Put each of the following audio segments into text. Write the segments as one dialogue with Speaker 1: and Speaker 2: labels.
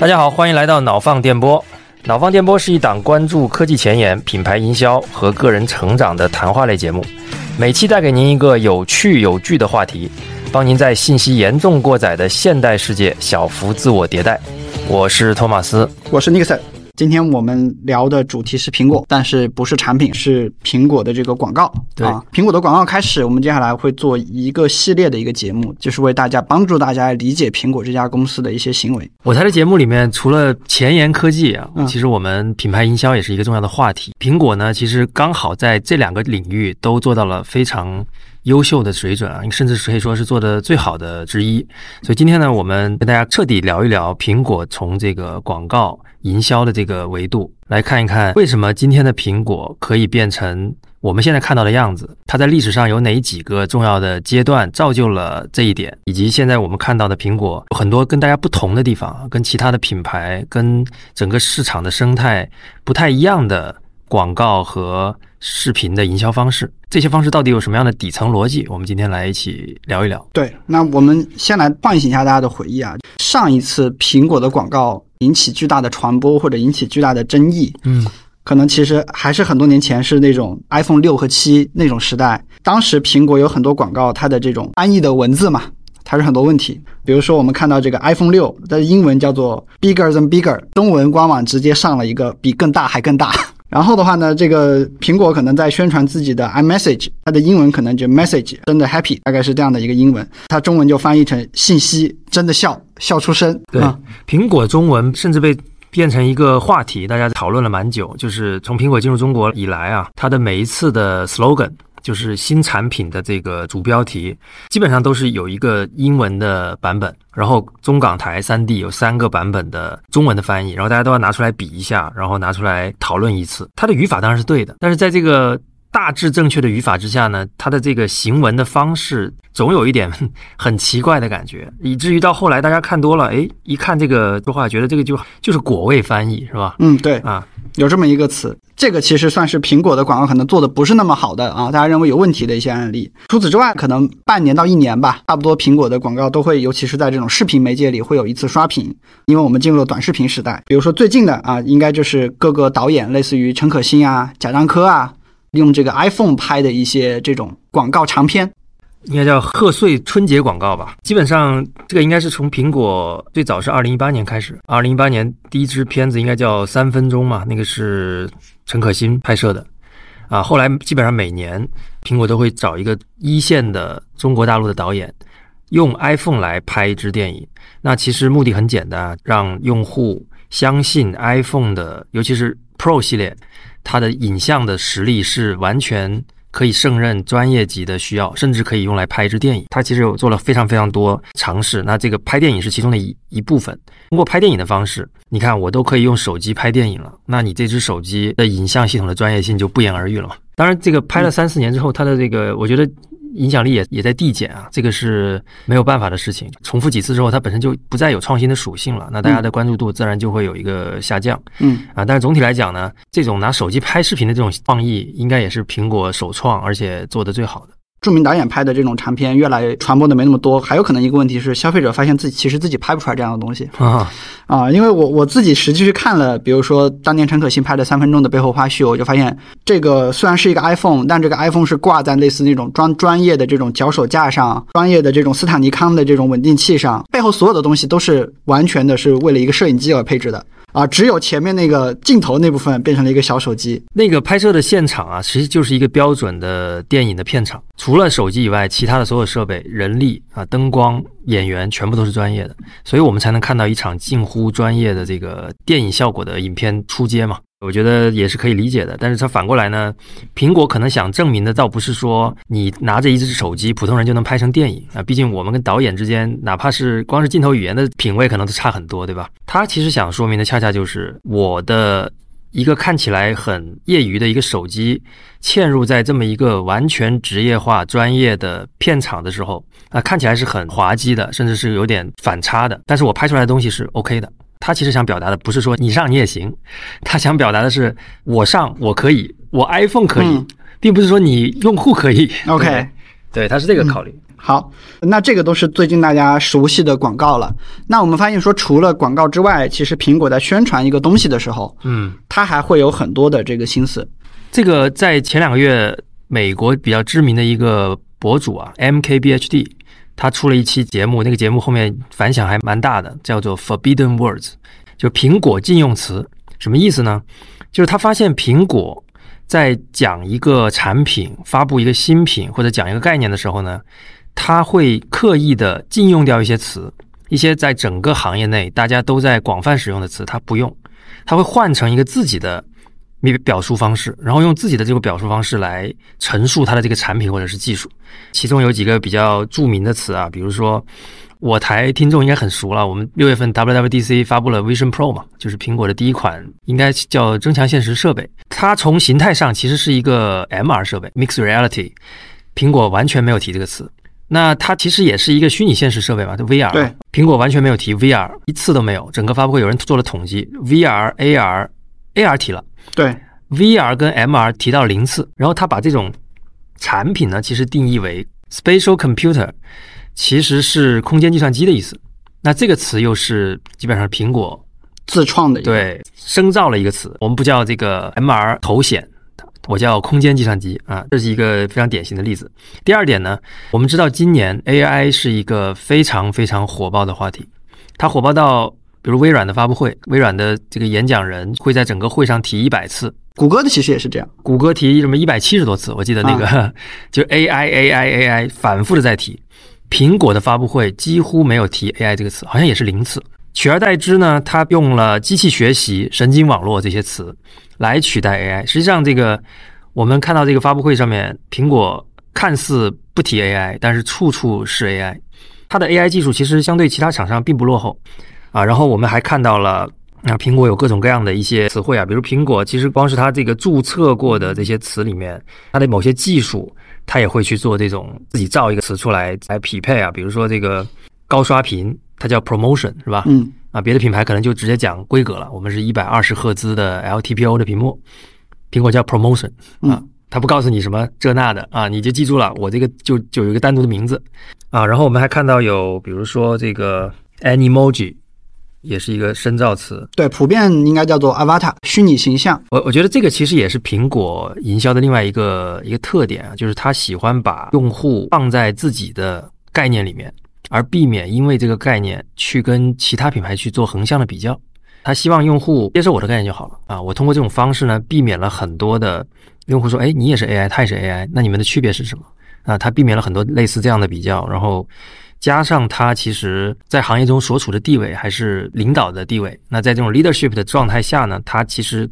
Speaker 1: 大家好，欢迎来到脑放电波。脑放电波是一档关注科技前沿、品牌营销和个人成长的谈话类节目，每期带给您一个有趣有据的话题，帮您在信息严重过载的现代世界小幅自我迭代。我是托马斯，
Speaker 2: 我是尼克森。今天我们聊的主题是苹果，但是不是产品，是苹果的这个广告。
Speaker 1: 对
Speaker 2: 啊，苹果的广告开始，我们接下来会做一个系列的一个节目，就是为大家帮助大家理解苹果这家公司的一些行为。
Speaker 1: 我台的节目里面，除了前沿科技啊，
Speaker 2: 嗯
Speaker 1: 其实我们品牌营销也是一个重要的话题。苹果呢，其实刚好在这两个领域都做到了非常优秀的水准啊，甚至可以说是做的最好的之一。所以今天呢，我们跟大家彻底聊一聊苹果从这个广告营销的这个维度来看一看，为什么今天的苹果可以变成我们现在看到的样子？它在历史上有哪几个重要的阶段造就了这一点？以及现在我们看到的苹果有很多跟大家不同的地方，跟其他的品牌、跟整个市场的生态不太一样的广告和视频的营销方式。这些方式到底有什么样的底层逻辑？我们今天来一起聊一聊。
Speaker 2: 对，那我们先来唤醒一下大家的回忆啊。上一次苹果的广告引起巨大的传播或者引起巨大的争议，
Speaker 1: 嗯，
Speaker 2: 可能其实还是很多年前是那种 iPhone 六和七那种时代，当时苹果有很多广告，它的这种安逸的文字嘛，它是很多问题。比如说我们看到这个 iPhone 六的英文叫做 bigger than bigger，中文官网直接上了一个比更大还更大。然后的话呢，这个苹果可能在宣传自己的 iMessage，它的英文可能就 message 真的 happy，大概是这样的一个英文，它中文就翻译成信息真的笑笑出声。
Speaker 1: 对
Speaker 2: 嗯，
Speaker 1: 苹果中文甚至被变成一个话题，大家讨论了蛮久。就是从苹果进入中国以来啊，它的每一次的 slogan，就是新产品的这个主标题，基本上都是有一个英文的版本，然后中港台三地有三个版本的中文的翻译，然后大家都要拿出来比一下，然后拿出来讨论一次。它的语法当然是对的，但是在这个大致正确的语法之下呢，它的这个行文的方式总有一点 很奇怪的感觉，以至于到后来大家看多了，哎，一看这个说话，觉得这个就就是果味翻译是吧？
Speaker 2: 嗯，对，
Speaker 1: 啊，
Speaker 2: 有这么一个词，这个其实算是苹果的广告可能做的不是那么好的啊，大家认为有问题的一些案例。除此之外，可能半年到一年吧，差不多苹果的广告都会，尤其是在这种视频媒介里会有一次刷屏，因为我们进入了短视频时代。比如说最近的啊，应该就是各个导演，类似于陈可辛啊、贾樟柯啊，用这个 iPhone 拍的一些这种广告长片。
Speaker 1: 应该叫贺岁春节广告吧。基本上这个应该是从苹果最早是二零一八年开始，二零一八年第一支片子应该叫三分钟嘛，那个是陈可辛拍摄的。啊，后来基本上每年苹果都会找一个一线的中国大陆的导演，用 iPhone 来拍一支电影。那其实目的很简单，让用户相信 iPhone 的，尤其是 Pro 系列，它的影像的实力是完全可以胜任专业级的需要，甚至可以用来拍一支电影。它其实有做了非常非常多尝试。那这个拍电影是其中的一一部分。通过拍电影的方式，你看我都可以用手机拍电影了，那你这只手机的影像系统的专业性就不言而喻了嘛。当然，这个拍了三四年之后，它的这个我觉得影响力也也在递减啊，这个是没有办法的事情。重复几次之后，它本身就不再有创新的属性了，那大家的关注度自然就会有一个下降。
Speaker 2: 嗯，
Speaker 1: 啊，但是总体来讲呢，这种拿手机拍视频的这种创意，应该也是苹果首创，而且做的最好的。
Speaker 2: 著名导演拍的这种长片越来传播的没那么多，还有可能一个问题是，消费者发现自己其实自己拍不出来这样的东西
Speaker 1: 啊，
Speaker 2: 啊。因为我我自己实际去看了，比如说当年陈可辛拍的三分钟的背后花絮，我就发现这个虽然是一个 iPhone，但这个 iPhone 是挂在类似那种专专业的这种脚手架上，专业的这种斯坦尼康的这种稳定器上，背后所有的东西都是完全的是为了一个摄影机而配置的。啊，只有前面那个镜头那部分变成了一个小手机。
Speaker 1: 那个拍摄的现场啊，其实就是一个标准的电影的片场，除了手机以外，其他的所有设备、人力啊、灯光、演员全部都是专业的，所以我们才能看到一场近乎专业的这个电影效果的影片出街嘛。我觉得也是可以理解的，但是它反过来呢，苹果可能想证明的倒不是说你拿着一只手机，普通人就能拍成电影啊。毕竟我们跟导演之间，哪怕是光是镜头语言的品味，可能都差很多，对吧？他其实想说明的，恰恰就是我的一个看起来很业余的一个手机，嵌入在这么一个完全职业化、专业的片场的时候，啊，看起来是很滑稽的，甚至是有点反差的。但是我拍出来的东西是 OK 的。他其实想表达的不是说你上你也行，他想表达的是我上我可以，我 iPhone 可以，
Speaker 2: 嗯
Speaker 1: 并不是说你用户可以。
Speaker 2: OK，
Speaker 1: 对，他是这个考虑。
Speaker 2: 好，那这个都是最近大家熟悉的广告了。那我们发现说，除了广告之外，其实苹果在宣传一个东西的时候，
Speaker 1: 嗯，
Speaker 2: 它还会有很多的这个心思。
Speaker 1: 这个在前两个月，美国比较知名的一个博主啊，MKBHD，他出了一期节目，那个节目后面反响还蛮大的，叫做 Forbidden Words，就苹果禁用词。什么意思呢？就是他发现苹果在讲一个产品、发布一个新品或者讲一个概念的时候呢。他会刻意的禁用掉一些词，一些在整个行业内大家都在广泛使用的词，他不用，他会换成一个自己的表表述方式，然后用自己的这个表述方式来陈述它的这个产品或者是技术。其中有几个比较著名的词啊，比如说我台听众应该很熟了，我们六月份 WWDC 发布了 Vision Pro 嘛，就是苹果的第一款应该叫增强现实设备，它从形态上其实是一个 MR 设备，Mixed Reality，苹果完全没有提这个词。那它其实也是一个虚拟现实设备嘛，就 VR。
Speaker 2: 对，
Speaker 1: 苹果完全没有提 VR，一次都没有。整个发布会有人做了统计，VR、AR、AR 提了，
Speaker 2: 对
Speaker 1: ，VR 跟 MR 提到零次。然后他把这种产品呢，其实定义为 Spatial Computer，其实是空间计算机的意思。那这个词又是基本上苹果
Speaker 2: 自创的，
Speaker 1: 对，生造了一个词。我们不叫这个 MR 头显。我叫空间计算机啊，这是一个非常典型的例子。第二点呢，我们知道今年 AI 是一个非常非常火爆的话题，它火爆到比如微软的发布会，微软的这个演讲人会在整个会上提一百次，
Speaker 2: 谷歌的其实也是这样，
Speaker 1: 谷歌提什么一百七十多次，我记得那个 就 AI AI AI 反复的在提，苹果的发布会几乎没有提 AI 这个词，好像也是零次，取而代之呢，它用了机器学习、神经网络这些词。来取代 AI，实际上这个我们看到这个发布会上面，苹果看似不提 AI，但是处处是 AI。它的 AI 技术其实相对其他厂商并不落后啊。然后我们还看到了啊，苹果有各种各样的一些词汇啊，比如苹果其实光是它这个注册过的这些词里面，它的某些技术，它也会去做这种自己造一个词出来来匹配啊。比如说这个高刷屏，它叫 Promotion 是吧？
Speaker 2: 嗯。
Speaker 1: 啊，别的品牌可能就直接讲规格了。我们是一百二十赫兹的 LTPO 的屏幕，苹果叫 Promotion 啊，它不告诉你什么这那的啊，你就记住了，我这个就就有一个单独的名字啊。然后我们还看到有，比如说这个 Animoji，也是一个深造词，
Speaker 2: 对，普遍应该叫做 Avatar 虚拟形象。
Speaker 1: 我我觉得这个其实也是苹果营销的另外一个一个特点啊，就是他喜欢把用户放在自己的概念里面。而避免因为这个概念去跟其他品牌去做横向的比较，他希望用户接受我的概念就好了啊！我通过这种方式呢，避免了很多的用户说：“哎，你也是 AI，他也是 AI，那你们的区别是什么？”啊，他避免了很多类似这样的比较，然后加上他其实在行业中所处的地位还是领导的地位，那在这种 leadership 的状态下呢，他其实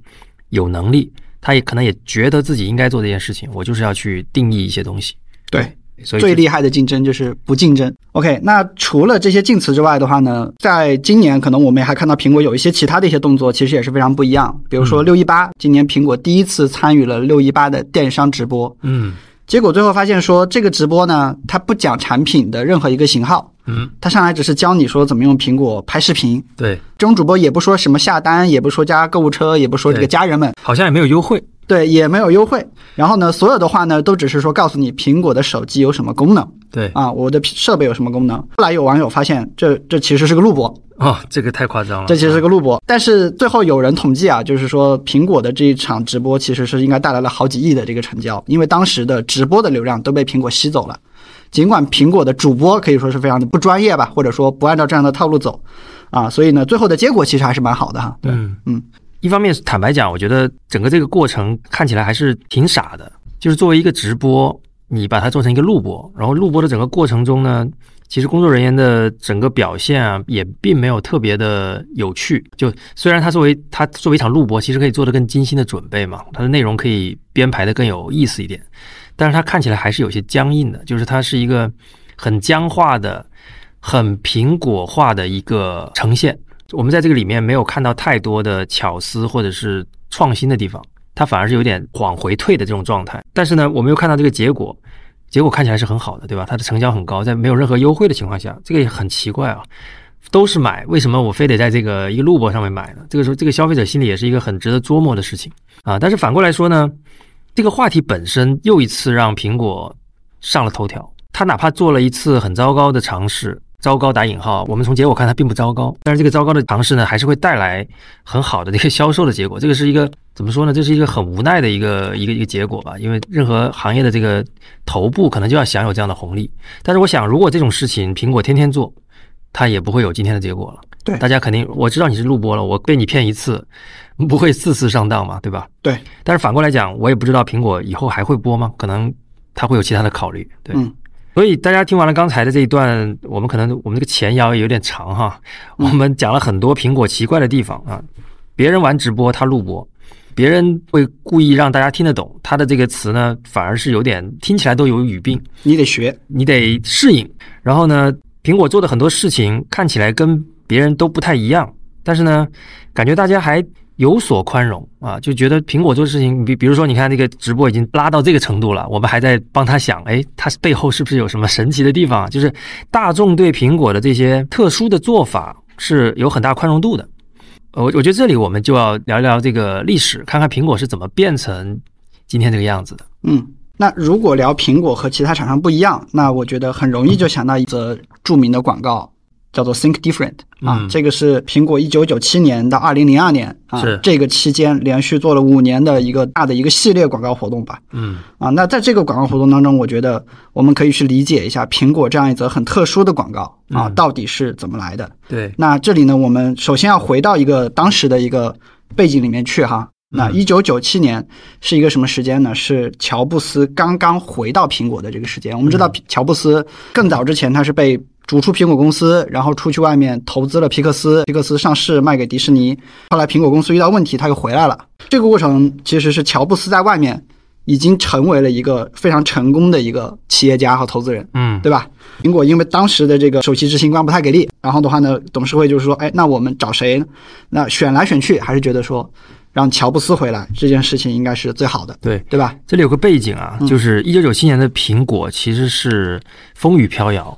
Speaker 1: 有能力，他也可能也觉得自己应该做这件事情，我就是要去定义一些东西，
Speaker 2: 对。
Speaker 1: 所以
Speaker 2: 最厉害的竞争就是不竞争。OK，那除了这些禁词之外的话呢，在今年可能我们还看到苹果有一些其他的一些动作，其实也是非常不一样。比如说六一八，今年苹果第一次参与了六一八的电商直播，
Speaker 1: 嗯，
Speaker 2: 结果最后发现说这个直播呢，它不讲产品的任何一个型号，
Speaker 1: 嗯，
Speaker 2: 它上来只是教你说怎么用苹果拍视频。
Speaker 1: 对，
Speaker 2: 这种主播也不说什么下单，也不说加购物车，也不说这个家人们，
Speaker 1: 好像也没有优惠。
Speaker 2: 对，也没有优惠。然后呢，所有的话呢，都只是说告诉你苹果的手机有什么功能。
Speaker 1: 对
Speaker 2: 啊，我的设备有什么功能。后来有网友发现，这这其实是个录播
Speaker 1: 哦，这个太夸张了。
Speaker 2: 这其实是个录播。但是最后有人统计啊，就是说苹果的这一场直播其实是应该带来了好几亿的这个成交，因为当时的直播的流量都被苹果吸走了。尽管苹果的主播可以说是非常的不专业吧，或者说不按照这样的套路走啊，所以呢，最后的结果其实还是蛮好的哈。对，嗯。
Speaker 1: 一方面坦白讲，我觉得整个这个过程看起来还是挺傻的。就是作为一个直播，你把它做成一个录播，然后录播的整个过程中呢，其实工作人员的整个表现啊，也并没有特别的有趣。就虽然它作为它作为一场录播，其实可以做的更精心的准备嘛，它的内容可以编排的更有意思一点，但是它看起来还是有些僵硬的，就是它是一个很僵化的、很苹果化的一个呈现。我们在这个里面没有看到太多的巧思或者是创新的地方，它反而是有点往回退的这种状态。但是呢，我们又看到这个结果，结果看起来是很好的，对吧？它的成交很高，在没有任何优惠的情况下，这个也很奇怪啊。都是买，为什么我非得在这个一个录播上面买呢？这个时候，这个消费者心里也是一个很值得琢磨的事情啊。但是反过来说呢，这个话题本身又一次让苹果上了头条。他哪怕做了一次很糟糕的尝试，糟糕打引号，我们从结果看它并不糟糕，但是这个糟糕的尝试呢，还是会带来很好的这个销售的结果。这个是一个怎么说呢？这是一个很无奈的一个一个一个结果吧。因为任何行业的这个头部可能就要享有这样的红利。但是我想，如果这种事情苹果天天做，它也不会有今天的结果了。
Speaker 2: 对
Speaker 1: 大家肯定我知道你是录播了，我被你骗一次，不会四次上当嘛，对吧？
Speaker 2: 对，
Speaker 1: 但是反过来讲，我也不知道苹果以后还会播吗？可能它会有其他的考虑。对，
Speaker 2: 嗯
Speaker 1: 所以大家听完了刚才的这一段，我们可能我们这个前摇也有点长哈，我们讲了很多苹果奇怪的地方啊。别人玩直播，他录播，别人会故意让大家听得懂，他的这个词呢，反而是有点听起来都有语病，
Speaker 2: 你得学。
Speaker 1: 你得适应。然后呢，苹果做的很多事情看起来跟别人都不太一样，但是呢，感觉大家还有所宽容啊，就觉得苹果做事情，比比如说，你看那个直播已经拉到这个程度了，我们还在帮他想，哎，他背后是不是有什么神奇的地方？就是大众对苹果的这些特殊的做法是有很大宽容度的。我我觉得这里我们就要聊一聊这个历史，看看苹果是怎么变成今天这个样子的。
Speaker 2: 嗯，那如果聊苹果和其他厂商不一样，那我觉得很容易就想到一则著名的广告，叫做 Think Different 啊，
Speaker 1: 嗯
Speaker 2: 这个是苹果一九九七年到二零零二年啊
Speaker 1: 是
Speaker 2: 这个期间连续做了五年的一个大的一个系列广告活动吧。
Speaker 1: 嗯
Speaker 2: 啊，那在这个广告活动当中，我觉得我们可以去理解一下苹果这样一则很特殊的广告啊，
Speaker 1: 嗯
Speaker 2: 到底是怎么来的。
Speaker 1: 对，
Speaker 2: 那这里呢，我们首先要回到一个当时的一个背景里面去哈。那
Speaker 1: 嗯
Speaker 2: 一九九七年是一个什么时间呢？是乔布斯刚刚回到苹果的这个时间。我们知道，乔布斯更早之前他是被逐出苹果公司，然后出去外面投资了皮克斯，皮克斯上市卖给迪士尼。后来苹果公司遇到问题，他又回来了。这个过程其实是乔布斯在外面已经成为了一个非常成功的一个企业家和投资人。
Speaker 1: 嗯
Speaker 2: 对吧？苹果因为当时的这个首席执行官不太给力，然后的话呢，董事会就是说，哎，那我们找谁呢？那选来选去，还是觉得说让乔布斯回来这件事情应该是最好的，
Speaker 1: 对。
Speaker 2: 对吧？
Speaker 1: 这里有个背景啊，就是一九九七年的苹果其实是风雨飘摇、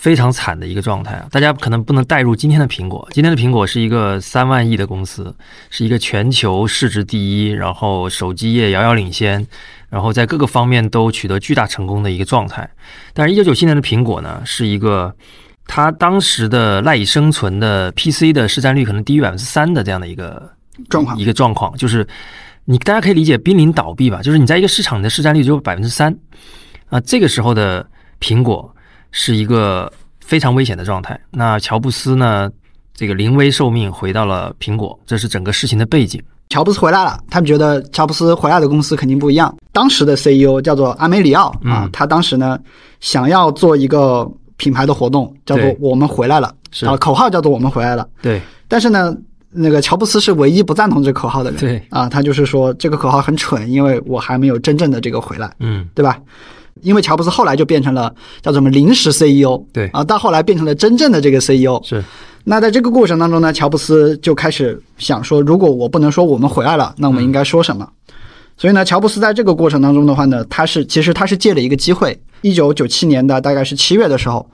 Speaker 1: 非常惨的一个状态啊。大家可能不能带入今天的苹果，今天的苹果是一个三万亿的公司，是一个全球市值第一，然后手机业遥遥领先，然后在各个方面都取得巨大成功的一个状态。但是，一九九七年的苹果呢，是一个它当时的赖以生存的 PC 的市占率可能低于百分之三的这样的一个
Speaker 2: 状况
Speaker 1: 一个状况，就是你大家可以理解濒临倒闭吧，就是你在一个市场的市占率只有百分之三啊，这个时候的苹果是一个非常危险的状态。那乔布斯呢，这个临危受命回到了苹果，这是整个事情的背景。
Speaker 2: 乔布斯回来了，他们觉得乔布斯回来的公司肯定不一样。当时的 CEO 叫做阿梅里奥啊
Speaker 1: 嗯，
Speaker 2: 他当时呢想要做一个品牌的活动，叫做“我们回来了”，啊，口号叫做“我们回来了”。
Speaker 1: 对
Speaker 2: 但是呢，那个乔布斯是唯一不赞同这个口号的人。
Speaker 1: 对
Speaker 2: 啊，他就是说这个口号很蠢，因为我还没有真正的这个回来，
Speaker 1: 嗯，
Speaker 2: 对吧？因为乔布斯后来就变成了叫什么临时 CEO，
Speaker 1: 对
Speaker 2: 啊，到后来变成了真正的这个 CEO。
Speaker 1: 是
Speaker 2: 那在这个过程当中呢，乔布斯就开始想说，如果我不能说我们回来了，那我们应该说什么？所以呢，乔布斯在这个过程当中的话呢，他是其实他是借了一个机会，一九九七年的大概是七月的时候，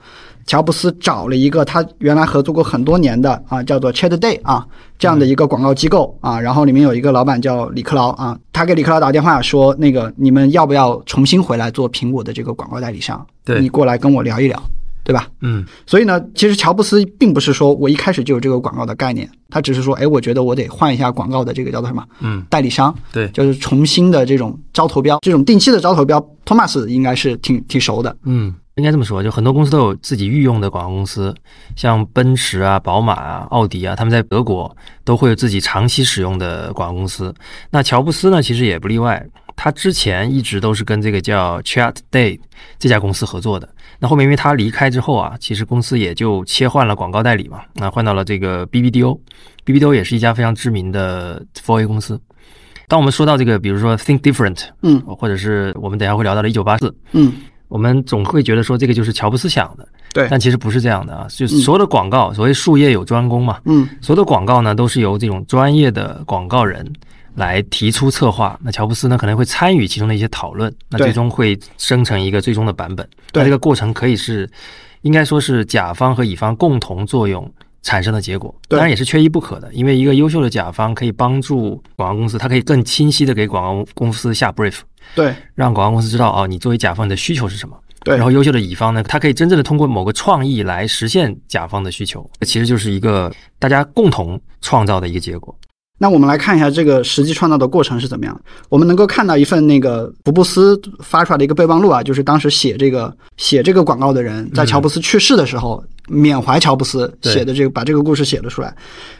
Speaker 2: 乔布斯找了一个他原来合作过很多年的啊，叫做 Chat Day 啊这样的一个广告机构啊，然后里面有一个老板叫李克劳啊，他给李克劳打电话说，那个你们要不要重新回来做苹果的这个广告代理商？
Speaker 1: 对
Speaker 2: 你过来跟我聊一聊，对吧？
Speaker 1: 嗯
Speaker 2: 所以呢，其实乔布斯并不是说我一开始就有这个广告的概念，他只是说，哎，我觉得我得换一下广告的这个叫做什么
Speaker 1: 嗯，
Speaker 2: 代理商，
Speaker 1: 对，
Speaker 2: 就是重新的这种招投标，这种定期的招投标，托马斯应该是挺挺熟的。
Speaker 1: 嗯，应该这么说，就很多公司都有自己御用的广告公司，像奔驰啊、宝马啊、奥迪啊，他们在德国都会有自己长期使用的广告公司。那乔布斯呢，其实也不例外，他之前一直都是跟这个叫 Chat Day 这家公司合作的。那后面因为他离开之后啊，其实公司也就切换了广告代理嘛，那换到了这个 BBDO，BBDO 也是一家非常知名的 4A 公司。当我们说到这个，比如说 Think Different，
Speaker 2: 嗯
Speaker 1: 或者是我们等一下会聊到的1984。
Speaker 2: 嗯，
Speaker 1: 我们总会觉得说这个就是乔布斯想的，
Speaker 2: 对，
Speaker 1: 但其实不是这样的啊。就是所有的广告，所谓术业有专攻嘛，
Speaker 2: 嗯
Speaker 1: 所有的广告呢都是由这种专业的广告人来提出策划。那乔布斯呢可能会参与其中的一些讨论，那最终会生成一个最终的版本。
Speaker 2: 对
Speaker 1: 那这个过程可以是，应该说是甲方和乙方共同作用。产生的结果，当然也是缺一不可的，因为一个优秀的甲方可以帮助广告公司，它可以更清晰的给广告公司下 brief，
Speaker 2: 对
Speaker 1: 让广告公司知道哦，你作为甲方你的需求是什么。
Speaker 2: 对，
Speaker 1: 然后优秀的乙方呢，他可以真正的通过某个创意来实现甲方的需求，其实就是一个大家共同创造的一个结果。
Speaker 2: 那我们来看一下这个实际创造的过程是怎么样。我们能够看到一份那个福布斯发出来的一个备忘录啊，就是当时写这个写这个广告的人在乔布斯去世的时候缅怀乔布斯写的这个，把这个故事写了出来。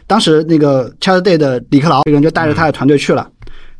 Speaker 2: 当时那个 c h a t Day 的李克劳这个人就带着他的团队去了，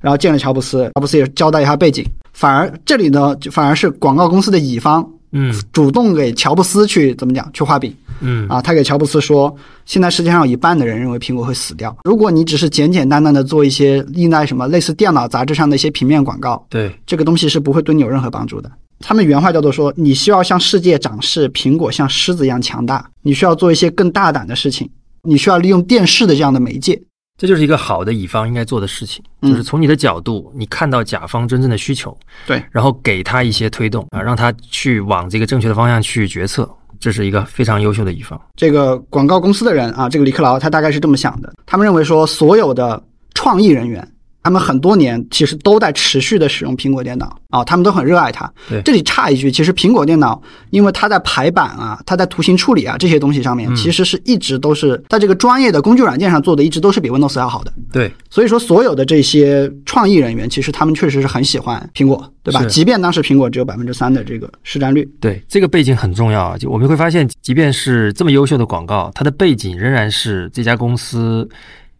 Speaker 2: 然后见了乔布斯，乔布斯也交代一下背景。反而这里呢，就反而是广告公司的乙方。
Speaker 1: 嗯，
Speaker 2: 主动给乔布斯去怎么讲去画饼，
Speaker 1: 嗯
Speaker 2: 啊，他给乔布斯说，现在世界上有一半的人认为苹果会死掉。如果你只是简简单单的做一些印在什么类似电脑杂志上的一些平面广告，
Speaker 1: 对，
Speaker 2: 这个东西是不会对你有任何帮助的。他们原话叫做说，你需要向世界展示苹果像狮子一样强大，你需要做一些更大胆的事情，你需要利用电视的这样的媒介。
Speaker 1: 这就是一个好的乙方应该做的事情，就是从你的角度，你看到甲方真正的需求，
Speaker 2: 对，
Speaker 1: 然后给他一些推动啊，让他去往这个正确的方向去决策，这是一个非常优秀的乙方。
Speaker 2: 这个广告公司的人啊，这个李克劳他大概是这么想的，他们认为说所有的创意人员。他们很多年其实都在持续的使用苹果电脑啊，他们都很热爱它。
Speaker 1: 对，
Speaker 2: 这里插一句，其实苹果电脑，因为它在排版啊，它在图形处理啊这些东西上面，其实是一直都是在这个专业的工具软件上做的，一直都是比 Windows 要好的。
Speaker 1: 对，
Speaker 2: 所以说所有的这些创意人员，其实他们确实是很喜欢苹果，对吧？即便当时苹果只有百分之三的这个市占率。
Speaker 1: 对，这个背景很重要啊。就我们会发现，即便是这么优秀的广告，它的背景仍然是这家公司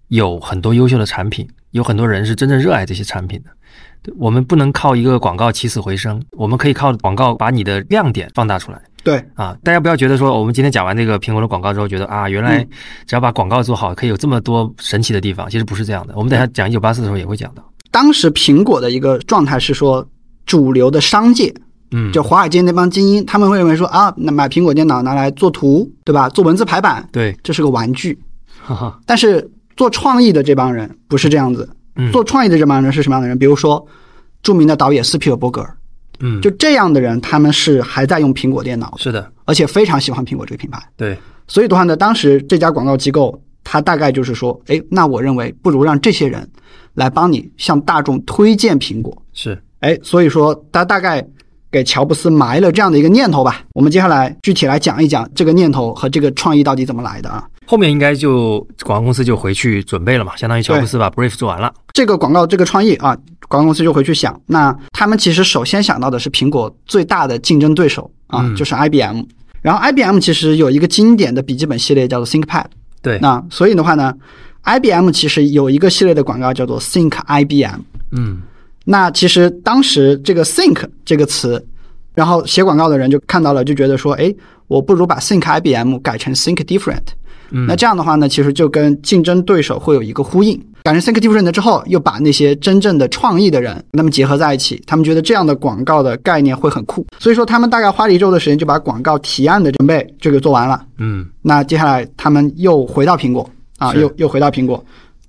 Speaker 1: 有很多优秀的产品。有很多人是真正热爱这些产品的，我们不能靠一个广告起死回生，我们可以靠广告把你的亮点放大出来。
Speaker 2: 对
Speaker 1: 啊，大家不要觉得说我们今天讲完这个苹果的广告之后，觉得啊，原来只要把广告做好，可以有这么多神奇的地方。其实不是这样的。我们等下讲一九八四的时候也会讲到。
Speaker 2: 当时苹果的一个状态是说，主流的商界，
Speaker 1: 嗯，
Speaker 2: 就华尔街那帮精英，他们会认为说啊，那买苹果电脑拿来做图，对吧？做文字排版，
Speaker 1: 对，
Speaker 2: 这是个玩具。但是做创意的这帮人不是这样子。做创意的这帮人是什么样的人？比如说，著名的导演斯皮尔伯格，
Speaker 1: 嗯，
Speaker 2: 就这样的人，他们是还在用苹果电脑，
Speaker 1: 是的，
Speaker 2: 而且非常喜欢苹果这个品牌。
Speaker 1: 对，
Speaker 2: 所以的话呢，当时这家广告机构，他大概就是说，哎，那我认为不如让这些人来帮你向大众推荐苹果。
Speaker 1: 是，
Speaker 2: 哎，所以说他大概给乔布斯埋了这样的一个念头吧。我们接下来具体来讲一讲这个念头和这个创意到底怎么来的啊。
Speaker 1: 后面应该就广告公司就回去准备了嘛，相当于乔布斯把 brief 做完了。
Speaker 2: 这个广告这个创意啊，广告公司就回去想，那他们其实首先想到的是苹果最大的竞争对手啊，就是 IBM。然后 IBM 其实有一个经典的笔记本系列叫做 ThinkPad。
Speaker 1: 对，
Speaker 2: 那所以的话呢，IBM 其实有一个系列的广告叫做 Think IBM。
Speaker 1: 嗯，
Speaker 2: 那其实当时这个 Think 这个词，然后写广告的人就看到了，就觉得说，哎，我不如把 Think IBM 改成 Think Different。那这样的话呢，其实就跟竞争对手会有一个呼应。改成 Think Different 之后，又把那些真正的创意的人，那么结合在一起，他们觉得这样的广告的概念会很酷。所以说，他们大概花了一周的时间就把广告提案的准备就给做完了。
Speaker 1: 嗯，
Speaker 2: 那接下来他们又回到苹果啊，又又回到苹果，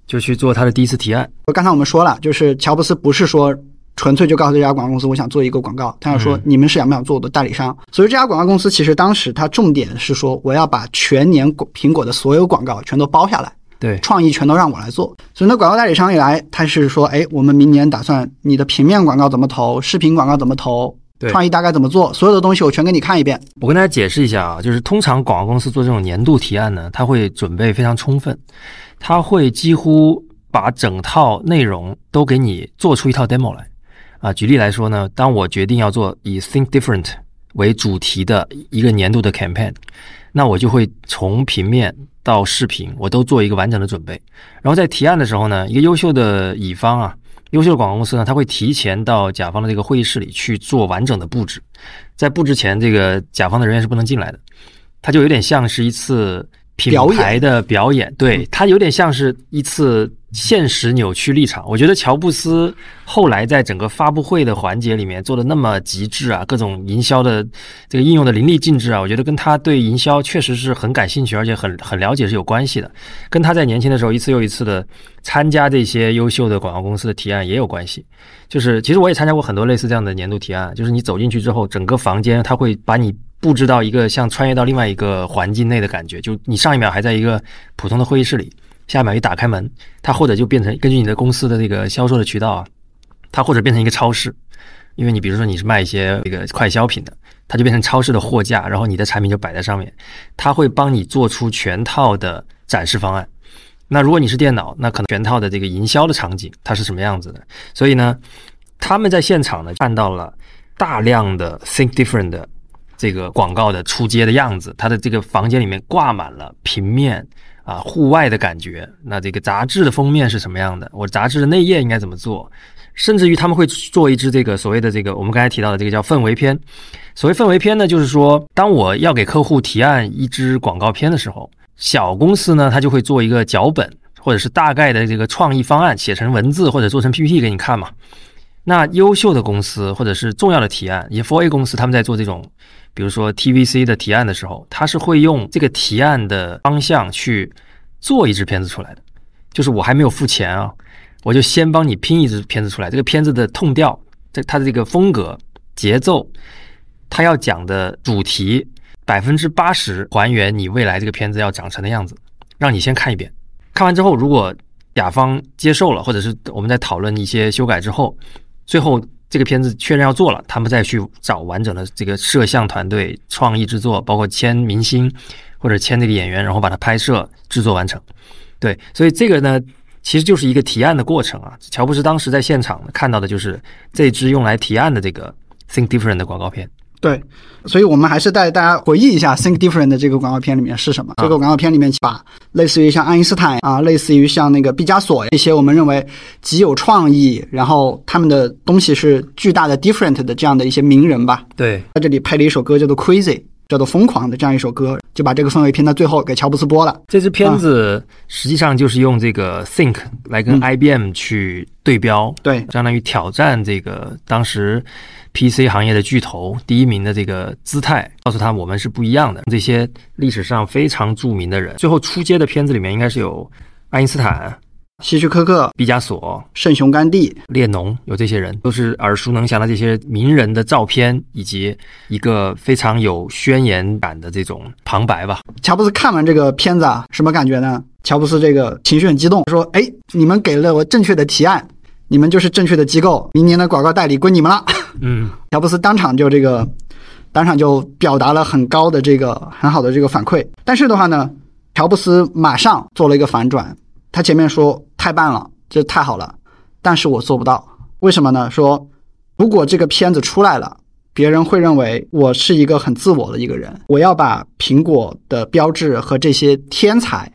Speaker 1: 就去做他的第一次提案。
Speaker 2: 刚才我们说了，就是乔布斯不是说。纯粹就告诉这家广告公司，我想做一个广告。他要说你们是想不想做我的代理商？所以这家广告公司其实当时它重点是说，我要把全年苹果的所有广告全都包下来，
Speaker 1: 对，
Speaker 2: 创意全都让我来做。所以那广告代理商一来，他是说，哎，我们明年打算你的平面广告怎么投，视频广告怎么投，创意大概怎么做，所有的东西我全给你看一遍。
Speaker 1: 我跟大家解释一下啊，就是通常广告公司做这种年度提案呢，他会准备非常充分，他会几乎把整套内容都给你做出一套 demo 来。啊，举例来说呢，当我决定要做以 Think Different 为主题的一个年度的 campaign，那我就会从平面到视频，我都做一个完整的准备。然后在提案的时候呢，一个优秀的乙方啊，优秀的广告公司呢，他会提前到甲方的这个会议室里去做完整的布置。在布置前，这个甲方的人员是不能进来的，他就有点像是一次品牌的表演，对，它有点像是一次。现实扭曲立场，我觉得乔布斯后来在整个发布会的环节里面做的那么极致啊，各种营销的这个应用的淋漓尽致啊，我觉得跟他对营销确实是很感兴趣，而且很很了解是有关系的，跟他在年轻的时候一次又一次的参加这些优秀的广告公司的提案也有关系。就是其实我也参加过很多类似这样的年度提案，就是你走进去之后，整个房间他会把你布置到一个像穿越到另外一个环境内的感觉，就你上一秒还在一个普通的会议室里。下一秒一打开门，它或者就变成根据你的公司的这个销售的渠道啊，它或者变成一个超市，因为你比如说你是卖一些这个快消品的，它就变成超市的货架，然后你的产品就摆在上面，它会帮你做出全套的展示方案。那如果你是电脑，那可能全套的这个营销的场景它是什么样子的？所以呢，他们在现场呢看到了大量的 Think Different 的这个广告的出街的样子，它的这个房间里面挂满了平面啊，户外的感觉。那这个杂志的封面是什么样的？我杂志的内页应该怎么做？甚至于他们会做一支这个所谓的这个我们刚才提到的这个叫氛围片。所谓氛围片呢，就是说当我要给客户提案一支广告片的时候。小公司呢，他就会做一个脚本，或者是大概的这个创意方案，写成文字或者做成 PPT 给你看嘛。那优秀的公司或者是重要的提案，一些 4A 公司他们在做这种，比如说 TVC 的提案的时候，他是会用这个提案的方向去做一支片子出来的。就是我还没有付钱啊，我就先帮你拼一支片子出来。这个片子的痛调，这它的这个风格、节奏，它要讲的主题。百分之八十还原你未来这个片子要长成的样子，让你先看一遍。看完之后，如果甲方接受了，或者是我们在讨论一些修改之后，最后这个片子确认要做了，他们再去找完整的这个摄像团队、创意制作，包括签明星或者签这个演员，然后把它拍摄制作完成。对，所以这个呢，其实就是一个提案的过程啊。乔布斯当时在现场看到的就是这支用来提案的这个 Think Different 的广告片。
Speaker 2: 对，所以我们还是带大家回忆一下《Think Different》的这个广告片里面是什么。这个广告片里面把类似于像爱因斯坦啊，类似于像那个毕加索一些我们认为极有创意，然后他们的东西是巨大的 different 的这样的一些名人吧。
Speaker 1: 对，
Speaker 2: 在这里配了一首歌叫做《Crazy》，叫做《疯狂》的这样一首歌，就把这个氛围拼到最后给乔布斯播了。
Speaker 1: 这支片子实际上就是用这个 Think 来跟 IBM 去对标，
Speaker 2: 对，
Speaker 1: 相当于挑战这个当时。PC 行业的巨头第一名的这个姿态，告诉他我们是不一样的。这些历史上非常著名的人，最后出街的片子里面应该是有爱因斯坦、
Speaker 2: 希区柯克、
Speaker 1: 毕加索、
Speaker 2: 圣雄甘地、
Speaker 1: 列侬，有这些人都是耳熟能详的这些名人的照片，以及一个非常有宣言感的这种旁白吧。
Speaker 2: 乔布斯看完这个片子啊，什么感觉呢？乔布斯这个情绪很激动，说：“哎，你们给了我正确的提案。”你们就是正确的机构，明年的广告代理归你们了。
Speaker 1: 嗯，
Speaker 2: 乔布斯当场就这个，当场就表达了很高的这个很好的这个反馈。但是的话呢，乔布斯马上做了一个反转，他前面说太棒了，这太好了，但是我做不到。为什么呢？说如果这个片子出来了，别人会认为我是一个很自我的一个人，我要把苹果的标志和这些天才。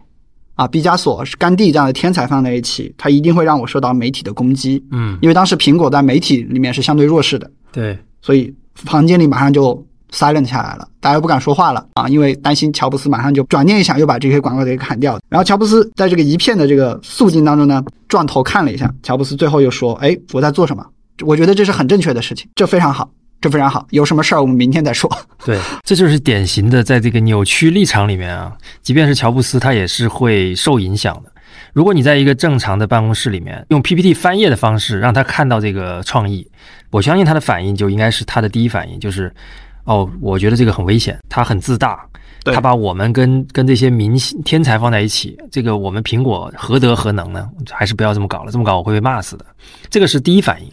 Speaker 2: 啊，毕加索是甘地这样的天才放在一起，他一定会让我受到媒体的攻击。
Speaker 1: 嗯，
Speaker 2: 因为当时苹果在媒体里面是相对弱势的。
Speaker 1: 对，
Speaker 2: 所以房间里马上就 silent 下来了，大家不敢说话了啊，因为担心乔布斯马上就转念一想，又把这些广告给砍掉。然后乔布斯在这个一片的这个肃静当中呢，转头看了一下，乔布斯最后又说：“哎，我在做什么？我觉得这是很正确的事情，这非常好。”这非常好，有什么事儿我们明天再说。
Speaker 1: 对，这就是典型的在这个扭曲立场里面啊，即便是乔布斯，他也是会受影响的。如果你在一个正常的办公室里面用 PPT 翻页的方式让他看到这个创意，我相信他的反应就应该是他的第一反应就是，哦，我觉得这个很危险，他很自大，他把我们跟跟这些明星天才放在一起，这个我们苹果何德何能呢？还是不要这么搞了，这么搞我会被骂死的。这个是第一反应。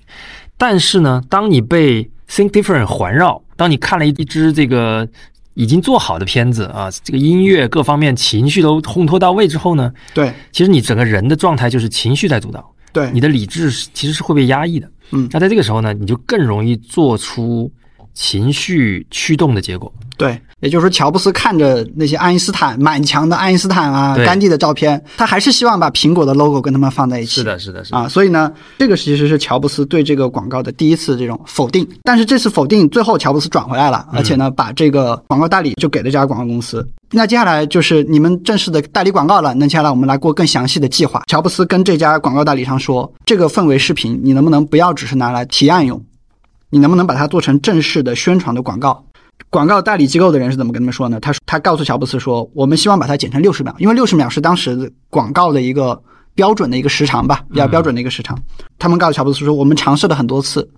Speaker 1: 但是呢，当你被 Think Different 环绕。当你看了一支这个已经做好的片子啊，这个音乐各方面情绪都烘托到位之后呢，
Speaker 2: 对，
Speaker 1: 其实你整个人的状态就是情绪在主导，
Speaker 2: 对，
Speaker 1: 你的理智其实是会被压抑的。
Speaker 2: 嗯，
Speaker 1: 那在这个时候呢，你就更容易做出情绪驱动的结果。
Speaker 2: 对，也就是说，乔布斯看着那些爱因斯坦满墙的爱因斯坦啊、甘地的照片，他还是希望把苹果的 logo 跟他们放在一起。
Speaker 1: 是的，是的，是
Speaker 2: 啊。所以呢，这个其实是乔布斯对这个广告的第一次这种否定。但是这次否定最后乔布斯转回来了，而且呢，把这个广告代理就给了这家广告公司。那接下来就是你们正式的代理广告了。那接下来我们来过更详细的计划。乔布斯跟这家广告代理商说：“这个氛围视频，你能不能不要只是拿来提案用？你能不能把它做成正式的宣传的广告？”广告代理机构的人是怎么跟他们说呢？他说，他告诉乔布斯说，我们希望把它剪成六十秒，因为六十秒是当时广告的一个标准的一个时长吧，比较标准的一个时长。他们告诉乔布斯说，我们尝试了很多次，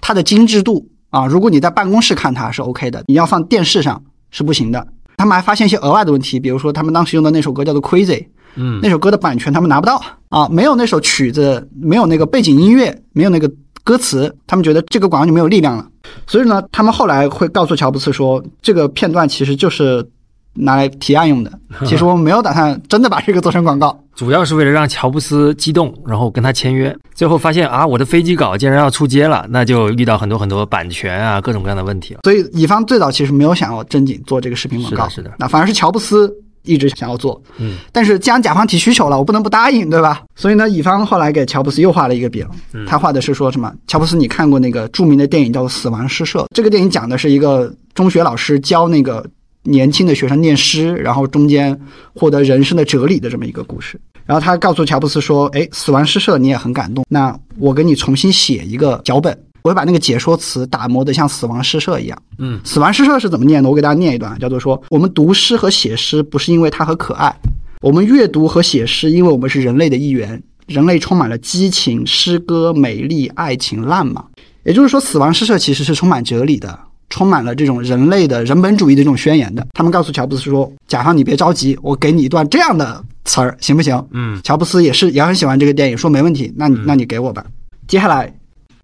Speaker 2: 它的精致度啊，如果你在办公室看它是 OK 的，你要放电视上是不行的。他们还发现一些额外的问题，比如说他们当时用的那首歌叫做 Crazy，
Speaker 1: 嗯，
Speaker 2: 那首歌的版权他们拿不到啊，没有那首曲子，没有那个背景音乐，没有那个歌词，他们觉得这个广告就没有力量了。所以呢，他们后来会告诉乔布斯说，这个片段其实就是拿来提案用的。其实我们没有打算真的把这个做成广告。
Speaker 1: 主要是为了让乔布斯激动，然后跟他签约。最后发现啊，我的飞机稿竟然要出街了，那就遇到很多很多版权啊各种各样的问题了。
Speaker 2: 所以乙方最早其实没有想要正经做这个视频广告，
Speaker 1: 是的是的
Speaker 2: 那反而是乔布斯一直想要做。
Speaker 1: 嗯，
Speaker 2: 但是既然甲方提需求了，我不能不答应，对吧？所以呢，乙方后来给乔布斯又画了一个饼，他画的是说什么？乔布斯，你看过那个著名的电影叫做《死亡诗社》？这个电影讲的是一个中学老师教那个年轻的学生念诗，然后中间获得人生的哲理的这么一个故事。然后他告诉乔布斯说：“哎，死亡诗社你也很感动，那我给你重新写一个脚本，我会把那个解说词打磨得像死亡诗社一样。”
Speaker 1: 嗯，
Speaker 2: 死亡诗社是怎么念的？我给大家念一段，叫做说：我们读诗和写诗不是因为它很可爱，我们阅读和写诗，因为我们是人类的一员。人类充满了激情、诗歌、美丽、爱情、浪漫。也就是说，死亡诗社其实是充满哲理的，充满了这种人类的人本主义的这种宣言的。他们告诉乔布斯说：“甲方，你别着急，我给你一段这样的词儿，行不行？”
Speaker 1: 嗯，
Speaker 2: 乔布斯也是也很喜欢这个电影，说没问题，那你那你给我吧。接下来，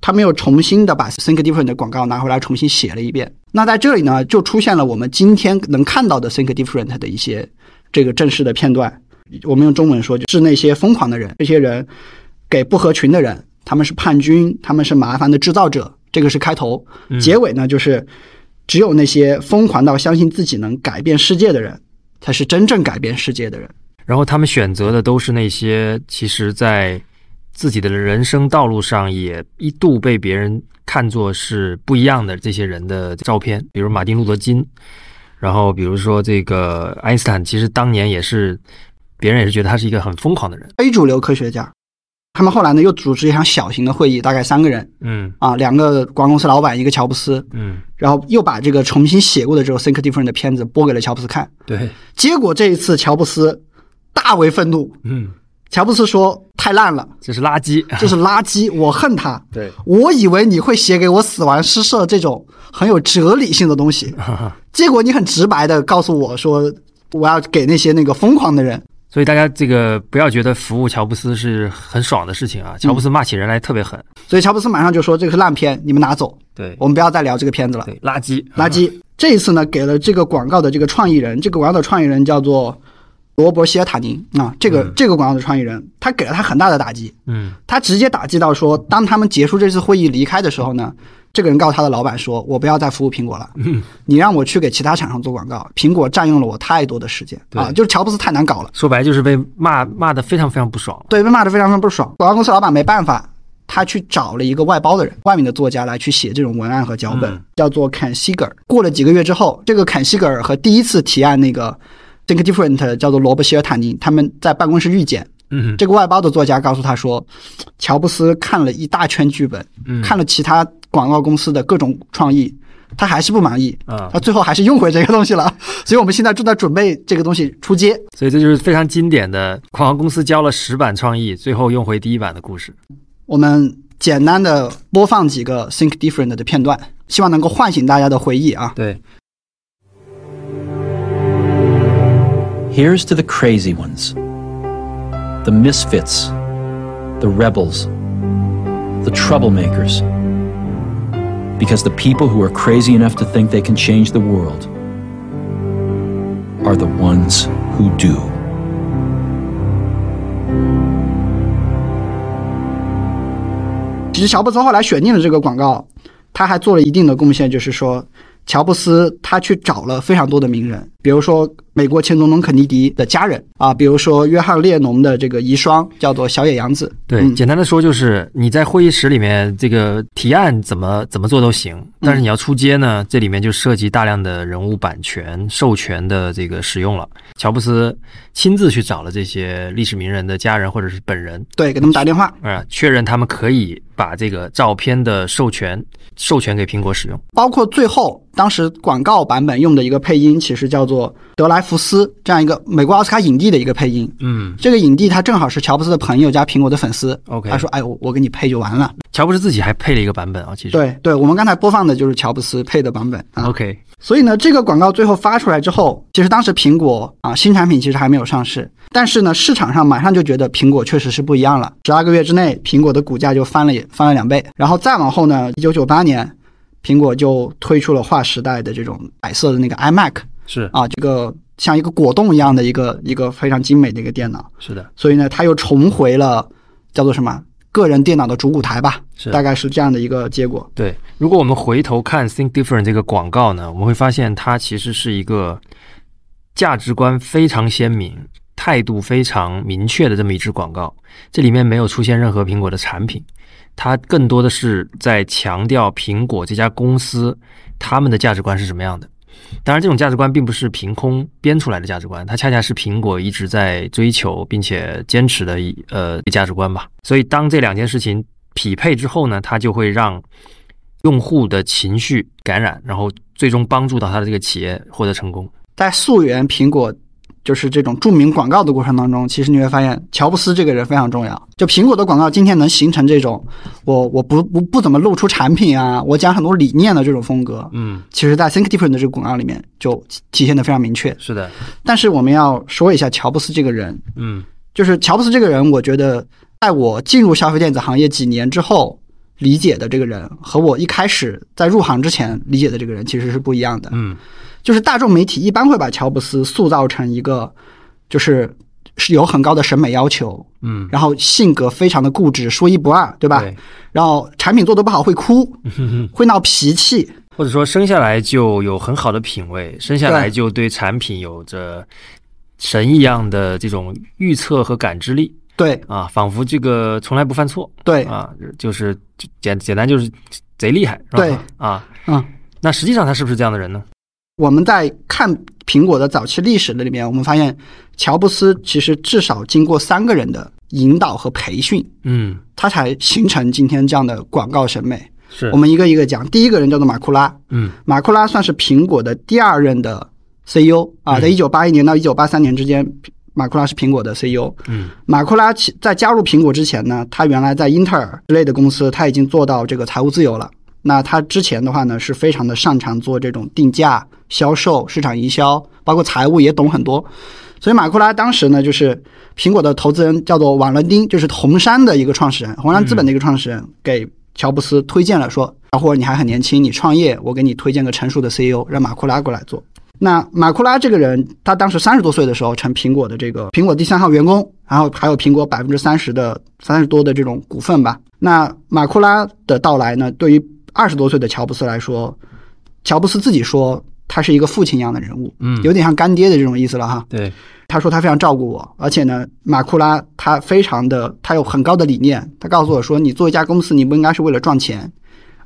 Speaker 2: 他们又重新的把 Think Different 的广告拿回来重新写了一遍。那在这里呢，就出现了我们今天能看到的 Think Different 的一些这个正式的片段。我们用中文说，就是那些疯狂的人，这些人给不合群的人，他们是叛军，他们是麻烦的制造者。这个是开头，结尾呢就是只有那些疯狂到相信自己能改变世界的人，才是真正改变世界的人。
Speaker 1: 然后他们选择的都是那些其实，在自己的人生道路上也一度被别人看作是不一样的这些人的照片，比如马丁·路德·金，然后比如说这个爱因斯坦，其实当年也是别人也是觉得他是一个很疯狂的人。
Speaker 2: 非主流科学家。他们后来呢，又组织一场小型的会议，大概三个人
Speaker 1: 嗯
Speaker 2: 啊，两个广告公司老板，一个乔布斯，
Speaker 1: 嗯，
Speaker 2: 然后又把这个重新写过的这个 Think Different 的片子播给了乔布斯看。
Speaker 1: 对，
Speaker 2: 结果这一次乔布斯大为愤怒，
Speaker 1: 嗯，
Speaker 2: 乔布斯说太烂了，
Speaker 1: 这是垃圾。
Speaker 2: 这是垃圾，我恨它。
Speaker 1: 对，
Speaker 2: 我以为你会写给我死亡诗社这种很有哲理性的东西，结果你很直白的告诉我说，我要给那些那个疯狂的人。
Speaker 1: 所以大家这个不要觉得服务乔布斯是很爽的事情啊，乔布斯骂起人来特别狠。
Speaker 2: 所以乔布斯马上就说这个是烂片，你们拿走，
Speaker 1: 对
Speaker 2: 我们不要再聊这个片子了。
Speaker 1: 对，垃圾，
Speaker 2: 垃圾。这一次呢，给了这个广告的这个创意人，这个广告的创意人叫做罗伯·希尔塔宁啊，这个、这个广告的创意人，他给了他很大的打击，
Speaker 1: 嗯
Speaker 2: 他直接打击到说，当他们结束这次会议离开的时候呢，这个人告诉他的老板说，我不要再服务苹果了，
Speaker 1: 嗯，
Speaker 2: 你让我去给其他厂商做广告，苹果占用了我太多的时间
Speaker 1: 对
Speaker 2: 啊，就是乔布斯太难搞了，
Speaker 1: 说白了就是被骂骂的非常非常不爽。
Speaker 2: 对，被骂得非常非常不爽。广告公司老板没办法。他去找了一个外包的人，外面的作家来去写这种文案和脚本，
Speaker 1: 嗯
Speaker 2: 叫做坎西格尔。过了几个月之后，这个坎西格尔和第一次提案那个 Think Different 叫做罗伯·希尔塔尼，他们在办公室遇见。
Speaker 1: 嗯
Speaker 2: 这个外包的作家告诉他说，乔布斯看了一大圈剧本，
Speaker 1: 嗯
Speaker 2: 看了其他广告公司的各种创意，他还是不满意。
Speaker 1: 啊
Speaker 2: 他最后还是用回这个东西了，所以我们现在正在准备这个东西出街。
Speaker 1: 所以这就是非常经典的广告公司交了十版创意，最后用回第一版的故事。
Speaker 2: 我们简单的播放几个 Think Different 的片段，希望能够唤醒大家的回忆啊。
Speaker 1: 对，
Speaker 3: Here's to the crazy ones, the misfits, the rebels, the troublemakers. Because the people who are crazy enough to think they can change the world are the ones who do.
Speaker 2: 其实乔布斯后来选定了这个广告，他还做了一定的贡献，就是说， 乔布斯他去找了非常多的名人，比如说美国前总统肯尼迪的家人啊，比如说约翰列侬的这个遗孀叫做小野洋子。
Speaker 1: 对，
Speaker 2: 嗯
Speaker 1: 简单的说就是你在会议室里面这个提案怎么怎么做都行，但是你要出街呢，这里面就涉及大量的人物版权授权的这个使用了。乔布斯亲自去找了这些历史名人的家人或者是本人，
Speaker 2: 对，给他们打电话，
Speaker 1: 啊、确认他们可以把这个照片的授权授权给苹果使用。
Speaker 2: 包括最后当时广告版本用的一个配音，其实叫做德莱福斯这样一个美国奥斯卡影帝的一个配音。
Speaker 1: 嗯，
Speaker 2: 这个影帝他正好是乔布斯的朋友加苹果的粉丝。
Speaker 1: OK
Speaker 2: 他说：“哎，我我给你配就完了。
Speaker 1: 乔布斯自己还配了一个版本啊，其实。
Speaker 2: 对对，我们刚才播放的就是乔布斯配的版本啊。
Speaker 1: OK，
Speaker 2: 所以呢，这个广告最后发出来之后，其实当时苹果啊新产品其实还没有上市，但是呢，市场上马上就觉得苹果确实是不一样了。十二个月之内，苹果的股价就翻了翻了两倍。然后再往后呢，一九九八年，苹果就推出了划时代的这种白色的那个 iMac
Speaker 1: 是
Speaker 2: 啊，这个像一个果冻一样的一个一个非常精美的一个电脑。
Speaker 1: 是的，
Speaker 2: 所以呢，它又重回了叫做什么个人电脑的主舞台吧，
Speaker 1: 是
Speaker 2: 大概是这样的一个结果。
Speaker 1: 对。如果我们回头看 Think Different 这个广告呢，我们会发现它其实是一个价值观非常鲜明、态度非常明确的这么一支广告。这里面没有出现任何苹果的产品，它更多的是在强调苹果这家公司他们的价值观是什么样的。当然，这种价值观并不是凭空编出来的价值观，它恰恰是苹果一直在追求并且坚持的一呃价值观吧。所以，当这两件事情匹配之后呢，它就会让用户的情绪感染，然后最终帮助到他的这个企业获得成功。
Speaker 2: 在溯源苹果就是这种著名广告的过程当中，其实你会发现乔布斯这个人非常重要。就苹果的广告今天能形成这种我我不不不怎么露出产品啊，我讲很多理念的这种风格，
Speaker 1: 嗯，
Speaker 2: 其实在 Think Different 的这个广告里面就体现的非常明确。
Speaker 1: 是的，
Speaker 2: 但是我们要说一下乔布斯这个人，
Speaker 1: 嗯
Speaker 2: 就是乔布斯这个人，我觉得在我进入消费电子行业几年之后理解的这个人，和我一开始在入行之前理解的这个人其实是不一样的。
Speaker 1: 嗯
Speaker 2: 就是大众媒体一般会把乔布斯塑造成一个，就是是有很高的审美要求，
Speaker 1: 嗯，
Speaker 2: 然后性格非常的固执，说一不二，对吧？
Speaker 1: 对，
Speaker 2: 然后产品做得不好会哭，会闹脾气，
Speaker 1: 或者说生下来就有很好的品味，生下来就对产品有着神一样的这种预测和感知力
Speaker 2: 对
Speaker 1: 啊，仿佛这个从来不犯错
Speaker 2: 对，
Speaker 1: 啊，就是简简单就是贼厉害？
Speaker 2: 对
Speaker 1: 啊，
Speaker 2: 嗯。
Speaker 1: 那实际上他是不是这样的人呢？
Speaker 2: 我们在看苹果的早期历史的里面，我们发现乔布斯其实至少经过三个人的引导和培训，
Speaker 1: 嗯，
Speaker 2: 他才形成今天这样的广告审美。
Speaker 1: 是
Speaker 2: 我们一个一个讲，第一个人叫做马库拉，
Speaker 1: 嗯
Speaker 2: 马库拉算是苹果的第二任的 CEO 啊，
Speaker 1: 嗯
Speaker 2: 在一九八一年到一九八三年之间，马库拉是苹果的 CEO。
Speaker 1: 嗯
Speaker 2: 马库拉其在加入苹果之前呢，他原来在英特尔之类的公司，他已经做到这个财务自由了。那他之前的话呢，是非常的擅长做这种定价、销售、市场营销，包括财务也懂很多。所以马库拉当时呢，就是苹果的投资人叫做瓦伦丁，就是红杉的一个创始人，红杉资本的一个创始人，给乔布斯推荐了说，小伙儿你还很年轻，你创业，我给你推荐个成熟的 CEO，让马库拉过来做。那马库拉这个人，他当时三十多岁的时候成苹果的这个苹果第三号员工，然后还有苹果百分之三十的三十多的这种股份吧。那马库拉的到来呢，对于二十多岁的乔布斯来说，乔布斯自己说他是一个父亲一样的人物，
Speaker 1: 嗯，
Speaker 2: 有点像干爹的这种意思了哈。
Speaker 1: 对，
Speaker 2: 他说他非常照顾我，而且呢，马库拉他非常的，他有很高的理念。他告诉我说，你做一家公司，你不应该是为了赚钱，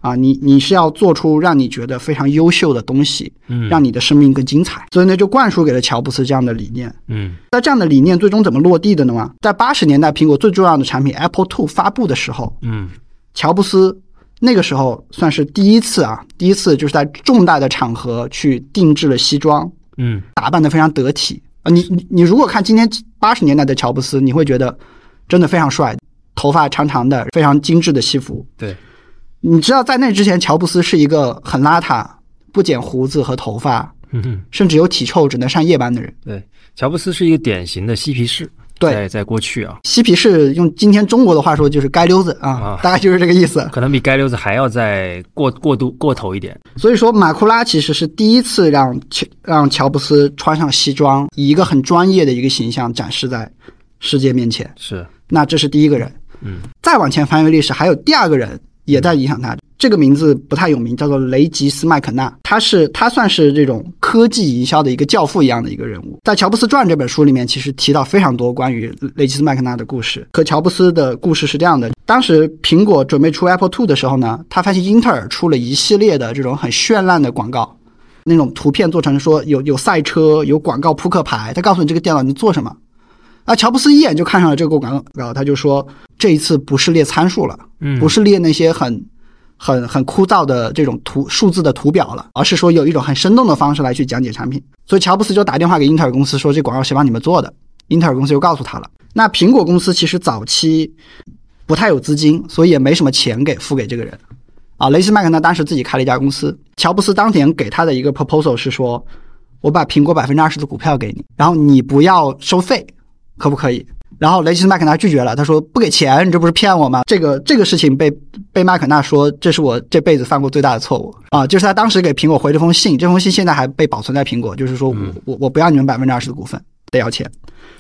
Speaker 2: 啊，你你是要做出让你觉得非常优秀的东西，
Speaker 1: 嗯
Speaker 2: 让你的生命更精彩。所以呢，就灌输给了乔布斯这样的理念。
Speaker 1: 嗯
Speaker 2: 那这样的理念最终怎么落地的呢？嘛，在八十年代，苹果最重要的产品 Apple Two 发布的时候，
Speaker 1: 嗯
Speaker 2: 乔布斯那个时候算是第一次啊，第一次就是在重大的场合去定制了西装，
Speaker 1: 嗯
Speaker 2: 打扮的非常得体啊。你你你如果看今天八十年代的乔布斯，你会觉得真的非常帅，头发长长的，非常精致的西服。
Speaker 1: 对，
Speaker 2: 你知道在那之前，乔布斯是一个很邋遢、不剪胡子和头发，
Speaker 1: 嗯哼。
Speaker 2: 甚至有体臭、只能上夜班的人。
Speaker 1: 对，乔布斯是一个典型的嬉皮士，
Speaker 2: 对
Speaker 1: 在在过去啊，
Speaker 2: 嬉皮士用今天中国的话说就是街溜子啊
Speaker 1: 啊，
Speaker 2: 大概就是这个意思。
Speaker 1: 可能比街溜子还要再过过度过头一点。
Speaker 2: 所以说，马库拉其实是第一次让乔让乔布斯穿上西装，以一个很专业的一个形象展示在世界面前。
Speaker 1: 是，
Speaker 2: 那这是第一个人。
Speaker 1: 嗯
Speaker 2: 再往前翻阅历史，还有第二个人也在影响他。这个名字不太有名，叫做雷吉斯麦肯纳。他是他算是这种科技营销的一个教父一样的一个人物。在《乔布斯传》这本书里面，其实提到非常多关于雷吉斯麦肯纳的故事。和乔布斯的故事是这样的：当时苹果准备出 Apple Two 的时候呢，他发现英特尔出了一系列的这种很绚烂的广告，那种图片做成说有有赛车，有广告扑克牌。他告诉你这个电脑能做什么。啊，乔布斯一眼就看上了这个广告，他就说这一次不是列参数了，
Speaker 1: 嗯，
Speaker 2: 不是列那些很、很、很枯燥的这种图数字的图表了，而是说有一种很生动的方式来去讲解产品。所以乔布斯就打电话给英特尔公司说，这广告谁帮你们做的？英特尔公司就告诉他了。那苹果公司其实早期不太有资金，所以也没什么钱给付给这个人。啊，雷斯麦克纳当时自己开了一家公司，乔布斯当年给他的一个 proposal 是说，我把苹果百分之二十的股票给你，然后你不要收费，可不可以？然后雷斯麦克纳拒绝了，他说不给钱，你这不是骗我吗？这个这个事情被被麦肯纳说这是我这辈子犯过最大的错误啊！就是他当时给苹果回这封信，这封信现在还被保存在苹果，就是说我我我不要你们百分之二十的股份，得要钱。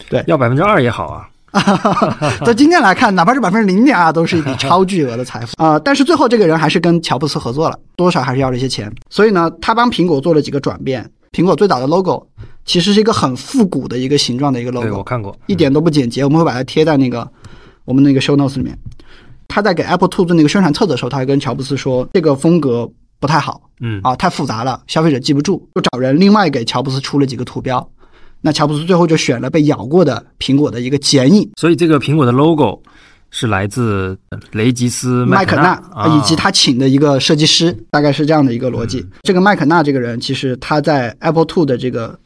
Speaker 1: 对要百分之二也好啊。
Speaker 2: 在今天来看，哪怕是百分之零点二，都是一笔超巨额的财富 啊、但是最后这个人还是跟乔布斯合作了，多少还是要了一些钱。所以呢，他帮苹果做了几个转变。苹果最早的 logo 其实是一个很复古的一个形状的一个
Speaker 1: logo，我看过。
Speaker 2: 一点都不简洁。我们会把它贴在那个我们那个 show notes 里面。他在给 Apple Two 做那个宣传册的时候，他还跟乔布斯说，这个风格不太好
Speaker 1: 嗯，
Speaker 2: 啊，太复杂了，消费者记不住，就找人另外给乔布斯出了几个图标。那乔布斯最后就选了被咬过的苹果的一个剪影，
Speaker 1: 所以这个苹果的 logo 是来自雷吉斯克
Speaker 2: 麦肯纳
Speaker 1: 啊，
Speaker 2: 以及他请的一个设计师，大概是这样的一个逻辑。这个麦肯纳这个人，其实他在 Apple Two 的这个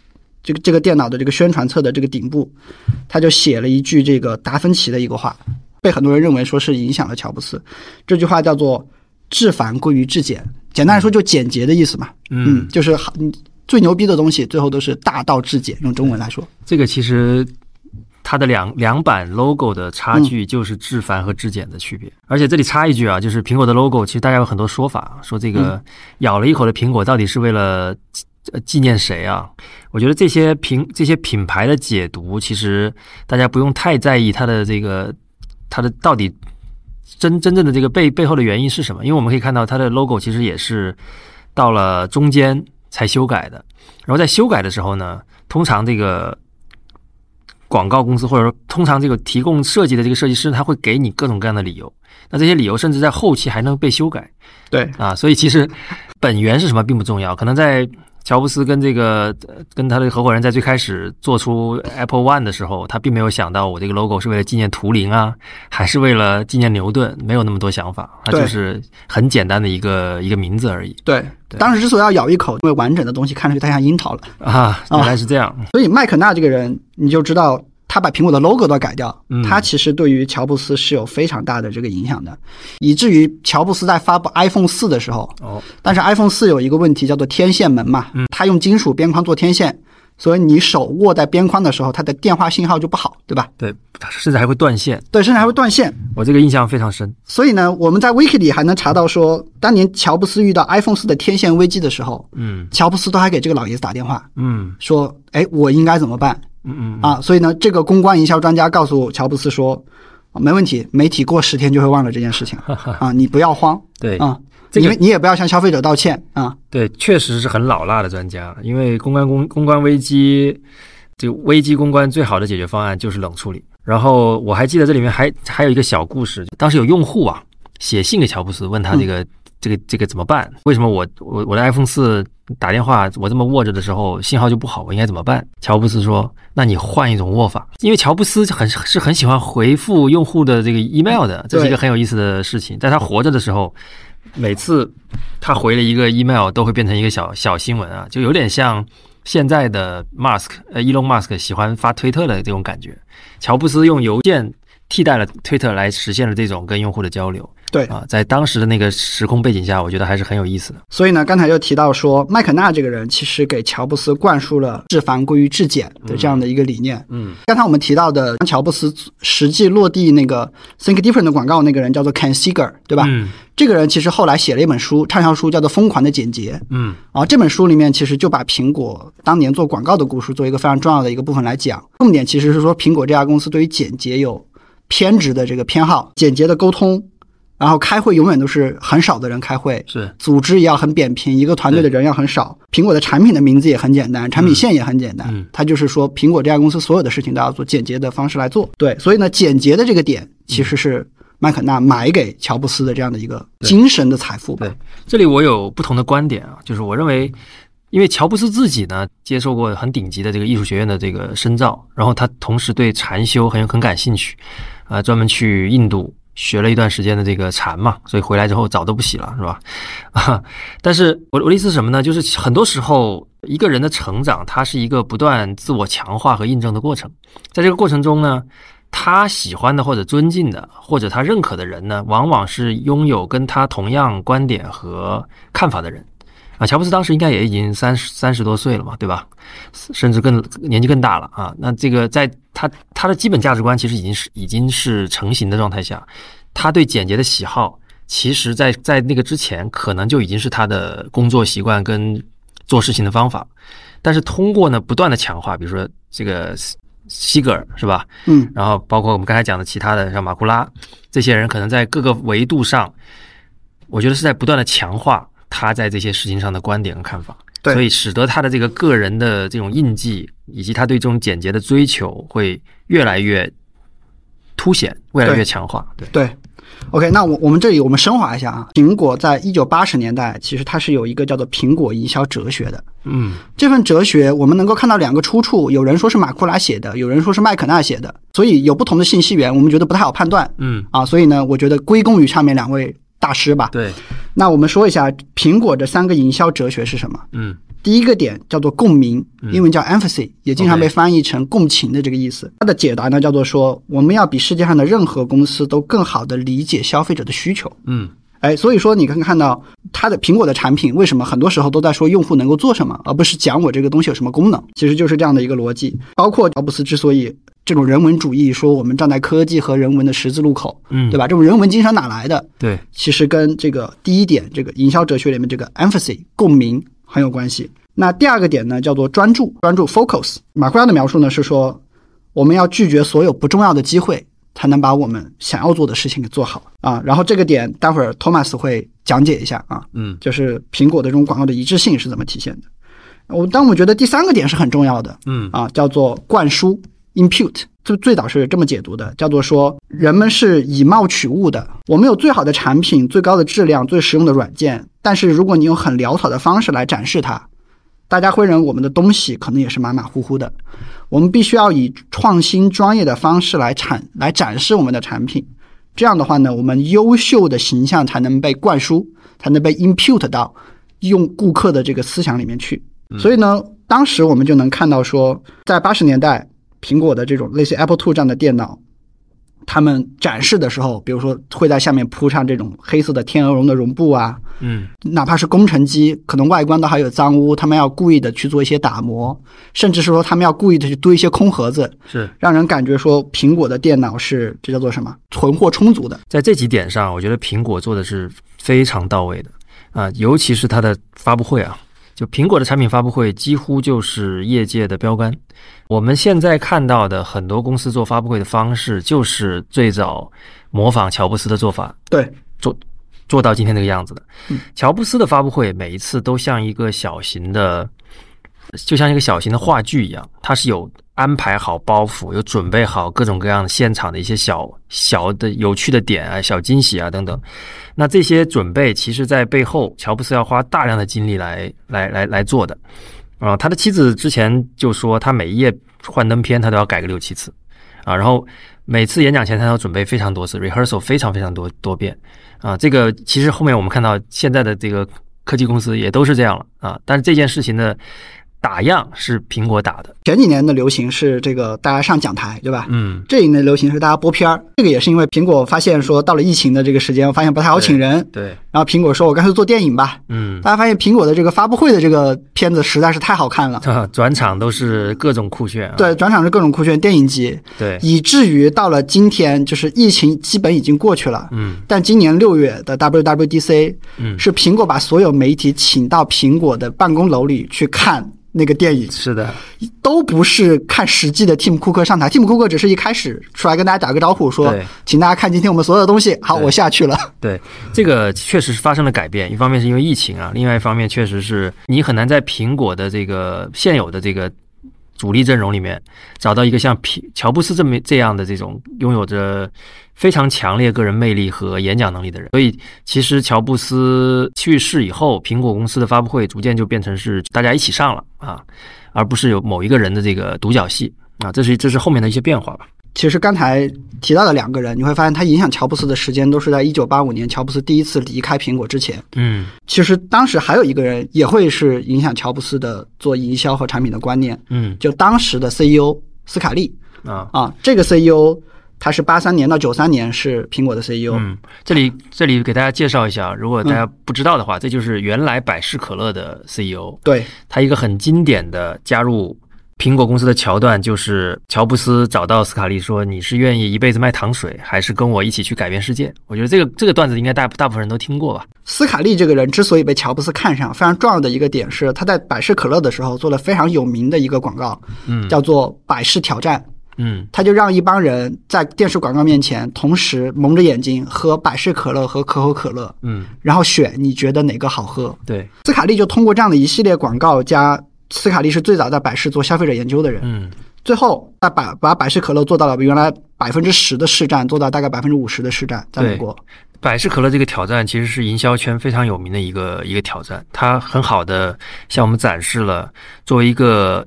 Speaker 2: 这个这个电脑的这个宣传册的这个顶部，他就写了一句这个达芬奇的一个话，被很多人认为说是影响了乔布斯。这句话叫做“至繁归于至简”，简单来说就简洁的意思嘛。
Speaker 1: 嗯，
Speaker 2: 就是最牛逼的东西，最后都是大道至简。用中文来说，
Speaker 1: 这个其实它的两两版 logo 的差
Speaker 2: 嗯
Speaker 1: 距就是至繁和至简的区别。而且这里插一句啊，就是苹果的 logo，其实大家有很多说法，说这
Speaker 2: 嗯
Speaker 1: 个咬了一口的苹果到底是为了呃纪念谁啊？我觉得这些品这些品牌的解读，其实大家不用太在意它的这个它的到底真真正的这个背背后的原因是什么？因为我们可以看到它的 logo 其实也是到了中间才修改的。然后在修改的时候呢，通常这个广告公司或者说通常这个提供设计的这个设计师，他会给你各种各样的理由。那这些理由甚至在后期还能被修改
Speaker 2: 对，
Speaker 1: 啊，所以其实本源是什么并不重要，可能在。乔布斯跟这个呃跟他的合伙人在最开始做出 Apple One 的时候，他并没有想到我这个 logo 是为了纪念图灵啊，还是为了纪念牛顿，没有那么多想法，他就是很简单的一个一个名字而已
Speaker 2: 对，
Speaker 1: 对
Speaker 2: 当时之所以要咬一口，因为完整的东西看上去太像樱桃了。
Speaker 1: 啊，原来是这样，
Speaker 2: 所以麦肯纳这个人，你就知道他把苹果的 logo 都改掉，
Speaker 1: 嗯
Speaker 2: 他其实对于乔布斯是有非常大的这个影响的，以至于乔布斯在发布 iPhone 四的时候，
Speaker 1: 哦，
Speaker 2: 但是 iPhone 四有一个问题叫做天线门嘛，
Speaker 1: 嗯
Speaker 2: 它用金属边框做天线，所以你手握在边框的时候，它的电话信号就不好，对吧？
Speaker 1: 对，甚至还会断线，
Speaker 2: 对，甚至还会断线。
Speaker 1: 我这个印象非常深。
Speaker 2: 所以呢，我们在 Wiki 里还能查到说，当年乔布斯遇到 iPhone 四的天线危机的时候，
Speaker 1: 嗯
Speaker 2: 乔布斯都还给这个老爷子打电话
Speaker 1: 嗯
Speaker 2: 说：“哎，我应该怎么办？”
Speaker 1: 嗯嗯
Speaker 2: 啊，所以呢，这个公关营销专家告诉乔布斯说，啊没问题，媒体过十天就会忘了这件事情啊，你不要慌
Speaker 1: 对
Speaker 2: 啊，
Speaker 1: 这个
Speaker 2: 你你也不要向消费者道歉啊，
Speaker 1: 对，确实是很老辣的专家，因为公关公公关危机，这个危机公关最好的解决方案就是冷处理。然后我还记得这里面还还有一个小故事，当时有用户啊写信给乔布斯，问他这个、这个这个怎么办？为什么我我我的 iPhone 四打电话我这么握着的时候信号就不好？我应该怎么办？乔布斯说：“那你换一种握法，因为乔布斯很是很喜欢回复用户的这个 email 的，这是一个很有意思的事情。在他活着的时候，每次他回了一个 email 都会变成一个小小新闻啊，就有点像现在的 Mask 呃 Elon Musk 喜欢发推特的这种感觉。乔布斯用邮件替代了推特来实现了这种跟用户的交流
Speaker 2: 对，
Speaker 1: 啊，在当时的那个时空背景下，我觉得还是很有意思的。
Speaker 2: 所以呢，刚才又提到说，麦肯纳这个人其实给乔布斯灌输了至繁归于至简的这样的一个理念。
Speaker 1: 嗯
Speaker 2: 刚才我们提到的乔布斯实际落地那个 Think Different 的广告那个人叫做 Ken Seeger，对吧？
Speaker 1: 嗯
Speaker 2: 这个人其实后来写了一本书，畅销书叫做《疯狂的简洁》。
Speaker 1: 嗯
Speaker 2: 啊，这本书里面其实就把苹果当年做广告的故事作为一个非常重要的一个部分来讲。重点其实是说，苹果这家公司对于简洁有偏执的这个偏好，简洁的沟通，然后开会永远都是很少的人开会，
Speaker 1: 是
Speaker 2: 组织也要很扁平，一个团队的人要很少。苹果的产品的名字也很简单，产品线也很简单。
Speaker 1: 嗯
Speaker 2: 它就是说，苹果这家公司所有的事情都要做简洁的方式来做。对，所以呢，简洁的这个点其实是麦肯纳买给乔布斯的这样的一个精神的财富吧。
Speaker 1: 对，这里我有不同的观点啊，就是我认为，因为乔布斯自己呢接受过很顶级的这个艺术学院的这个深造，然后他同时对禅修很有很感兴趣，啊、专门去印度学了一段时间的这个禅嘛，所以回来之后澡都不洗了，是吧？啊，但是我我的意思是什么呢？就是很多时候一个人的成长，它是一个不断自我强化和印证的过程，在这个过程中呢。他喜欢的或者尊敬的或者他认可的人呢，往往是拥有跟他同样观点和看法的人。啊，乔布斯当时应该也已经三十三十多岁了嘛，对吧？甚至更年纪更大了啊。那这个在他他的基本价值观其实已经是已经是成型的状态下，他对简洁的喜好，其实在在那个之前可能就已经是他的工作习惯跟做事情的方法。但是通过呢不断的强化，比如说这个西格尔是吧？
Speaker 2: 嗯，
Speaker 1: 然后包括我们刚才讲的其他的像马库拉这些人，可能在各个维度上，我觉得是在不断的强化。他在这些事情上的观点和看法，
Speaker 2: 对
Speaker 1: 所以使得他的这个个人的这种印记，以及他对这种简洁的追求，会越来越凸显，越来越强化。对，
Speaker 2: 对。OK，那我我们这里我们升华一下啊，苹果在一九八十年代其实它是有一个叫做苹果营销哲学的。
Speaker 1: 嗯
Speaker 2: 这份哲学我们能够看到两个出处，有人说是马库拉写的，有人说是麦肯纳写的，所以有不同的信息源，我们觉得不太好判断
Speaker 1: 嗯，
Speaker 2: 啊。所以呢，我觉得归功于上面两位大师吧。
Speaker 1: 对，
Speaker 2: 那我们说一下苹果这三个营销哲学是什么？
Speaker 1: 嗯
Speaker 2: 第一个点叫做共鸣，英文叫 empathy，也经常被翻译成共情的这个意思。它的解答呢叫做说，我们要比世界上的任何公司都更好的理解消费者的需求。
Speaker 1: 嗯
Speaker 2: 哎，所以说你可以看到它的苹果的产品为什么很多时候都在说用户能够做什么，而不是讲我这个东西有什么功能，其实就是这样的一个逻辑。包括乔布斯之所以这种人文主义说我们站在科技和人文的十字路口，
Speaker 1: 嗯，
Speaker 2: 对吧？这种人文精神哪来的？
Speaker 1: 对，
Speaker 2: 其实跟这个第一点，这个营销哲学里面这个 empathy 共鸣很有关系。那第二个点呢，叫做专注，专注 focus。马库拉的描述呢是说，我们要拒绝所有不重要的机会，才能把我们想要做的事情给做好啊。然后这个点，待会儿 Thomas 会讲解一下啊，
Speaker 1: 嗯
Speaker 2: 就是苹果的这种广告的一致性是怎么体现的。我但我觉得第三个点是很重要的，
Speaker 1: 嗯
Speaker 2: 啊，叫做灌输 （input）。这最早是这么解读的，叫做说人们是以貌取物的。我们有最好的产品、最高的质量、最实用的软件，但是如果你用很潦草的方式来展示它，大家会认为我们的东西可能也是马马虎虎的。我们必须要以创新、专业的方式来产来展示我们的产品。这样的话呢，我们优秀的形象才能被灌输，才能被 input 到用顾客的这个思想里面去。所以呢，当时我们就能看到说，在八十年代，苹果的这种类似 Apple Two 这样的电脑，他们展示的时候，比如说会在下面铺上这种黑色的天鹅绒的绒布啊，
Speaker 1: 嗯。
Speaker 2: 哪怕是工程机，可能外观都还有脏污，他们要故意的去做一些打磨，甚至是说他们要故意的去堆一些空盒子，
Speaker 1: 是。
Speaker 2: 让人感觉说苹果的电脑是这叫做什么？存货充足的。
Speaker 1: 在这几点上，我觉得苹果做的是非常到位的啊，尤其是它的发布会啊，就苹果的产品发布会几乎就是业界的标杆。我们现在看到的很多公司做发布会的方式，就是最早模仿乔布斯的做法
Speaker 2: 对，
Speaker 1: 做做到今天这个样子的
Speaker 2: 嗯。
Speaker 1: 乔布斯的发布会每一次都像一个小型的，就像一个小型的话剧一样，它是有安排好包袱，有准备好各种各样的现场的一些小小的有趣的点啊、小惊喜啊等等。那这些准备，其实在背后，乔布斯要花大量的精力来来来来做的。啊、他的妻子之前就说，他每一页幻灯片他都要改个六七次啊，然后每次演讲前他要准备非常多次，rehearsal 非常非常多多遍啊。这个其实后面我们看到现在的这个科技公司也都是这样了啊，但是这件事情的打样是苹果打的，
Speaker 2: 前几年的流行是这个大家上讲台，对吧？
Speaker 1: 嗯，
Speaker 2: 这一年的流行是大家播片儿，这个也是因为苹果发现说到了疫情的这个时间，我发现不太好请人，
Speaker 1: 对，
Speaker 2: 然后苹果说我干脆做电影吧。
Speaker 1: 嗯，
Speaker 2: 大家发现苹果的这个发布会的这个片子实在是太好看了，
Speaker 1: 转场都是各种酷炫啊，
Speaker 2: 对，转场是各种酷炫电影级，
Speaker 1: 对，
Speaker 2: 以至于到了今天，就是疫情基本已经过去了。
Speaker 1: 嗯。
Speaker 2: 但今年六月的 WWDC
Speaker 1: 嗯，
Speaker 2: 是苹果把所有媒体请到苹果的办公楼里去看那个电影，
Speaker 1: 是的，
Speaker 2: 都不是看实际的 Tim 库克上台，Tim 库克只是一开始出来跟大家打个招呼，说
Speaker 1: 对
Speaker 2: 请大家看今天我们所有的东西。好，我下去了。
Speaker 1: 对，这个确实是发生了改变。一方面是因为疫情啊，另外一方面确实是你很难在苹果的这个现有的这个主力阵容里面找到一个像皮乔布斯这么这样的这种拥有着非常强烈个人魅力和演讲能力的人。所以，其实乔布斯去世以后，苹果公司的发布会逐渐就变成是大家一起上了啊，而不是有某一个人的这个独角戏啊。这是这是后面的一些变化吧。
Speaker 2: 其实刚才提到的两个人，你会发现他影响乔布斯的时间都是在一九八五年乔布斯第一次离开苹果之前。
Speaker 1: 嗯。
Speaker 2: 其实当时还有一个人也会是影响乔布斯的做营销和产品的观念，
Speaker 1: 嗯。
Speaker 2: 就当时的 CEO 斯卡利。
Speaker 1: 啊。
Speaker 2: 啊，这个 CEO 他是八三年到九三年是苹果的 E CEO。
Speaker 1: 嗯，这里这里给大家介绍一下，如果大家不知道的话，这就是原来百事可乐的 CEO，
Speaker 2: 对，
Speaker 1: 他一个很经典的加入苹果公司的桥段，就是乔布斯找到斯卡利说：“你是愿意一辈子卖糖水，还是跟我一起去改变世界？”我觉得这个这个段子应该大大部分人都听过吧。
Speaker 2: 斯卡利这个人之所以被乔布斯看上，非常重要的一个点是他在百事可乐的时候做了非常有名的一个广告，
Speaker 1: 嗯
Speaker 2: 叫做“百事挑战”。
Speaker 1: 嗯
Speaker 2: 他就让一帮人在电视广告面前同时蒙着眼睛喝百事可乐和可口可乐，
Speaker 1: 嗯，
Speaker 2: 然后选你觉得哪个好喝。
Speaker 1: 对，
Speaker 2: 斯卡利就通过这样的一系列广告加，斯卡利是最早在百事做消费者研究的人，
Speaker 1: 嗯。
Speaker 2: 最后他把把百事可乐做到了原来百分之十的市占，做到大概百分之五十的市占，在美国。
Speaker 1: 百事可乐这个挑战其实是营销圈非常有名的一个一个挑战，它很好的向我们展示了作为一个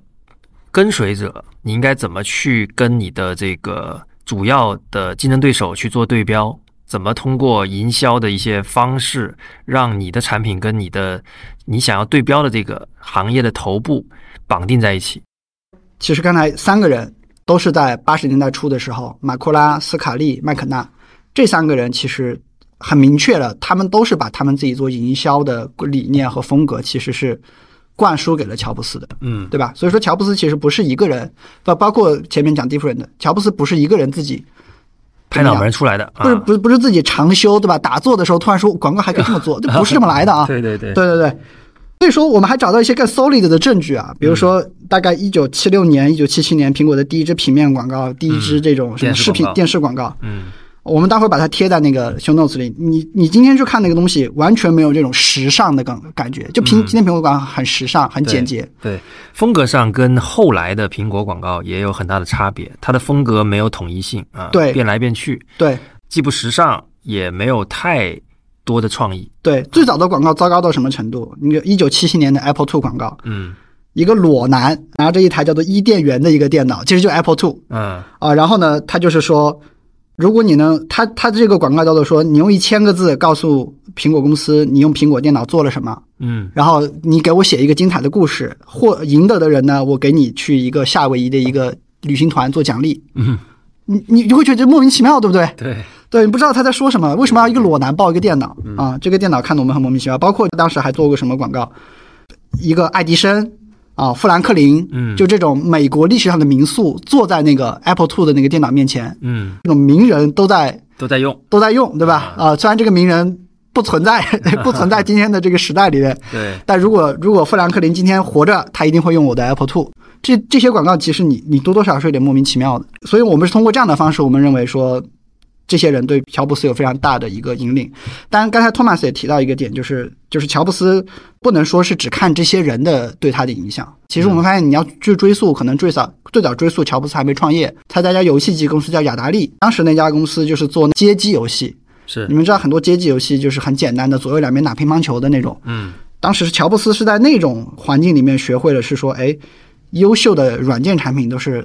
Speaker 1: 跟随者，你应该怎么去跟你的这个主要的竞争对手去做对标，怎么通过营销的一些方式，让你的产品跟你的你想要对标的这个行业的头部绑定在一起。
Speaker 2: 其实刚才三个人都是在八十年代初的时候，马库拉、斯卡利、麦肯纳这三个人其实很明确了，他们都是把他们自己做营销的理念和风格，其实是灌输给了乔布斯的，
Speaker 1: 嗯，
Speaker 2: 对吧？所以说，乔布斯其实不是一个人，包包括前面讲 different 的，乔布斯不是一个人自己。
Speaker 1: 拍脑门出来的，啊、
Speaker 2: 不是不是不是自己长修对吧？打坐的时候突然说广告还可以这么做，这不是这么来的啊！
Speaker 1: 对 对对，
Speaker 2: 对对对，所以说我们还找到一些更 solid 的证据啊，比如说大概一九七六年、一九七七年，苹果的第一支平面广告，第一支这种什么视频电视广告，
Speaker 1: 嗯
Speaker 2: 我们待会儿把它贴在那个 show notes 里。你你今天去看那个东西，完全没有这种时尚的感感觉，就苹、
Speaker 1: 嗯
Speaker 2: 今天苹果广告很时尚、很简洁。
Speaker 1: 对，风格上跟后来的苹果广告也有很大的差别，它的风格没有统一性啊，
Speaker 2: 对
Speaker 1: 变来变去，
Speaker 2: 对
Speaker 1: 既不时尚，也没有太多的创意。
Speaker 2: 对，最早的广告糟糕到什么程度？那个一九七七年的 Apple Two 广告，
Speaker 1: 嗯
Speaker 2: 一个裸男拿着一台叫做伊甸园的一个电脑，其实就 Apple Two。
Speaker 1: 嗯
Speaker 2: 啊，然后呢，他就是说，如果你能，他他这个广告叫做说，你用一千个字告诉苹果公司你用苹果电脑做了什么，
Speaker 1: 嗯
Speaker 2: 然后你给我写一个精彩的故事，或赢得的人呢，我给你去一个夏威夷的一个旅行团做奖励。
Speaker 1: 嗯，
Speaker 2: 你你你会觉得莫名其妙，对不对？
Speaker 1: 对，
Speaker 2: 对，你不知道他在说什么，为什么要一个裸男抱一个电脑啊？这个电脑看得我们很莫名其妙。包括当时还做过什么广告，一个爱迪生啊，富兰克林，
Speaker 1: 嗯
Speaker 2: 就这种美国历史上的名宿，坐在那个 Apple Two 的那个电脑面前，
Speaker 1: 嗯
Speaker 2: 这种名人都在
Speaker 1: 都在用。
Speaker 2: 都在用，对吧？啊，虽然这个名人不存在，不存在今天的这个时代里面，
Speaker 1: 对，
Speaker 2: 但如果如果富兰克林今天活着，他一定会用我的 Apple Two。这这些广告其实你你多多少少是有点莫名其妙的，所以我们是通过这样的方式，我们认为说这些人对乔布斯有非常大的一个引领。当然，刚才托马斯也提到一个点，就是就是乔布斯不能说是只看这些人的对他的影响。其实我们发现，你要去追溯，可能最早最早追溯乔布斯还没创业，他在一家游戏机公司叫雅达利，当时那家公司就是做街机游戏。
Speaker 1: 是
Speaker 2: 你，们知道很多街机游戏就是很简单的，左右两边打乒乓球的那种。
Speaker 1: 嗯
Speaker 2: 当时乔布斯是在那种环境里面学会了，是说，哎，优秀的软件产品都是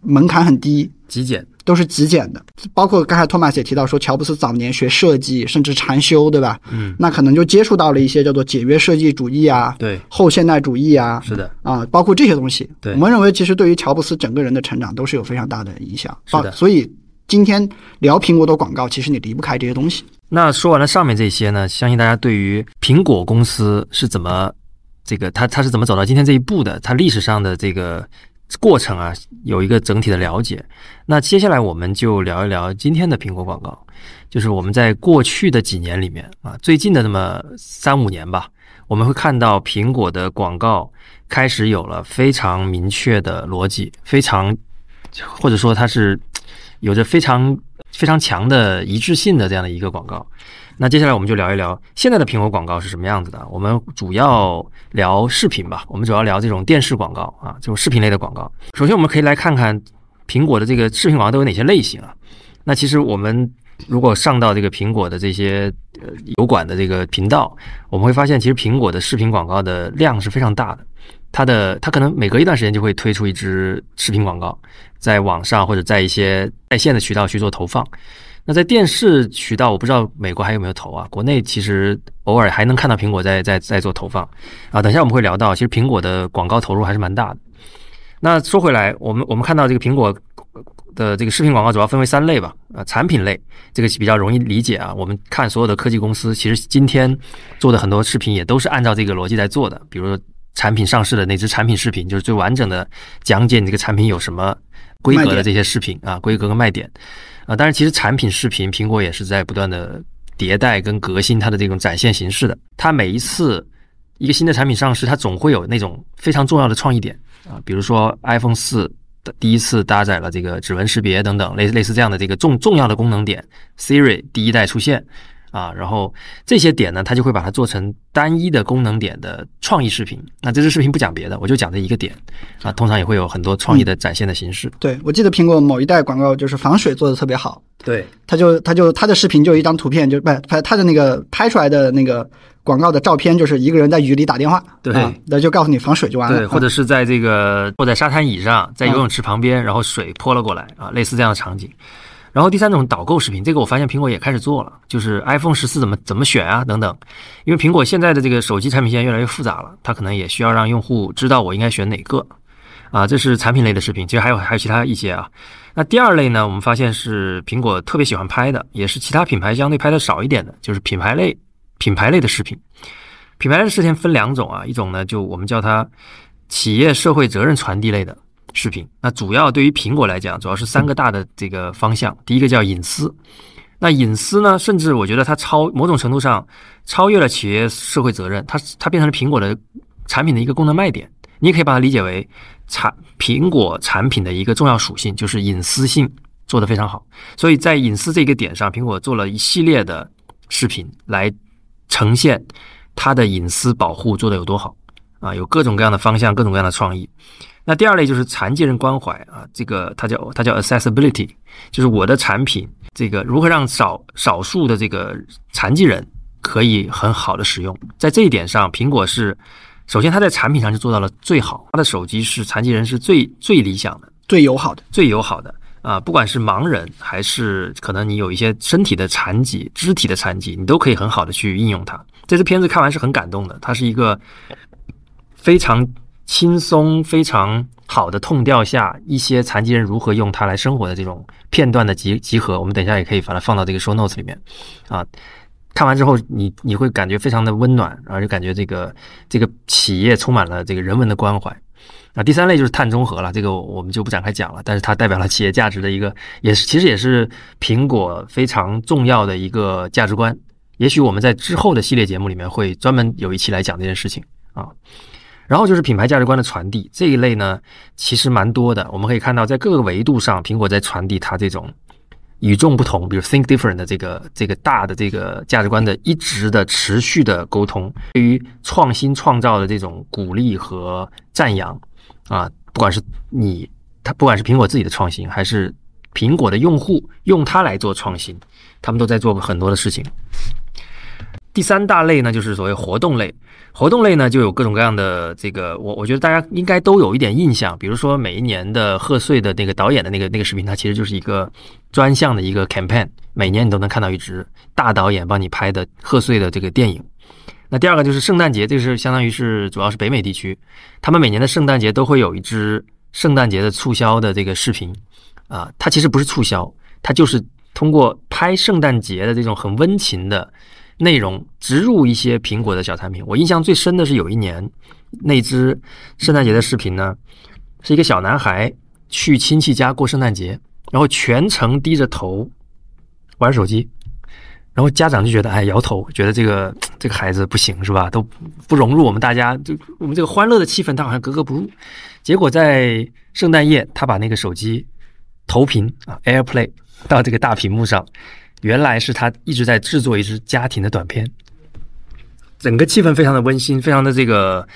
Speaker 2: 门槛很低，
Speaker 1: 极简。
Speaker 2: 都是极简的。包括刚才托马斯也提到说，乔布斯早年学设计，甚至禅修，对吧？
Speaker 1: 嗯，
Speaker 2: 那可能就接触到了一些叫做简约设计主义啊、
Speaker 1: 对，
Speaker 2: 后现代主义啊，
Speaker 1: 是的，
Speaker 2: 啊，包括这些东西。
Speaker 1: 对
Speaker 2: 我们认为其实对于乔布斯整个人的成长都是有非常大的影响。
Speaker 1: 是的
Speaker 2: 所以今天聊苹果的广告，其实你离不开这些东西。
Speaker 1: 那说完了上面这些呢，相信大家对于苹果公司是怎么这个他他是怎么走到今天这一步的，他历史上的这个过程啊，有一个整体的了解。那接下来我们就聊一聊今天的苹果广告，就是我们在过去的几年里面啊，最近的那么三五年吧，我们会看到苹果的广告开始有了非常明确的逻辑，非常或者说它是有着非常非常强的一致性的这样的一个广告。那接下来我们就聊一聊现在的苹果广告是什么样子的。我们主要聊视频吧，我们主要聊这种电视广告啊，这种视频类的广告。首先，我们可以来看看苹果的这个视频广告都有哪些类型啊？那其实我们如果上到这个苹果的这些呃油管的这个频道，我们会发现，其实苹果的视频广告的量是非常大的。它的它可能每隔一段时间就会推出一支视频广告，在网上或者在一些在线的渠道去做投放。那在电视渠道，我不知道美国还有没有投啊？国内其实偶尔还能看到苹果在在在做投放啊。等一下我们会聊到，其实苹果的广告投入还是蛮大的。那说回来，我们我们看到这个苹果的这个视频广告主要分为三类吧，啊，产品类这个比较容易理解啊。我们看所有的科技公司，其实今天做的很多视频也都是按照这个逻辑在做的。比如说产品上市的那支产品视频，就是最完整的讲解你这个产品有什么规格的这些视频啊，规格跟卖点啊。但是，其实产品视频，苹果也是在不断的迭代跟革新它的这种展现形式的。它每一次一个新的产品上市，它总会有那种非常重要的创意点啊，比如说 iPhone 四。第一次搭载了这个指纹识别等等类类似这样的这个重重要的功能点，Siri 第一代出现啊，然后这些点呢，它就会把它做成单一的功能点的创意视频。那这支视频不讲别的，我就讲这一个点啊，通常也会有很多创意的展现的形式。
Speaker 2: 对，我记得苹果某一代广告就是防水做的特别好，
Speaker 1: 对，
Speaker 2: 他就他就他的视频就一张图片，就不拍他的那个拍出来的那个。广告的照片就是一个人在雨里打电话，
Speaker 1: 对，
Speaker 2: 那就告诉你防水就完了。
Speaker 1: 对，或者是在这个坐在沙滩椅上，在游泳池旁边，然后水泼了过来啊，类似这样的场景。然后第三种导购视频，这个我发现苹果也开始做了，就是 iPhone 十四怎么怎么选啊等等。因为苹果现在的这个手机产品线越来越复杂了，它可能也需要让用户知道我应该选哪个啊。这是产品类的视频，其实还有还有其他一些啊。那第二类呢，我们发现是苹果特别喜欢拍的，也是其他品牌相对拍的少一点的，就是品牌类。品牌类的视频，品牌类的视频分两种啊，一种呢就我们叫它企业社会责任传递类的视频。那主要对于苹果来讲，主要是三个大的这个方向。第一个叫隐私，那隐私呢，甚至我觉得它超某种程度上超越了企业社会责任，它它变成了苹果的产品的一个功能卖点。你也可以把它理解为产苹果产品的一个重要属性，就是隐私性做得非常好。所以在隐私这个点上，苹果做了一系列的视频来。呈现它的隐私保护做得有多好啊？有各种各样的方向，各种各样的创意。那第二类就是残疾人关怀啊，这个它叫它叫 accessibility，就是我的产品这个如何让少少数的这个残疾人可以很好的使用。在这一点上，苹果是首先它在产品上就做到了最好，它的手机是残疾人是最最理想的、
Speaker 2: 最友好的、
Speaker 1: 最友好的。啊，不管是盲人还是可能你有一些身体的残疾、肢体的残疾，你都可以很好的去应用它。这支片子看完是很感动的，它是一个非常轻松、非常好的痛调下，一些残疾人如何用它来生活的这种片段的集集合。我们等一下也可以把它放到这个 show notes 里面。啊，看完之后你你会感觉非常的温暖，然后就感觉这个这个企业充满了这个人文的关怀。那第三类就是碳中和了，这个我们就不展开讲了。但是它代表了企业价值的一个，也是其实也是苹果非常重要的一个价值观。也许我们在之后的系列节目里面会专门有一期来讲这件事情啊。然后就是品牌价值观的传递这一类呢，其实蛮多的。我们可以看到，在各个维度上，苹果在传递它这种与众不同，比如 think different 的这个这个大的这个价值观的一直的持续的沟通，对于创新创造的这种鼓励和赞扬。啊，不管是你，它不管是苹果自己的创新，还是苹果的用户用它来做创新，他们都在做很多的事情。第三大类呢，就是所谓活动类。活动类呢，就有各种各样的这个，我我觉得大家应该都有一点印象。比如说每一年的贺岁的那个导演的那个那个视频，它其实就是一个专项的一个 campaign，每年你都能看到一支大导演帮你拍的贺岁的这个电影。那第二个就是圣诞节，这是相当于是主要是北美地区，他们每年的圣诞节都会有一支圣诞节的促销的这个视频，啊，它其实不是促销，它就是通过拍圣诞节的这种很温情的内容，植入一些苹果的小产品。我印象最深的是有一年那支圣诞节的视频呢，是一个小男孩去亲戚家过圣诞节，然后全程低着头玩手机。然后家长就觉得，哎，摇头，觉得这个 这个孩子不行，是吧？都不融入我们大家，就我们这个欢乐的气氛，他好像格格不入。结果在圣诞夜，他把那个手机投屏啊，AirPlay 到这个大屏幕上，原来是他一直在制作一支家庭的短片，整个气氛非常的温馨，非常的这个。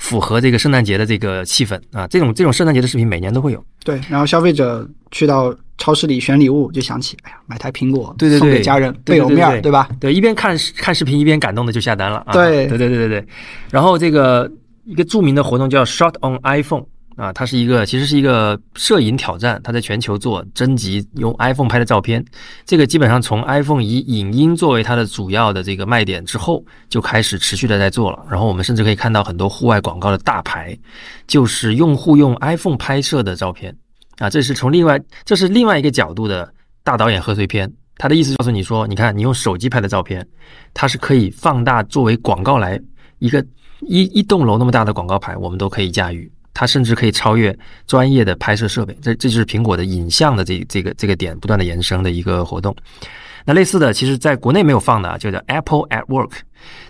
Speaker 1: 符合这个圣诞节的这个气氛啊，这种这种圣诞节的视频每年都会有。
Speaker 2: 对，然后消费者去到超市里选礼物，就想起，哎呀，买台苹果，
Speaker 1: 对对对，
Speaker 2: 送给家人，倍有面儿，
Speaker 1: 对
Speaker 2: 吧？
Speaker 1: 对，一边看看视频一边感动的就下单了。
Speaker 2: 对，
Speaker 1: 对对对对对。然后这个一个著名的活动叫 Shot on iPhone。啊，它是一个，其实是一个摄影挑战。它在全球做征集用 iPhone 拍的照片，这个基本上从 iPhone 以影音作为它的主要的这个卖点之后，就开始持续的在做了。然后我们甚至可以看到很多户外广告的大牌，就是用户用 iPhone 拍摄的照片啊，这是从另外这是另外一个角度的大导演贺岁片。他的意思告诉你说，你看你用手机拍的照片，它是可以放大作为广告来一个一一栋楼那么大的广告牌，我们都可以驾驭。它甚至可以超越专业的拍摄设备，这这就是苹果的影像的这这个这个点不断的延伸的一个活动。那类似的，其实在国内没有放的啊，就叫 Apple at Work，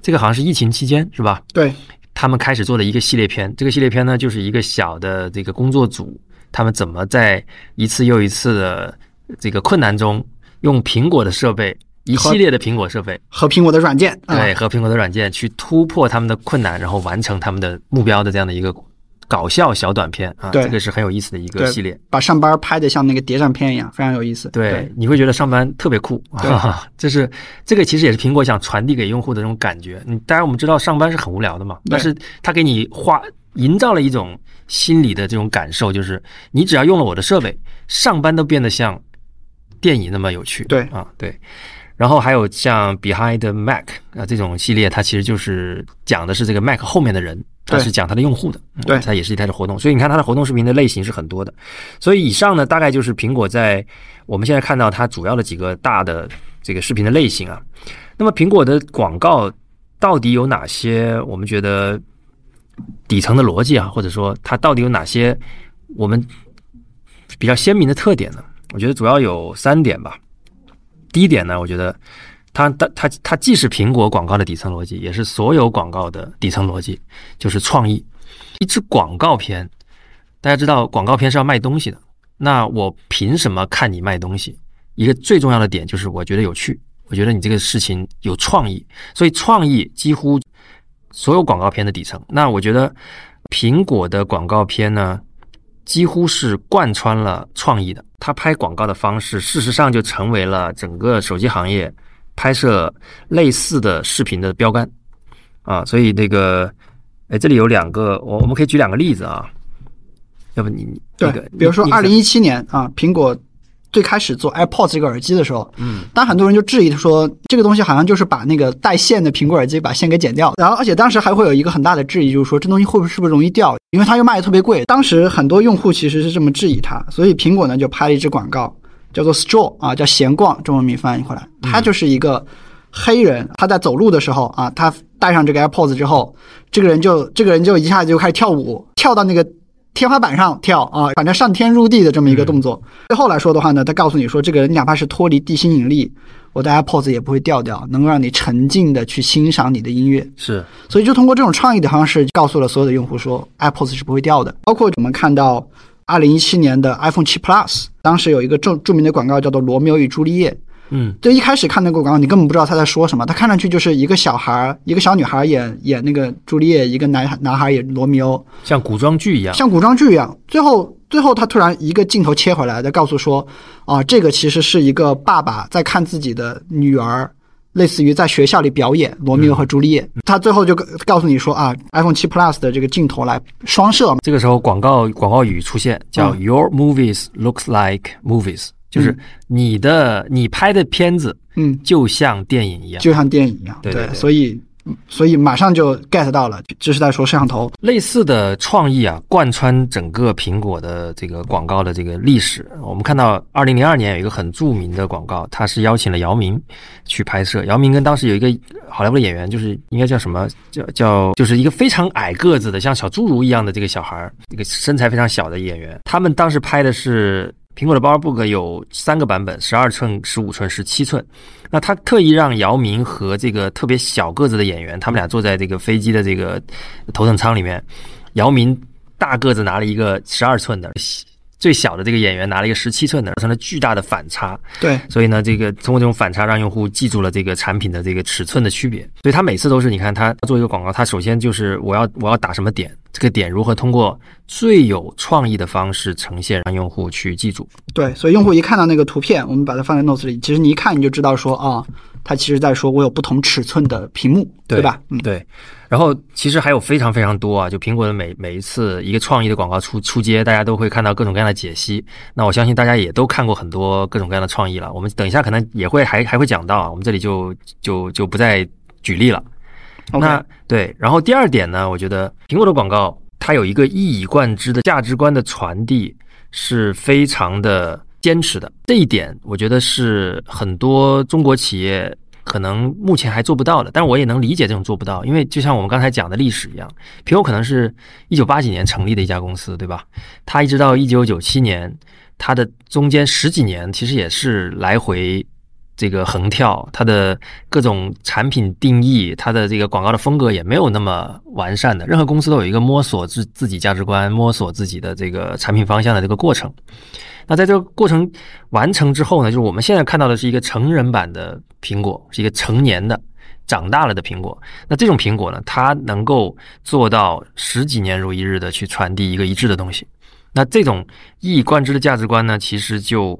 Speaker 1: 这个好像是疫情期间是吧？
Speaker 2: 对，
Speaker 1: 他们开始做的一个系列片。这个系列片呢，就是一个小的这个工作组，他们怎么在一次又一次的这个困难中，用苹果的设备，一系列的苹果设备，
Speaker 2: 和苹果的软件，啊
Speaker 1: 对，和苹果的软件去突破他们的困难，然后完成他们的目标的这样的一个搞笑小短片啊，这个是很有意思的一个系列。
Speaker 2: 把上班拍的像那个谍战片一样，非常有意思。
Speaker 1: 对，你会觉得上班特别酷，
Speaker 2: 啊
Speaker 1: 这是这个其实也是苹果想传递给用户的这种感觉。你当然我们知道上班是很无聊的嘛，但是它给你画营造了一种心理的这种感受，就是你只要用了我的设备，上班都变得像电影那么有趣。
Speaker 2: 对
Speaker 1: 啊，对。然后还有像 Behind Mac 啊这种系列，它其实就是讲的是这个 Mac 后面的人，它是讲它的用户的，嗯
Speaker 2: 对
Speaker 1: 它也是一台的活动。所以你看它的活动视频的类型是很多的。所以以上呢，大概就是苹果在我们现在看到它主要的几个大的这个视频的类型啊。那么苹果的广告到底有哪些？我们觉得底层的逻辑啊，或者说它到底有哪些我们比较鲜明的特点呢？我觉得主要有三点吧。第一点呢，我觉得它它它它既是苹果广告的底层逻辑，也是所有广告的底层逻辑，就是创意。一支广告片，大家知道广告片是要卖东西的，那我凭什么看你卖东西？一个最重要的点就是我觉得有趣，我觉得你这个事情有创意，所以创意几乎所有广告片的底层。那我觉得苹果的广告片呢，几乎是贯穿了创意的。它拍广告的方式，事实上就成为了整个手机行业拍摄类似的视频的标杆啊。所以那个，哎，这里有两个，我我们可以举两个例子啊。要不你你
Speaker 2: 对
Speaker 1: 那个，
Speaker 2: 比如说
Speaker 1: 你
Speaker 2: 二零一七年啊，苹果最开始做 AirPods 这个耳机的时候，
Speaker 1: 嗯，
Speaker 2: 当很多人就质疑说，这个东西好像就是把那个带线的苹果耳机把线给剪掉，然后而且当时还会有一个很大的质疑，就是说这东西会不会是不是容易掉，因为它又卖的特别贵。当时很多用户其实是这么质疑它，所以苹果呢就拍了一支广告，叫做 Straw 啊，叫闲逛，中文名翻译过来，他就是一个黑人，他在走路的时候啊，他戴上这个 AirPods 之后，这个人就这个人就一下子就开始跳舞，跳到那个天花板上跳啊，反正上天入地的这么一个动作。最后来说的话呢，他告诉你说，这个人哪怕是脱离地心引力，我的 AirPods 也不会掉掉，能够让你沉浸的去欣赏你的音乐。
Speaker 1: 是
Speaker 2: 所以就通过这种创意的方式，告诉了所有的用户说，AirPods 是不会掉的。包括我们看到二零一七年的 iPhone 七 Plus，当时有一个著著名的广告叫做《罗密欧与朱丽叶》。
Speaker 1: 嗯
Speaker 2: 就一开始看那个广告，你根本不知道他在说什么，他看上去就是一个小孩儿，一个小女孩演演那个朱丽叶，一个男孩男孩演罗密欧，
Speaker 1: 像古装剧一样，
Speaker 2: 像古装剧一样。最后，最后他突然一个镜头切回来，再告诉说，啊，这个其实是一个爸爸在看自己的女儿，类似于在学校里表演罗密欧和朱丽叶。他最后就告告诉你说啊，iPhone 7 Plus 的这个镜头来双摄嘛，
Speaker 1: 这个时候广告广告语出现，叫
Speaker 2: 嗯
Speaker 1: “Your movies looks like movies”，就是你的你拍的片子
Speaker 2: 嗯，
Speaker 1: 就像电影一样。
Speaker 2: 就像电影一样。
Speaker 1: 对对对
Speaker 2: 所以所以马上就 get 到了，这是在说摄像头。
Speaker 1: 类似的创意啊，贯穿整个苹果的这个广告的这个历史。我们看到，二零零二年有一个很著名的广告，它是邀请了姚明去拍摄。姚明跟当时有一个好莱坞的演员，就是应该叫什么叫叫，就是一个非常矮个子的，像小侏儒一样的这个小孩儿，一个身材非常小的演员。他们当时拍的是。苹果的 PowerBook 有三个版本，十二寸、十五寸、十七寸。那他特意让姚明和这个特别小个子的演员，他们俩坐在这个飞机的这个头等舱里面，姚明大个子拿了一个十二寸的，最小的这个演员拿了一个十七寸的，造成了巨大的反差。
Speaker 2: 对，
Speaker 1: 所以呢，这个通过这种反差，让用户记住了这个产品的这个尺寸的区别。所以他每次都是，你看他做一个广告，他首先就是我要我要打什么点，这个点如何通过最有创意的方式呈现，让用户去记住。
Speaker 2: 对，所以用户一看到那个图片，我们把它放在 notes 里，其实你一看你就知道说啊，它其实在说我有不同尺寸的屏幕，对吧？嗯，
Speaker 1: 对。然后其实还有非常非常多啊，就苹果的每每一次一个创意的广告出出街，大家都会看到各种各样的解析。那我相信大家也都看过很多各种各样的创意了。我们等一下可能也会还还会讲到啊，我们这里就就就不再举例了。那对，然后第二点呢，我觉得苹果的广告它有一个一以贯之的价值观的传递，是非常的坚持的。这一点，我觉得是很多中国企业可能目前还做不到的。但我也能理解这种做不到，因为就像我们刚才讲的历史一样，苹果可能是一九八几年成立的一家公司，对吧？它一直到一九九七年，它的中间十几年其实也是来回。这个横跳，它的各种产品定义，它的这个广告的风格也没有那么完善的。任何公司都有一个摸索自自己价值观、摸索自己的这个产品方向的这个过程。那在这个过程完成之后呢，就是我们现在看到的是一个成人版的苹果，是一个成年的、长大了的苹果。那这种苹果呢，它能够做到十几年如一日的去传递一个一致的东西。那这种一以贯之的价值观呢，其实就。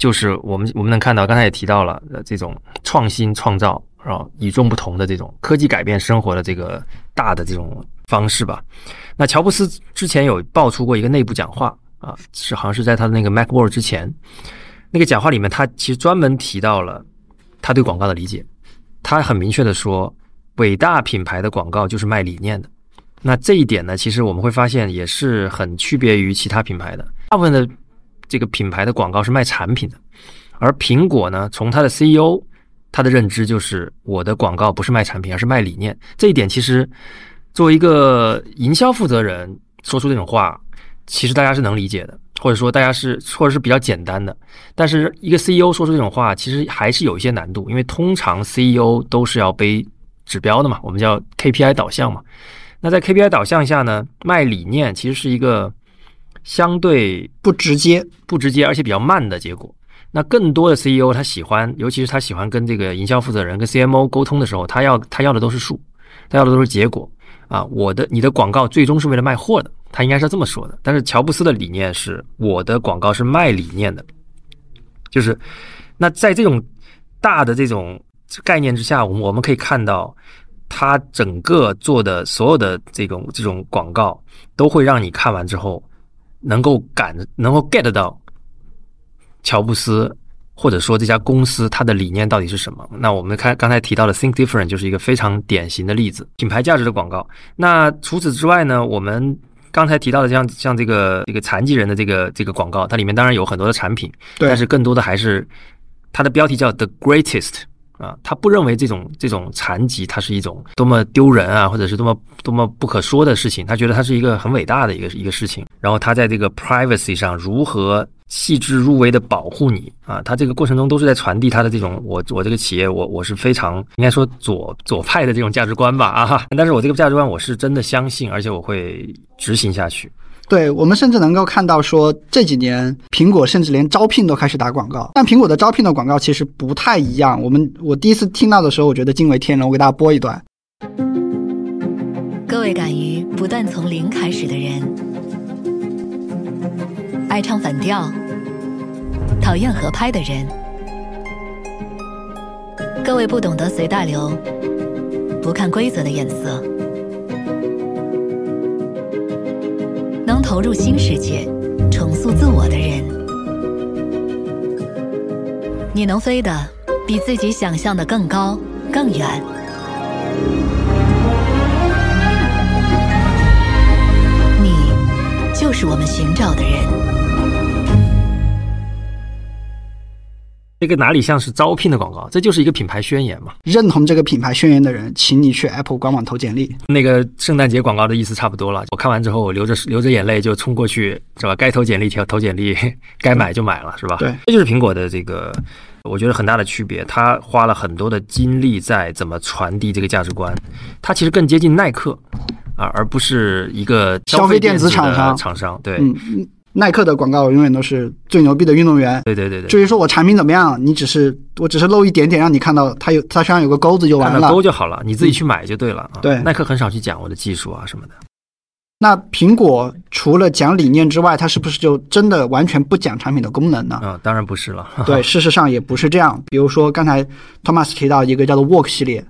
Speaker 1: 就是我们我们能看到，刚才也提到了呃这种创新创造啊，与众不同的这种科技改变生活的这个大的这种方式吧。那乔布斯之前有爆出过一个内部讲话啊，是好像是在他的那个 MacWorld 之前，那个讲话里面，他其实专门提到了他对广告的理解。他很明确的说，伟大品牌的广告就是卖理念的。那这一点呢，其实我们会发现也是很区别于其他品牌的，大部分的。这个品牌的广告是卖产品的，而苹果呢，从它的 CEO 他的认知就是我的广告不是卖产品，而是卖理念。这一点其实作为一个营销负责人说出这种话，其实大家是能理解的，或者说大家是或者是比较简单的。但是一个 CEO 说出这种话，其实还是有一些难度，因为通常 CEO 都是要背指标的嘛，我们叫 KPI 导向嘛。那在 KPI 导向下呢，卖理念其实是一个。相对
Speaker 2: 不直接、
Speaker 1: 不直接，而且比较慢的结果。那更多的 CEO 他喜欢，尤其是他喜欢跟这个营销负责人、跟 CMO 沟通的时候，他要他要的都是数，他要的都是结果啊！我的你的广告最终是为了卖货的，他应该是这么说的。但是乔布斯的理念是，我的广告是卖理念的，就是那在这种大的这种概念之下，我们我们可以看到，他整个做的所有的这种这种广告，都会让你看完之后。能够感能够 get 到乔布斯或者说这家公司它的理念到底是什么？那我们看刚才提到的 Think Different 就是一个非常典型的例子，品牌价值的广告。那除此之外呢，我们刚才提到的像像这个这个残疾人的这个这个广告，它里面当然有很多的产品，但是更多的还是它的标题叫 The Greatest。啊，他不认为这种这种残疾，它是一种多么丢人啊，或者是多么多么不可说的事情。他觉得它是一个很伟大的一个一个事情。然后他在这个 privacy 上如何细致入微的保护你啊？他这个过程中都是在传递他的这种我我这个企业我我是非常应该说左左派的这种价值观吧啊哈。但是我这个价值观我是真的相信，而且我会执行下去。
Speaker 2: 对我们甚至能够看到，说这几年苹果甚至连招聘都开始打广告，但苹果的招聘的广告其实不太一样。我们我第一次听到的时候，我觉得惊为天人。我给大家播一段。
Speaker 4: 各位敢于不断从零开始的人，爱唱反调、讨厌合拍的人，各位不懂得随大流、不看规则的眼色。能投入新世界、重塑自我的人，你能飞得比自己想象的更高、更远。你就是我们寻找的人。
Speaker 1: 这个哪里像是招聘的广告？这就是一个品牌宣言嘛。
Speaker 2: 认同这个品牌宣言的人，请你去 Apple 官网投简历。
Speaker 1: 那个圣诞节广告的意思差不多了。我看完之后，我流着流着眼泪就冲过去，是吧？该投简历投投简历，该买就买了，是吧？
Speaker 2: 对，
Speaker 1: 这就是苹果的这个，我觉得很大的区别。他花了很多的精力在怎么传递这个价值观。他其实更接近耐克啊，而不是一个
Speaker 2: 消费电
Speaker 1: 子
Speaker 2: 厂商。
Speaker 1: 厂商对。
Speaker 2: 耐克的广告永远都是最牛逼的运动员。
Speaker 1: 对对对对。
Speaker 2: 至于说我产品怎么样，你只是我只是露一点点让你看到，它有它身上有个钩子就完了。
Speaker 1: 钩就好了，你自己去买就对了。
Speaker 2: 啊对，
Speaker 1: 耐克很少去讲我的技术啊什么的。
Speaker 2: 那苹果除了讲理念之外，它是不是就真的完全不讲产品的功能呢？
Speaker 1: 啊，当然不是了。
Speaker 2: 对，事实上也不是这样。比如说刚才 Thomas 提到一个叫做 Work 系列，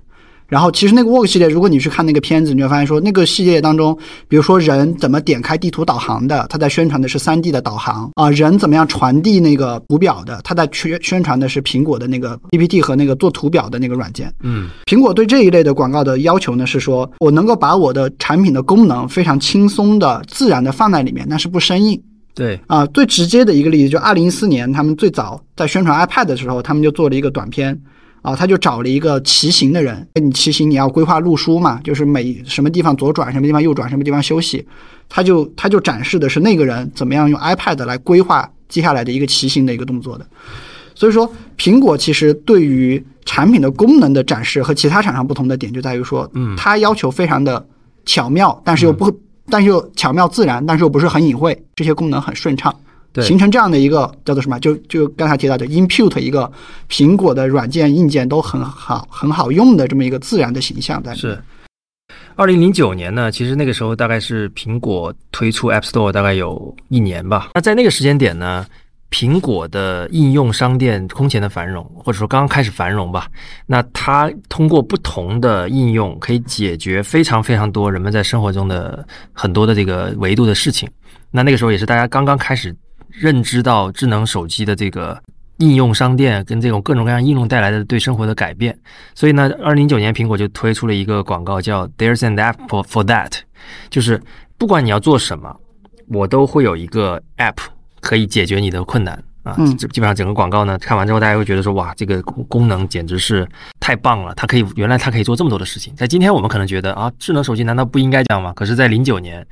Speaker 2: 然后其实那个 Walk 系列，如果你去看那个片子，你会发现说那个系列当中，比如说人怎么点开地图导航的，他在宣传的是 3D 的导航啊；人怎么样传递那个图表的，他在宣宣传的是苹果的那个 PPT 和那个做图表的那个软件。
Speaker 1: 嗯，
Speaker 2: 苹果对这一类的广告的要求呢，是说我能够把我的产品的功能非常轻松的、自然的放在里面，但是不生硬。
Speaker 1: 对，
Speaker 2: 啊，最直接的一个例子就二零一四年，他们最早在宣传 iPad 的时候，他们就做了一个短片。啊，他就找了一个骑行的人，你骑行你要规划路书嘛，就是每什么地方左转，什么地方右转，什么地方休息，他就他就展示的是那个人怎么样用 iPad 来规划接下来的一个骑行的一个动作的。所以说，苹果其实对于产品的功能的展示和其他厂商不同的点就在于说，
Speaker 1: 嗯，
Speaker 2: 它要求非常的巧妙，但是又不，但是又巧妙自然，但是又不是很隐晦，这些功能很顺畅。
Speaker 1: 对，
Speaker 2: 形成这样的一个叫做什么？就就刚才提到的 input 一个苹果的软件硬件都很好很好用的这么一个自然的形象在。
Speaker 1: 是。二零零九年呢，其实那个时候大概是苹果推出 App Store 大概有一年吧。那在那个时间点呢，苹果的应用商店空前的繁荣，或者说刚刚开始繁荣吧。那它通过不同的应用，可以解决非常非常多人们在生活中的很多的这个维度的事情。那那个时候也是大家刚刚开始。认知到智能手机的这个应用商店跟这种各种各样应用带来的对生活的改变，所以呢，二零一九年苹果就推出了一个广告，叫 "There's an app for that"，就是不管你要做什么，我都会有一个 app 可以解决你的困难。啊。基基本上整个广告呢，看完之后大家会觉得说，哇，这个功能简直是太棒了，它可以原来它可以做这么多的事情。在今天我们可能觉得啊，智能手机难道不应该这样吗？可是，在零九年。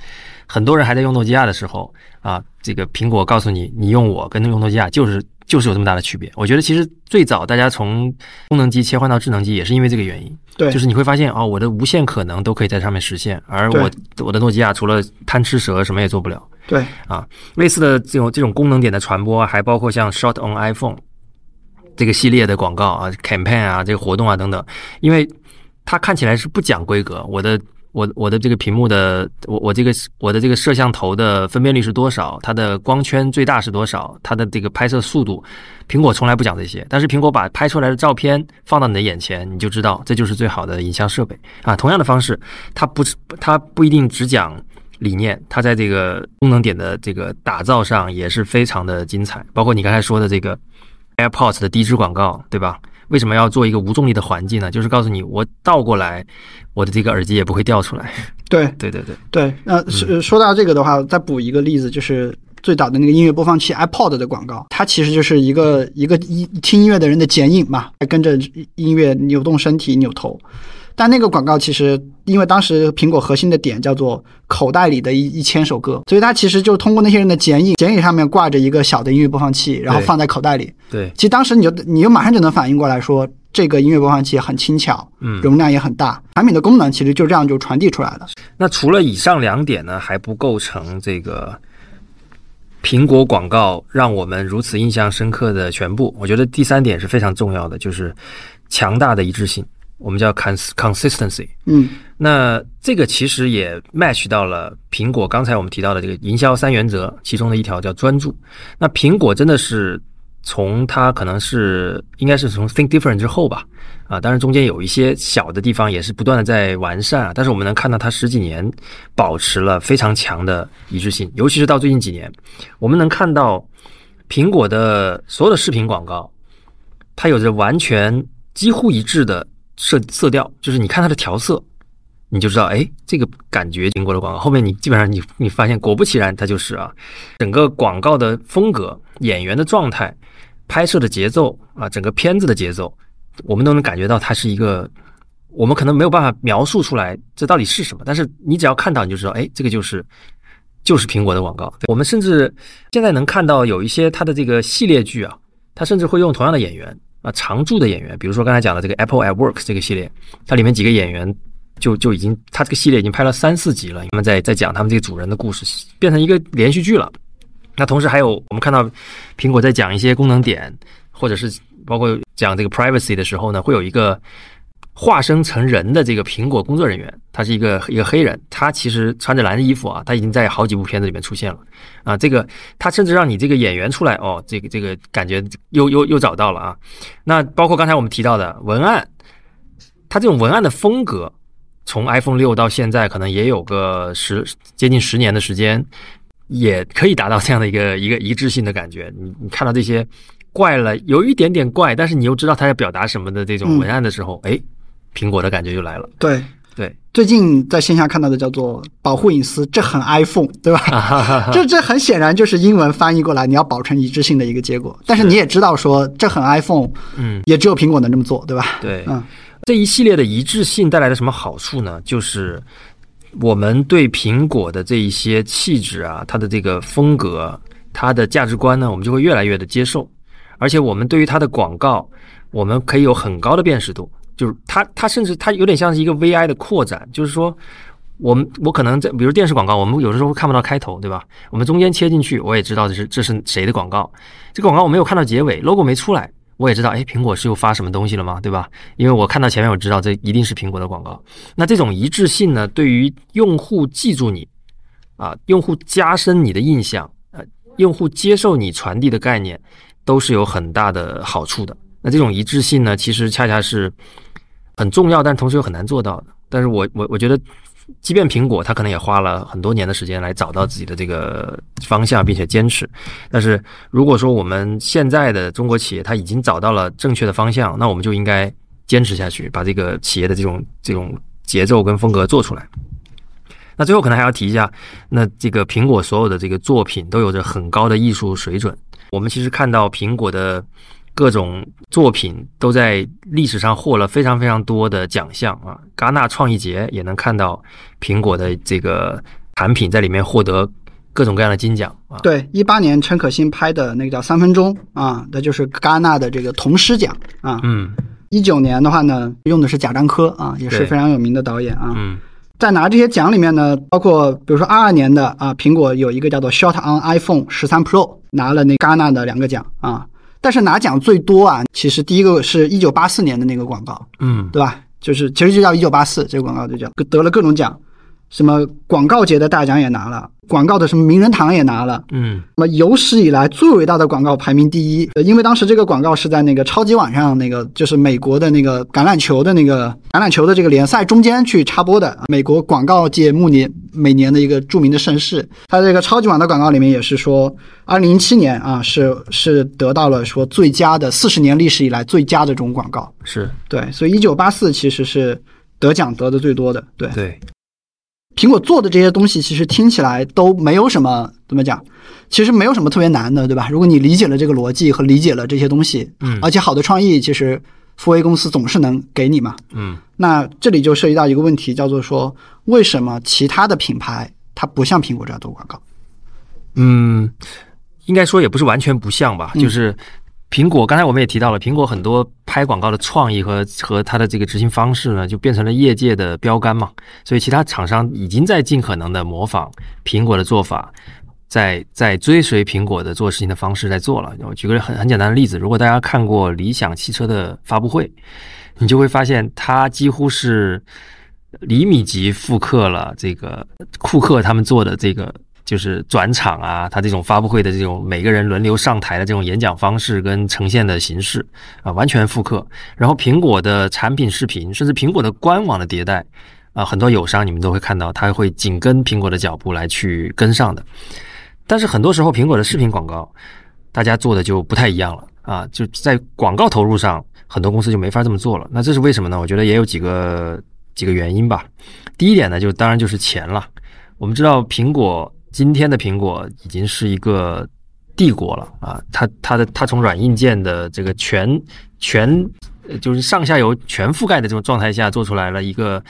Speaker 1: 很多人还在用诺基亚的时候啊，这个苹果告诉你，你用我跟用诺基亚就是就是有这么大的区别。我觉得其实最早大家从功能机切换到智能机也是因为这个原因，
Speaker 2: 对，
Speaker 1: 就是你会发现哦，我的无限可能都可以在上面实现，而我我的诺基亚除了贪吃蛇什么也做不了。
Speaker 2: 对
Speaker 1: 啊，类似的这种这种功能点的传播，还包括像 Shot on iPhone 这个系列的广告啊，campaign 啊，这个活动啊等等，因为它看起来是不讲规格，我的。我我的这个屏幕的我我这个我的这个摄像头的分辨率是多少？它的光圈最大是多少？它的这个拍摄速度，苹果从来不讲这些。但是苹果把拍出来的照片放到你的眼前，你就知道这就是最好的影像设备啊。同样的方式，它不是它不一定只讲理念，它在这个功能点的这个打造上也是非常的精彩。包括你刚才说的这个 AirPods 的低脂广告，对吧？为什么要做一个无重力的环境呢？就是告诉你，我倒过来，我的这个耳机也不会掉出来。
Speaker 2: 对，
Speaker 1: 对，对，对，
Speaker 2: 对。那说说到这个的话，再补一个例子，就是最早的那个音乐播放器 iPod 的广告，它其实就是一个一个一听音乐的人的剪影嘛，跟着音乐扭动身体、扭头。但那个广告其实，因为当时苹果核心的点叫做口袋里的一一千首歌，所以它其实就通过那些人的剪影，剪影上面挂着一个小的音乐播放器，然后放在口袋里。
Speaker 1: 对，
Speaker 2: 其实当时你就你就马上就能反应过来说，这个音乐播放器很轻巧，
Speaker 1: 嗯，
Speaker 2: 容量也很大，产品的功能其实就这样就传递出来了。
Speaker 1: 那除了以上两点呢，还不构成这个苹果广告让我们如此印象深刻的全部。我觉得第三点是非常重要的，就是强大的一致性。我们叫 cons consistency，
Speaker 2: 嗯，
Speaker 1: 那这个其实也 match 到了苹果刚才我们提到的这个营销三原则其中的一条叫专注。那苹果真的是从它可能是应该是从 think different 之后吧，啊，当然中间有一些小的地方也是不断的在完善啊，但是我们能看到它十几年保持了非常强的一致性，尤其是到最近几年，我们能看到苹果的所有的视频广告，它有着完全几乎一致的。色色调就是你看它的调色，你就知道，哎，这个感觉经过了广告。后面你基本上你你发现，果不其然，它就是啊，整个广告的风格、演员的状态、拍摄的节奏啊，整个片子的节奏，我们都能感觉到它是一个，我们可能没有办法描述出来这到底是什么，但是你只要看到你就知道，哎，这个就是就是苹果的广告。我们甚至现在能看到有一些它的这个系列剧啊，它甚至会用同样的演员。啊，常驻的演员，比如说刚才讲的这个 Apple at Work 这个系列，它里面几个演员就就已经，它这个系列已经拍了三四集了，他们在在讲他们这个主人的故事，变成一个连续剧了。那同时还有我们看到苹果在讲一些功能点，或者是包括讲这个 privacy 的时候呢，会有一个。化身成人的这个苹果工作人员，他是一个一个黑人，他其实穿着蓝的衣服啊，他已经在好几部片子里面出现了啊。这个他甚至让你这个演员出来哦，这个这个感觉又又又找到了啊。那包括刚才我们提到的文案，他这种文案的风格，从 iPhone 六到现在，可能也有个十接近十年的时间，也可以达到这样的一个一个一致性的感觉。你你看到这些怪了，有一点点怪，但是你又知道他要表达什么的这种
Speaker 2: 嗯
Speaker 1: 文案的时候，哎、苹果的感觉就来了。
Speaker 2: 对，
Speaker 1: 对，
Speaker 2: 最近在线下看到的叫做保护隐私，这很 iPhone，对吧？这这很显然就是英文翻译过来，你要保证一致性的一个结果。但是你也知道说，这很 iPhone，
Speaker 1: 嗯，
Speaker 2: 也只有苹果能这么做，对吧？
Speaker 1: 对，
Speaker 2: 嗯，
Speaker 1: 这一系列的一致性带来的什么好处呢？就是我们对苹果的这一些气质啊，它的这个风格、它的价值观呢，我们就会越来越的接受，而且我们对于它的广告，我们可以有很高的辨识度，就是它它甚至它有点像是一个 VI 的扩展，就是说。我们我可能在，比如电视广告，我们有的时候看不到开头，对吧？我们中间切进去，我也知道这是这是谁的广告。这个广告我没有看到结尾，logo 没出来，我也知道，哎，苹果是又发什么东西了吗？对吧？因为我看到前面，我知道这一定是苹果的广告。那这种一致性呢，对于用户记住你啊，用户加深你的印象，呃，用户接受你传递的概念，都是有很大的好处的。那这种一致性呢，其实恰恰是很重要，但同时又很难做到的。但是我我我觉得，即便苹果，它可能也花了很多年的时间来找到自己的这个方向，并且坚持。但是如果说我们现在的中国企业它已经找到了正确的方向，那我们就应该坚持下去，把这个企业的这种这种节奏跟风格做出来。那最后可能还要提一下，那这个苹果所有的这个作品都有着很高的艺术水准。我们其实看到苹果的各种作品都在历史上获了非常非常多的奖项啊，戛纳创意节也能看到苹果的这个产品在里面获得各种各样的金奖啊。
Speaker 2: 对，一八年陈可辛拍的那个叫《三分钟》啊，那就是戛纳的这个铜狮奖啊。
Speaker 1: 嗯
Speaker 2: 一九年的话呢，用的是贾樟柯啊，也是非常有名的导演啊。
Speaker 1: 嗯
Speaker 2: 在拿这些奖里面呢，包括比如说二二年的啊，苹果有一个叫做 Shot on iPhone 十三 Pro 拿了那戛纳的两个奖啊。但是拿奖最多啊，其实第一个是一九八四年的那个广告，
Speaker 1: 嗯
Speaker 2: 对吧？就是其实就叫一九八四，这个广告就叫得了各种奖，什么广告节的大奖也拿了，广告的什么名人堂也拿了，
Speaker 1: 嗯
Speaker 2: 那么有史以来最伟大的广告排名第一，呃因为当时这个广告是在那个超级碗上，那个就是美国的那个橄榄球的那个橄榄球的这个联赛中间去插播的，美国广告界暮年每年的一个著名的盛事。它这个超级碗的广告里面也是说，二零零七年啊是是得到了说最佳的四十年历史以来最佳的这种广告。
Speaker 1: 是
Speaker 2: 对，所以一九八四其实是得奖得的最多的。对，
Speaker 1: 对
Speaker 2: 苹果做的这些东西，其实听起来都没有什么怎么讲，其实没有什么特别难的，对吧？如果你理解了这个逻辑和理解了这些东西，
Speaker 1: 嗯
Speaker 2: 而且好的创意，其实富威公司总是能给你嘛。
Speaker 1: 嗯
Speaker 2: 那这里就涉及到一个问题，叫做说，为什么其他的品牌它不像苹果这样做广告？
Speaker 1: 嗯，应该说也不是完全不像吧，
Speaker 2: 嗯
Speaker 1: 就是苹果，刚才我们也提到了，苹果很多拍广告的创意和和它的这个执行方式呢，就变成了业界的标杆嘛，所以其他厂商已经在尽可能的模仿苹果的做法。在在追随苹果的做事情的方式在做了。我举个很很简单的例子，如果大家看过理想汽车的发布会，你就会发现它几乎是厘米级复刻了这个库克他们做的这个就是转场啊，他这种发布会的这种每个人轮流上台的这种演讲方式跟呈现的形式啊，完全复刻。然后苹果的产品视频，甚至苹果的官网的迭代啊，很多友商你们都会看到，它会紧跟苹果的脚步来去跟上的。但是很多时候，苹果的视频广告，大家做的就不太一样了啊，就在广告投入上，很多公司就没法这么做了。那这是为什么呢？我觉得也有几个几个原因吧。第一点呢，就当然就是钱了。我们知道，苹果今天的苹果已经是一个帝国了啊，它它的它从软硬件的这个全全呃就是上下游全覆盖的这种状态下，做出来了一个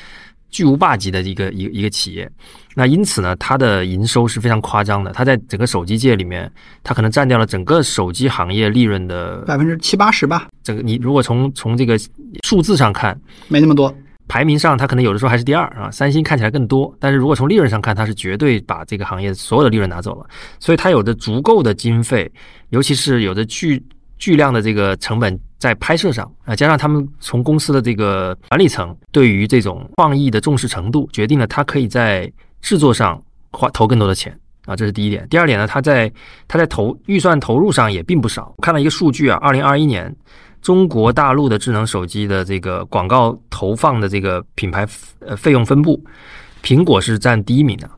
Speaker 1: 巨无霸级的一个一个一个企业。那因此呢，它的营收是非常夸张的。它在整个手机界里面，它可能占掉了整个手机行业利润的
Speaker 2: 百分之七八十吧，
Speaker 1: 整个。你如果从从这个数字上看，
Speaker 2: 没那么多。
Speaker 1: 排名上它可能有的时候还是第二啊。三星看起来更多，但是如果从利润上看，它是绝对把这个行业所有的利润拿走了。所以它有着足够的经费，尤其是有着巨巨量的这个成本在拍摄上啊，加上他们从公司的这个管理层对于这种创意的重视程度，决定了它可以在制作上花投更多的钱啊，这是第一点。第二点呢，它在它在投预算投入上也并不少。我看了一个数据啊，二零二一年中国大陆的智能手机的这个广告投放的这个品牌呃费用分布，苹果是占第一名的。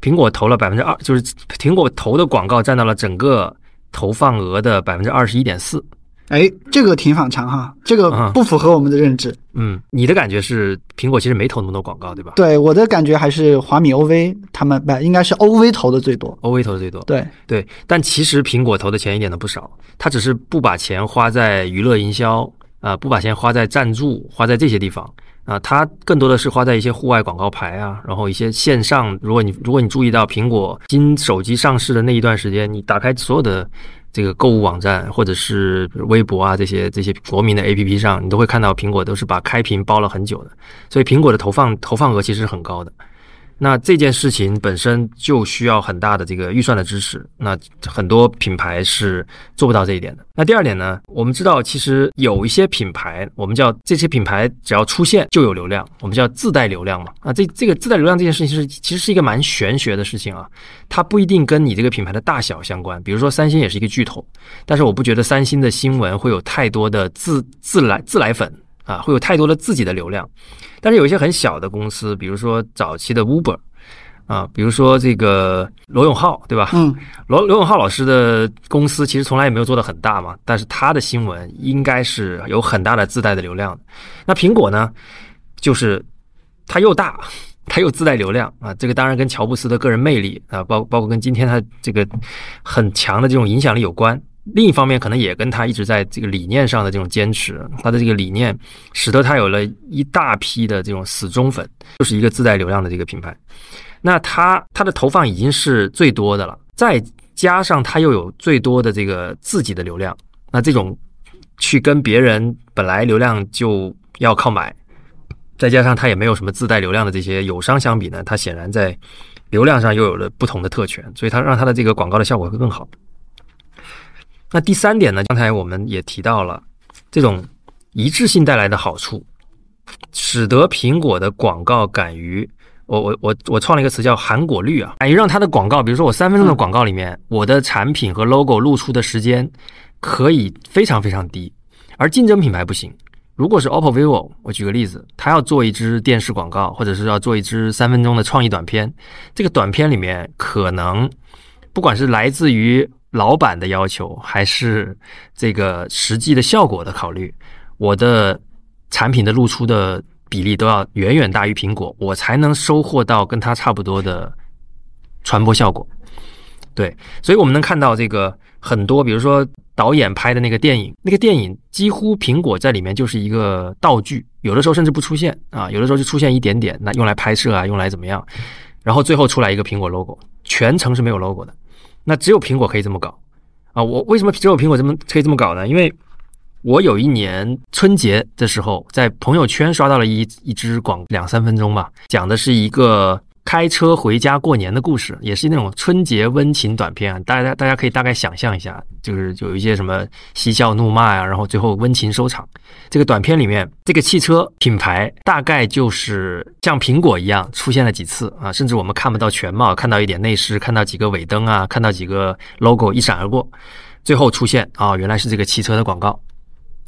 Speaker 1: 苹果投了百分之二，就是苹果投的广告占到了整个投放额的百分之二十一点四。
Speaker 2: 哎，这个挺反常哈，这个
Speaker 1: 啊
Speaker 2: 不符合我们的认知。
Speaker 1: 嗯，你的感觉是苹果其实没投那么多广告，对吧
Speaker 2: 对我的感觉还是华米 OV 他们不应该是 OV 投的最多。
Speaker 1: ？OV 投的最多。
Speaker 2: 对，
Speaker 1: 对，但其实苹果投的钱一点都不少，它只是不把钱花在娱乐营销啊、不把钱花在赞助，花在这些地方啊、它更多的是花在一些户外广告牌啊，然后一些线上。如果你如果你注意到苹果新手机上市的那一段时间，你打开所有的这个购物网站或者是微博啊这些这些国民的 APP 上，你都会看到苹果都是把开屏包了很久的，所以苹果的投放投放额其实是很高的。那这件事情本身就需要很大的这个预算的支持，那很多品牌是做不到这一点的。那第二点呢，我们知道其实有一些品牌，我们叫这些品牌只要出现就有流量，我们叫自带流量嘛。啊，这这个自带流量这件事情是其实是一个蛮玄学的事情啊，它不一定跟你这个品牌的大小相关。比如说三星也是一个巨头，但是我不觉得三星的新闻会有太多的自自来自来粉啊，会有太多的自己的流量。但是有一些很小的公司，比如说早期的 Uber 啊，比如说这个罗永浩，对吧？
Speaker 2: 嗯，
Speaker 1: 罗罗永浩老师的公司其实从来也没有做得很大嘛，但是他的新闻应该是有很大的自带的流量的。那苹果呢，就是它又大，它又自带流量啊，这个当然跟乔布斯的个人魅力啊，包包括跟今天他这个很强的这种影响力有关。另一方面，可能也跟他一直在这个理念上的这种坚持，他的这个理念使得他有了一大批的这种死忠粉，就是一个自带流量的这个品牌。那它它的投放已经是最多的了，再加上它又有最多的这个自己的流量，那这种去跟别人本来流量就要靠买，再加上它也没有什么自带流量的这些友商相比呢，它显然在流量上又有了不同的特权，所以它让它的这个广告的效果会更好。那第三点呢，刚才我们也提到了这种一致性带来的好处，使得苹果的广告敢于我我我我创了一个词叫含果率啊，敢于让它的广告，比如说我三分钟的广告里面，我的产品和 logo 露出的时间可以非常非常低，而竞争品牌不行。如果是 OPPO、vivo，我举个例子，他要做一支电视广告，或者是要做一支三分钟的创意短片，这个短片里面可能不管是来自于老板的要求，还是这个实际的效果的考虑，我的产品的露出的比例都要远远大于苹果，我才能收获到跟它差不多的传播效果。对，所以我们能看到这个很多，比如说导演拍的那个电影，那个电影几乎苹果在里面就是一个道具，有的时候甚至不出现啊，有的时候就出现一点点，那用来拍摄啊，用来怎么样，然后最后出来一个苹果 logo，全程是没有 logo 的，那只有苹果可以这么搞啊。我为什么只有苹果这么可以这么搞呢？因为我有一年春节的时候，在朋友圈刷到了一一支广两三分钟吧，讲的是一个开车回家过年的故事，也是那种春节温情短片啊。大家大家可以大概想象一下，就是有一些什么嬉笑怒骂呀、然后最后温情收场。这个短片里面，这个汽车品牌大概就是像苹果一样出现了几次啊，甚至我们看不到全貌，看到一点内饰，看到几个尾灯啊，看到几个 logo 一闪而过，最后出现啊，原来是这个汽车的广告。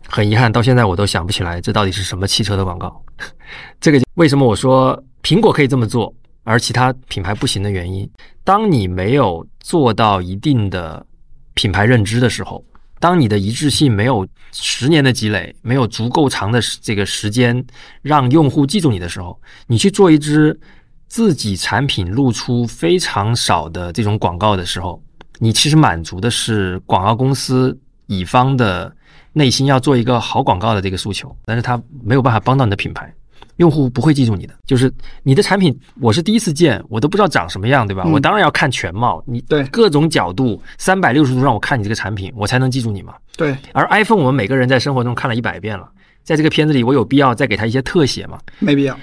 Speaker 1: 很遗憾，到现在我都想不起来这到底是什么汽车的广告。这个为什么我说苹果可以这么做，而其他品牌不行的原因？当你没有做到一定的品牌认知的时候，当你的一致性没有十年的积累，没有足够长的这个时间让用户记住你的时候，你去做一支自己产品露出非常少的这种广告的时候，你其实满足的是广告公司乙方的内心要做一个好广告的这个诉求，但是它没有办法帮到你的品牌。用户不会记住你的，就是你的产品，我是第一次见，我都不知道长什么样，对吧？
Speaker 2: 嗯
Speaker 1: 我当然要看全貌，你
Speaker 2: 对
Speaker 1: 各种角度，三百六十度让我看你这个产品，我才能记住你嘛。
Speaker 2: 对，
Speaker 1: 而 iPhone 我们每个人在生活中看了一百遍了，在这个片子里，我有必要再给它一些特写吗？
Speaker 2: 没必要。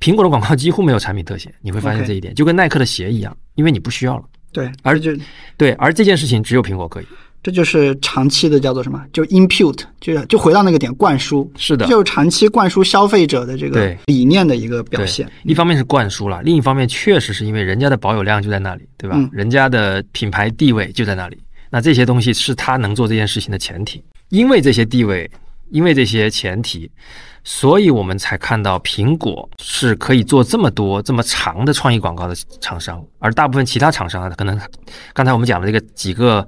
Speaker 1: 苹果的广告几乎没有产品特写，你会发现这一点就跟耐克的鞋一样，因为你不需要了。
Speaker 2: 对，
Speaker 1: 而
Speaker 2: 这就
Speaker 1: 对，而这件事情只有苹果可以。
Speaker 2: 这就是长期的叫做什么？就 input，就是就回到那个点，灌输，
Speaker 1: 是的
Speaker 2: 就是长期灌输消费者的这个理念的一个表现。
Speaker 1: 一方面是灌输了，另一方面确实是因为人家的保有量就在那里，对吧？
Speaker 2: 嗯
Speaker 1: 人家的品牌地位就在那里，那这些东西是他能做这件事情的前提。因为这些地位，因为这些前提，所以我们才看到苹果是可以做这么多这么长的创意广告的厂商，而大部分其他厂商啊，可能刚才我们讲的这个几个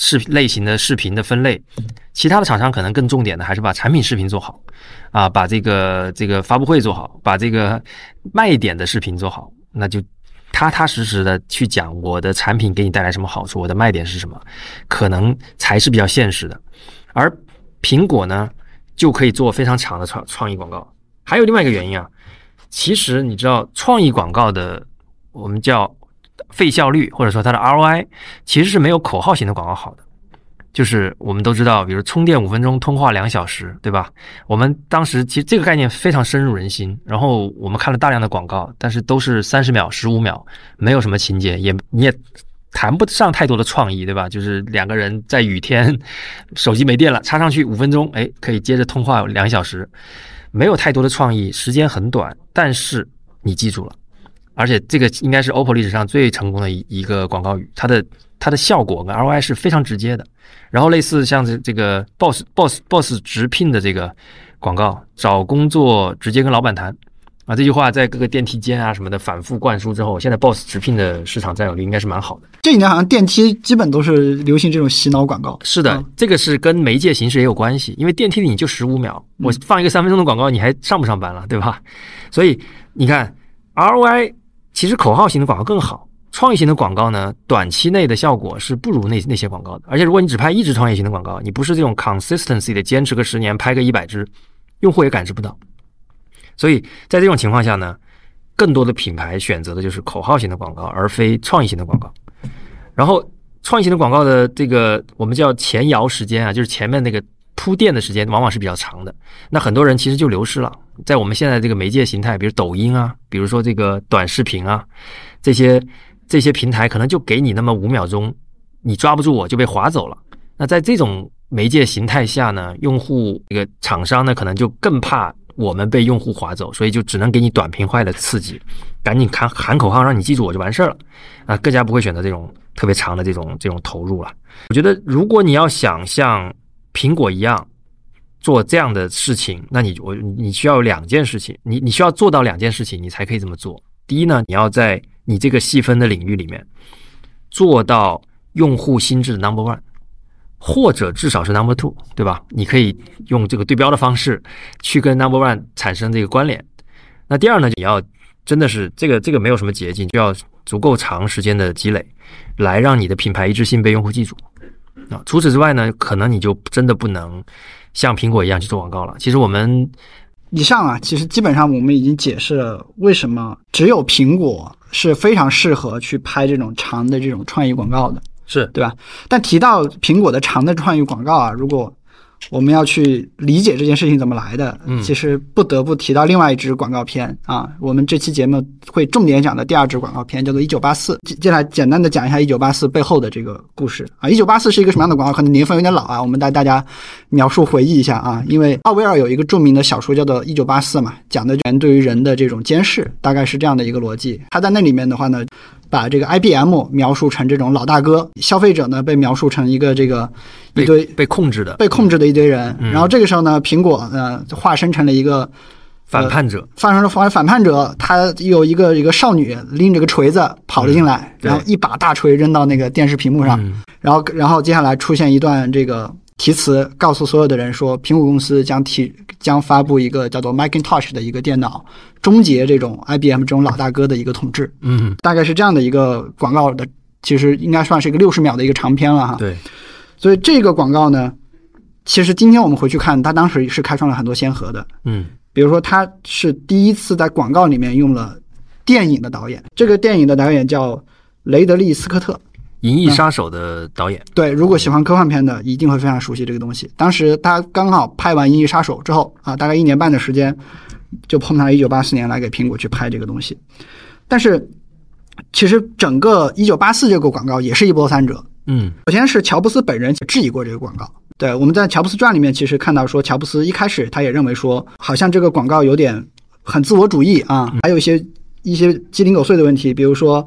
Speaker 1: 视频类型的视频的分类，其他的厂商可能更重点的还是把产品视频做好，啊，把这个这个发布会做好，把这个卖点的视频做好，那就踏踏实实的去讲我的产品给你带来什么好处，我的卖点是什么，可能才是比较现实的，而苹果呢？就可以做非常长的创创意广告。还有另外一个原因啊，其实你知道，创意广告的我们叫费效率，或者说它的 ROI，其实是没有口号型的广告好的。就是我们都知道，比如充电五分钟，通话两小时，对吧？我们当时其实这个概念非常深入人心。然后我们看了大量的广告，但是都是三十秒、十五秒，没有什么情节，也你也。谈不上太多的创意，对吧？就是两个人在雨天，手机没电了，插上去五分钟，哎，可以接着通话两小时，没有太多的创意，时间很短，但是你记住了，而且这个应该是 OPPO 历史上最成功的一一个广告语，它的它的效果跟 ROI 是非常直接的。然后类似像这这个 Boss Boss Boss 直聘的这个广告，找工作直接跟老板谈。啊，这句话在各个电梯间啊什么的反复灌输之后，现在 Boss 直聘的市场占有率应该是蛮好的。
Speaker 2: 这几年好像电梯基本都是流行这种洗脑广告。
Speaker 1: 是的，这个是跟媒介形式也有关系，因为电梯里你就十五秒，我放一个三分钟的广告，你还上不上班了，对吧？所以你看 ROI 其实口号型的广告更好，创意型的广告呢，短期内的效果是不如那那些广告的。而且如果你只拍一支创业型的广告，你不是这种 consistency 的坚持个十年拍个一百支，用户也感知不到。所以在这种情况下呢，更多的品牌选择的就是口号型的广告，而非创意型的广告。然后，创意型的广告的这个我们叫前摇时间啊，就是前面那个铺垫的时间，往往是比较长的。那很多人其实就流失了。在我们现在这个媒介形态，比如抖音啊，比如说这个短视频啊，这些这些平台可能就给你那么五秒钟，你抓不住我就被划走了。那在这种媒介形态下呢，用户这个厂商呢，可能就更怕。我们被用户划走，所以就只能给你短平快的刺激，赶紧喊喊口号，让你记住我就完事儿了啊！更加不会选择这种特别长的这种这种投入了。我觉得，如果你要想像苹果一样做这样的事情，那你我你需要有两件事情，你你需要做到两件事情，你才可以这么做。第一呢，你要在你这个细分的领域里面做到用户心智的 number one。或者至少是 number two，对吧？你可以用这个对标的方式去跟 number one 产生这个关联。那第二呢，你要真的是这个这个没有什么捷径，就要足够长时间的积累，来让你的品牌一致性被用户记住。啊，除此之外呢，可能你就真的不能像苹果一样去做广告了。其实我们
Speaker 2: 以上啊，其实基本上我们已经解释了为什么只有苹果是非常适合去拍这种长的这种创意广告的。
Speaker 1: 是
Speaker 2: 对吧？但提到苹果的长的创意广告啊，如果我们要去理解这件事情怎么来的，
Speaker 1: 嗯，
Speaker 2: 其实不得不提到另外一支广告片啊。我们这期节目会重点讲的第二支广告片叫做《一九八四》。接接下来简单的讲一下《一九八四》背后的这个故事啊。《一九八四》是一个什么样的广告？可能年份有点老啊，我们带大家描述回忆一下啊。因为奥威尔有一个著名的小说叫做《一九八四》嘛，讲的人对于人的这种监视，大概是这样的一个逻辑。他在那里面的话呢。把这个 IBM 描述成这种老大哥，消费者呢被描述成一个这个一堆
Speaker 1: 被控制的、
Speaker 2: 被控制的一堆人。然后这个时候呢，苹果呢化身成了一个
Speaker 1: 反叛者，
Speaker 2: 发生了反反叛者。他有一个一个少女拎着个锤子跑了进来，然后一把大锤扔到那个电视屏幕上，然后然后接下来出现一段这个。题词告诉所有的人说，苹果公司将提将发布一个叫做 Macintosh 的一个电脑，终结这种 IBM 这种老大哥的一个统治。
Speaker 1: 嗯，
Speaker 2: 大概是这样的一个广告的，其实应该算是一个六十秒的一个长篇了哈。
Speaker 1: 对，
Speaker 2: 所以这个广告呢，其实今天我们回去看，它当时是开创了很多先河的。
Speaker 1: 嗯，
Speaker 2: 比如说它是第一次在广告里面用了电影的导演，这个电影的导演叫雷德利·斯科特。
Speaker 1: 《银翼杀手》的导演
Speaker 2: 对，如果喜欢科幻片的，一定会非常熟悉这个东西。当时他刚好拍完《银翼杀手》之后啊，大概一年半的时间，就碰上了1984年来给苹果去拍这个东西。但是，其实整个1984这个广告也是一波三折。
Speaker 1: 嗯，
Speaker 2: 首先是乔布斯本人质疑过这个广告。对，我们在《乔布斯传》里面其实看到说，乔布斯一开始他也认为说，好像这个广告有点很自我主义啊，还有一些一些鸡零狗碎的问题，比如说。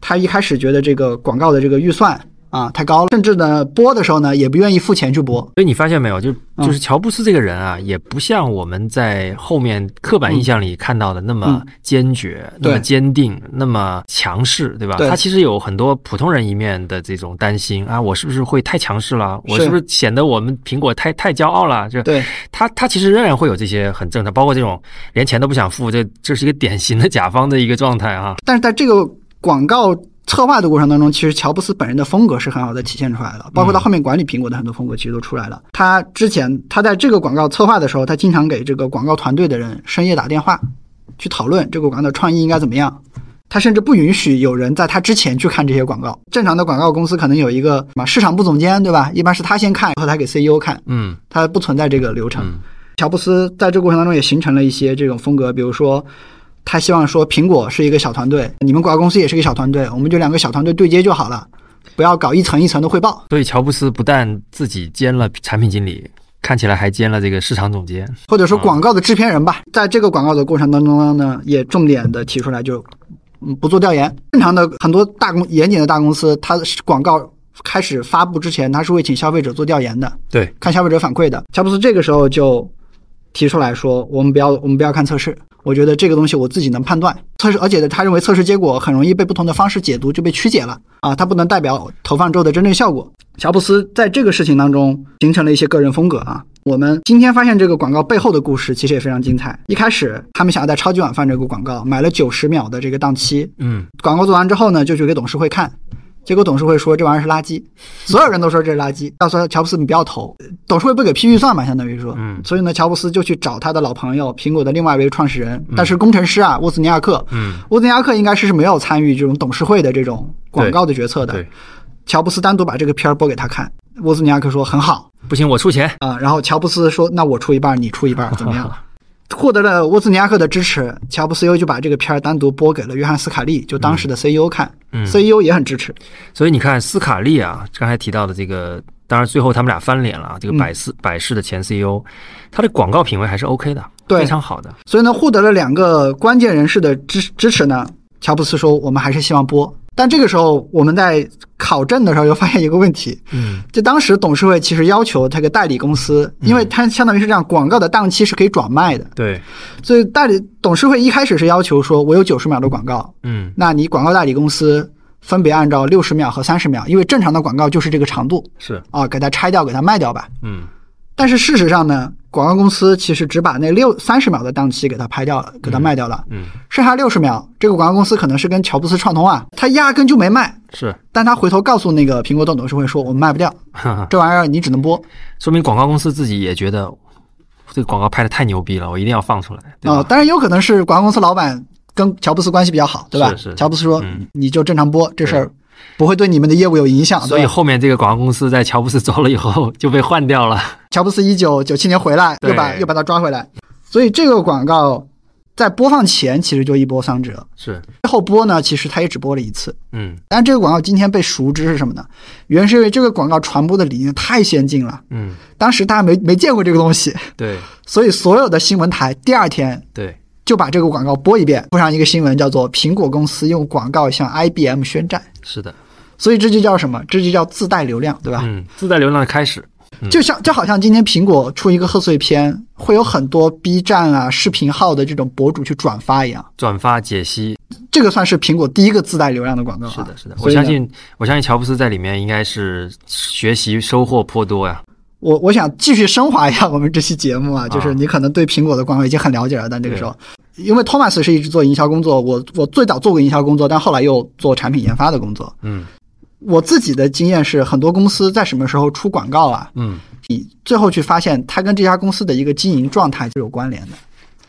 Speaker 2: 他一开始觉得这个广告的这个预算啊，太高了，甚至呢播的时候呢也不愿意付钱去播。
Speaker 1: 所以你发现没有，就
Speaker 2: 嗯
Speaker 1: 就是乔布斯这个人啊，也不像我们在后面刻板印象里看到的那么坚决、那么坚定、那么强势，对吧？
Speaker 2: 对
Speaker 1: 他其实有很多普通人一面的这种担心啊，我是不是会太强势了？我
Speaker 2: 是
Speaker 1: 是不是显得我们苹果太太骄傲了？就
Speaker 2: 对，
Speaker 1: 他他其实仍然会有这些很正常，包括这种连钱都不想付，这这是一个典型的甲方的一个状态啊。
Speaker 2: 但是在这个广告策划的过程当中，其实乔布斯本人的风格是很好的体现出来的，包括他后面管理苹果的很多风格其实都出来了。他之前他在这个广告策划的时候，他经常给这个广告团队的人深夜打电话，去讨论这个广告的创意应该怎么样。他甚至不允许有人在他之前去看这些广告。正常的广告公司可能有一个什么市场部总监，对吧？一般是他先看，然后他给 CEO 看，
Speaker 1: 嗯
Speaker 2: 他不存在这个流程。
Speaker 1: 嗯
Speaker 2: 乔布斯在这个过程当中也形成了一些这种风格，比如说，他希望说苹果是一个小团队，你们广告公司也是一个小团队，我们就两个小团队对接就好了，不要搞一层一层的汇报。
Speaker 1: 所以乔布斯不但自己兼了产品经理，看起来还兼了这个市场总监。
Speaker 2: 或者说广告的制片人吧，在这个广告的过程当中呢，也重点的提出来就，嗯，不做调研。正常的很多大公严谨的大公司，它是广告开始发布之前，它是会请消费者做调研的，
Speaker 1: 对，
Speaker 2: 看消费者反馈的。乔布斯这个时候就提出来说，我们不要我们不要看测试，我觉得这个东西我自己能判断测试，而且他认为测试结果很容易被不同的方式解读，就被曲解了啊，它不能代表投放之后的真正效果。乔布斯在这个事情当中形成了一些个人风格啊。我们今天发现这个广告背后的故事其实也非常精彩。一开始他们想要在超级碗放这个广告买了九十秒的这个档期，
Speaker 1: 嗯，
Speaker 2: 广告做完之后呢，就去给董事会看，结果董事会说这玩意儿是垃圾，所有人都说这是垃圾。到时候乔布斯你不要投，董事会不给批预算嘛，相当于说，
Speaker 1: 嗯。
Speaker 2: 所以呢，乔布斯就去找他的老朋友苹果的另外一位创始人，但是工程师啊，沃兹尼亚克，
Speaker 1: 嗯，
Speaker 2: 沃兹尼亚克应该是是没有参与这种董事会的这种广告的决策的。乔布斯单独把这个片儿播给他看，沃兹尼亚克说很好。
Speaker 1: 不行，我出钱。
Speaker 2: 啊，然后乔布斯说那我出一半，你出一半，怎么样？获得了沃兹尼亚克的支持，乔布斯又就把这个片儿单独播给了约翰斯卡利，就当时的 CEO 看、
Speaker 1: 嗯
Speaker 2: c e o 也很支持。
Speaker 1: 所以你看，斯卡利啊，刚才提到的这个，当然最后他们俩翻脸了啊。这个
Speaker 2: 嗯
Speaker 1: 百事、百事的前 CEO，他的广告品味还是 OK 的，
Speaker 2: 对
Speaker 1: 非常好的。
Speaker 2: 所以呢，获得了两个关键人士的支支持呢，乔布斯说我们还是希望播。但这个时候我们在考证的时候又发现一个问题，
Speaker 1: 嗯。
Speaker 2: 就当时董事会其实要求这个代理公司，因为它相当于是这样，广告的档期是可以转卖的，
Speaker 1: 对，
Speaker 2: 所以代理董事会一开始是要求说，我有九十秒的广告，
Speaker 1: 嗯。
Speaker 2: 那你广告代理公司分别按照六十秒和三十秒，因为正常的广告就是这个长度。
Speaker 1: 是，
Speaker 2: 啊，给它拆掉，给它卖掉吧。
Speaker 1: 嗯。
Speaker 2: 但是事实上呢，广告公司其实只把那六三十秒的档期给它拍掉了，给它卖掉了，
Speaker 1: 嗯，
Speaker 2: 剩下六十秒，这个广告公司可能是跟乔布斯串通啊，他压根就没卖，
Speaker 1: 是，
Speaker 2: 但他回头告诉那个苹果董董事会说，我们卖不掉，这玩意儿你只能播。
Speaker 1: 说明广告公司自己也觉得这个广告拍的太牛逼了，我一定要放出来，对
Speaker 2: 啊、当然有可能是广告公司老板跟乔布斯关系比较好，对吧？
Speaker 1: 是是。
Speaker 2: 乔布斯说、
Speaker 1: 嗯
Speaker 2: 你就正常播，这事儿不会对你们的业务有影响，
Speaker 1: 所以后面这个广告公司在乔布斯走了以后就被换掉了。
Speaker 2: 乔布斯一九九七年回来，又把又把他抓回来，所以这个广告在播放前其实就一波三折，
Speaker 1: 是，
Speaker 2: 后播呢其实他也只播了一次。
Speaker 1: 嗯。
Speaker 2: 但这个广告今天被熟知是什么呢？原因是因为这个广告传播的理念太先进了，
Speaker 1: 嗯，
Speaker 2: 当时大家没没见过这个东西，
Speaker 1: 对。
Speaker 2: 所以所有的新闻台第二天
Speaker 1: 对，
Speaker 2: 就把这个广告播一遍，附上一个新闻叫做“苹果公司用广告向 IBM 宣战
Speaker 1: 是的，”，
Speaker 2: 所以这就叫什么？这就叫自带流量，对吧？
Speaker 1: 嗯，自带流量的开始。
Speaker 2: 就像就好像今天苹果出一个贺岁片，会有很多 B 站啊、视频号的这种博主去转发一样，
Speaker 1: 转发解析，
Speaker 2: 这个算是苹果第一个自带流量的广告、啊。
Speaker 1: 是的，是的，我相信，我相信乔布斯在里面应该是学习收获颇多呀。
Speaker 2: 我我想继续升华一下我们这期节目啊，就是你可能对苹果的广告已经很了解了，但这个时候，因为托马斯是一直做营销工作，我我最早做过营销工作，但后来又做产品研发的工作。
Speaker 1: 嗯。
Speaker 2: 我自己的经验是，很多公司在什么时候出广告啊，
Speaker 1: 嗯，
Speaker 2: 你最后去发现它跟这家公司的一个经营状态是有关联的，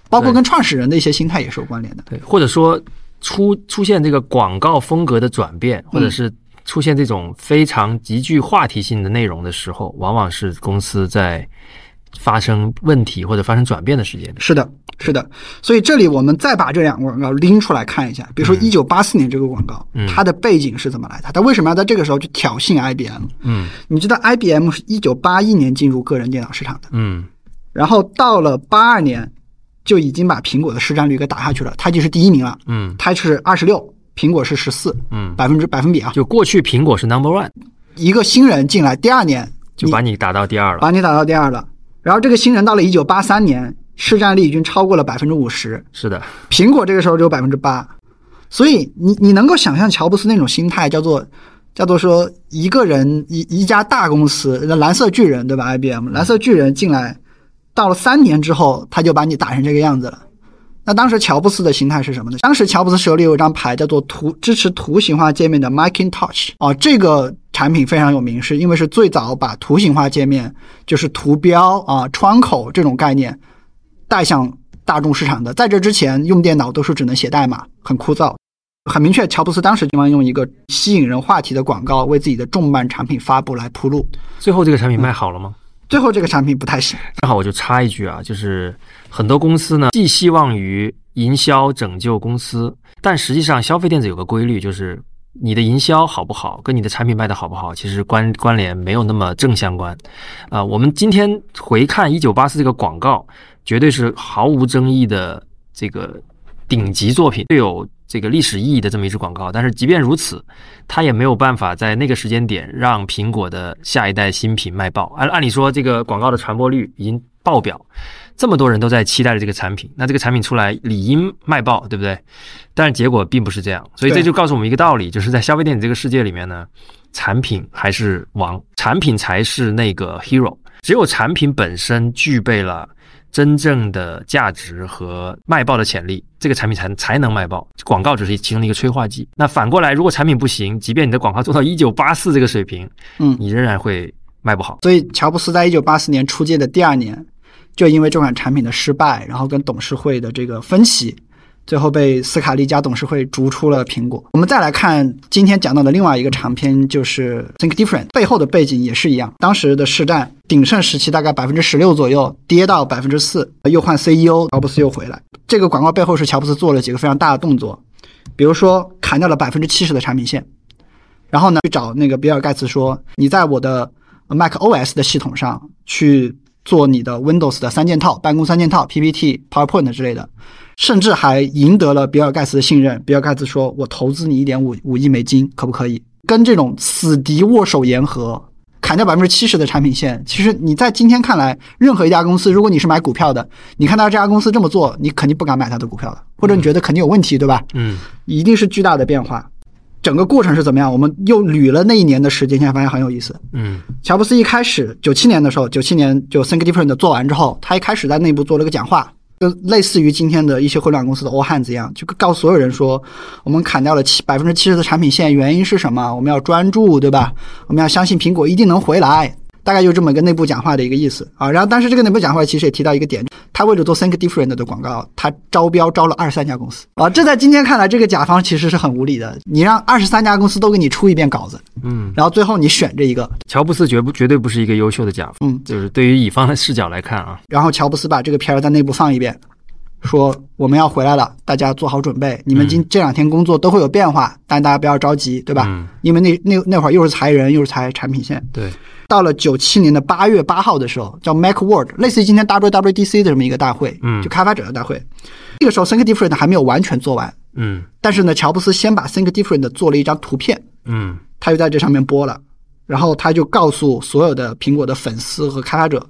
Speaker 2: 包括跟创始人的一些心态也是有关联的。
Speaker 1: 对，或者说出出现这个广告风格的转变，或者是出现这种非常极具话题性的内容的时候，往往是公司在发生问题或者发生转变的时间。
Speaker 2: 是的，是的。所以这里我们再把这两个广告拎出来看一下，比如说一九八四年这个广告，
Speaker 1: 嗯
Speaker 2: 它的背景是怎么来的？它为什么要在这个时候去挑衅 IBM？
Speaker 1: 嗯
Speaker 2: 你知道 IBM 是一九八一年进入个人电脑市场的，
Speaker 1: 嗯
Speaker 2: 然后到了八二年就已经把苹果的市占率给打下去了，它就是第一名了，
Speaker 1: 嗯
Speaker 2: 它是二十六，苹果是十四，
Speaker 1: 嗯，
Speaker 2: 百分之百分比啊。
Speaker 1: 就过去苹果是 number one，
Speaker 2: 一个新人进来，第二年
Speaker 1: 就把你打到第二了。
Speaker 2: 把你打到第二了。然后这个新人到了一九八三年，市占率已经超过了百分之五十，
Speaker 1: 是的，
Speaker 2: 苹果这个时候只有百分之八。所以你你能够想象乔布斯那种心态，叫做叫做说一个人一一家大公司，蓝色巨人对吧？IBM 蓝色巨人进来，到了三年之后，他就把你打成这个样子了。那当时乔布斯的心态是什么呢？当时乔布斯手里有一张牌，叫做图支持图形化界面的 Macintosh 啊，这个产品非常有名，是因为是最早把图形化界面，就是图标啊、窗口这种概念带向大众市场的。在这之前，用电脑都是只能写代码，很枯燥。很明确，乔布斯当时希望用一个吸引人话题的广告为自己的重磅产品发布来铺路。
Speaker 1: 最后这个产品卖好了吗？
Speaker 2: 最后这个产品不太行。
Speaker 1: 正好我就插一句啊，就是很多公司呢，寄希望于营销拯救公司，但实际上消费电子有个规律，就是你的营销好不好，跟你的产品卖的好不好，其实关关联没有那么正相关。啊、我们今天回看一九八四这个广告，绝对是毫无争议的这个顶级作品，最有这个历史意义的这么一支广告。但是即便如此，它也没有办法在那个时间点让苹果的下一代新品卖爆。按按理说，这个广告的传播率已经爆表，这么多人都在期待着这个产品，那这个产品出来理应卖爆，对不对？但是结果并不是这样，所以这就告诉我们一个道理，就是在消费电子这个世界里面呢，产品还是王，产品才是那个 hero。只有产品本身具备了真正的价值和卖爆的潜力，这个产品才才能卖爆。广告只是其中的一个催化剂。那反过来，如果产品不行，即便你的广告做到一九八四这个水平，
Speaker 2: 嗯
Speaker 1: 你仍然会卖不好。
Speaker 2: 所以乔布斯在一九八四年出街的第二年，就因为这款产品的失败，然后跟董事会的这个分歧，最后被斯卡利加董事会逐出了苹果。我们再来看今天讲到的另外一个长篇，就是 Think Different，背后的背景也是一样，当时的市占鼎盛时期大概百分之十六左右，跌到百分之四，又换 CEO，乔布斯又回来。这个广告背后是乔布斯做了几个非常大的动作，比如说砍掉了百分之七十的产品线。然后呢，去找那个比尔盖茨说，你在我的 Mac OS 的系统上去做你的 Windows 的三件套、办公三件套、PPT、PowerPoint 之类的，甚至还赢得了比尔盖茨的信任。比尔盖茨说：“我投资你一点五五亿美金，可不可以？”跟这种死敌握手言和，砍掉百分之七十的产品线。其实你在今天看来，任何一家公司，如果你是买股票的，你看到这家公司这么做，你肯定不敢买它的股票的，或者你觉得肯定有问题，对吧？
Speaker 1: 嗯，
Speaker 2: 一定是巨大的变化。整个过程是怎么样？我们又捋了那一年的时间，现在发现很有意思。
Speaker 1: 嗯
Speaker 2: 乔布斯一开始九七年的时候，九七年就 Think Different 做完之后，他一开始在内部做了个讲话，跟类似于今天的一些互联网公司的 All Hands 一样，就告诉所有人说，我们砍掉了七百分之七十的产品线，原因是什么？我们要专注，对吧？我们要相信苹果一定能回来。大概就这么一个内部讲话的一个意思啊。然后，但是这个内部讲话其实也提到一个点，他为了做 Think Different 的广告，他招标招了二十三家公司啊。这在今天看来，这个甲方其实是很无理的。你让二十三家公司都给你出一遍稿子，
Speaker 1: 嗯，
Speaker 2: 然后最后你选这一个，
Speaker 1: 乔布斯绝不绝对不是一个优秀的甲方，
Speaker 2: 嗯，
Speaker 1: 就是对于乙方的视角来看啊，
Speaker 2: 然后乔布斯把这个片儿在内部放一遍，说我们要回来了，大家做好准备。你们今这两天工作都会有变化，但大家不要着急，对吧？
Speaker 1: 嗯
Speaker 2: 因为那那那会儿又是裁人，又是裁产品线。
Speaker 1: 对，
Speaker 2: 到了九七年的八月八号的时候，叫 MacWorld，类似于今天 WWDC 的这么一个大会，
Speaker 1: 嗯
Speaker 2: 就开发者的大会。这个时候 Think Different 还没有完全做完，
Speaker 1: 嗯
Speaker 2: 但是呢，乔布斯先把 Think Different 做了一张图片，
Speaker 1: 嗯
Speaker 2: 他就在这上面播了，然后他就告诉所有的苹果的粉丝和开发者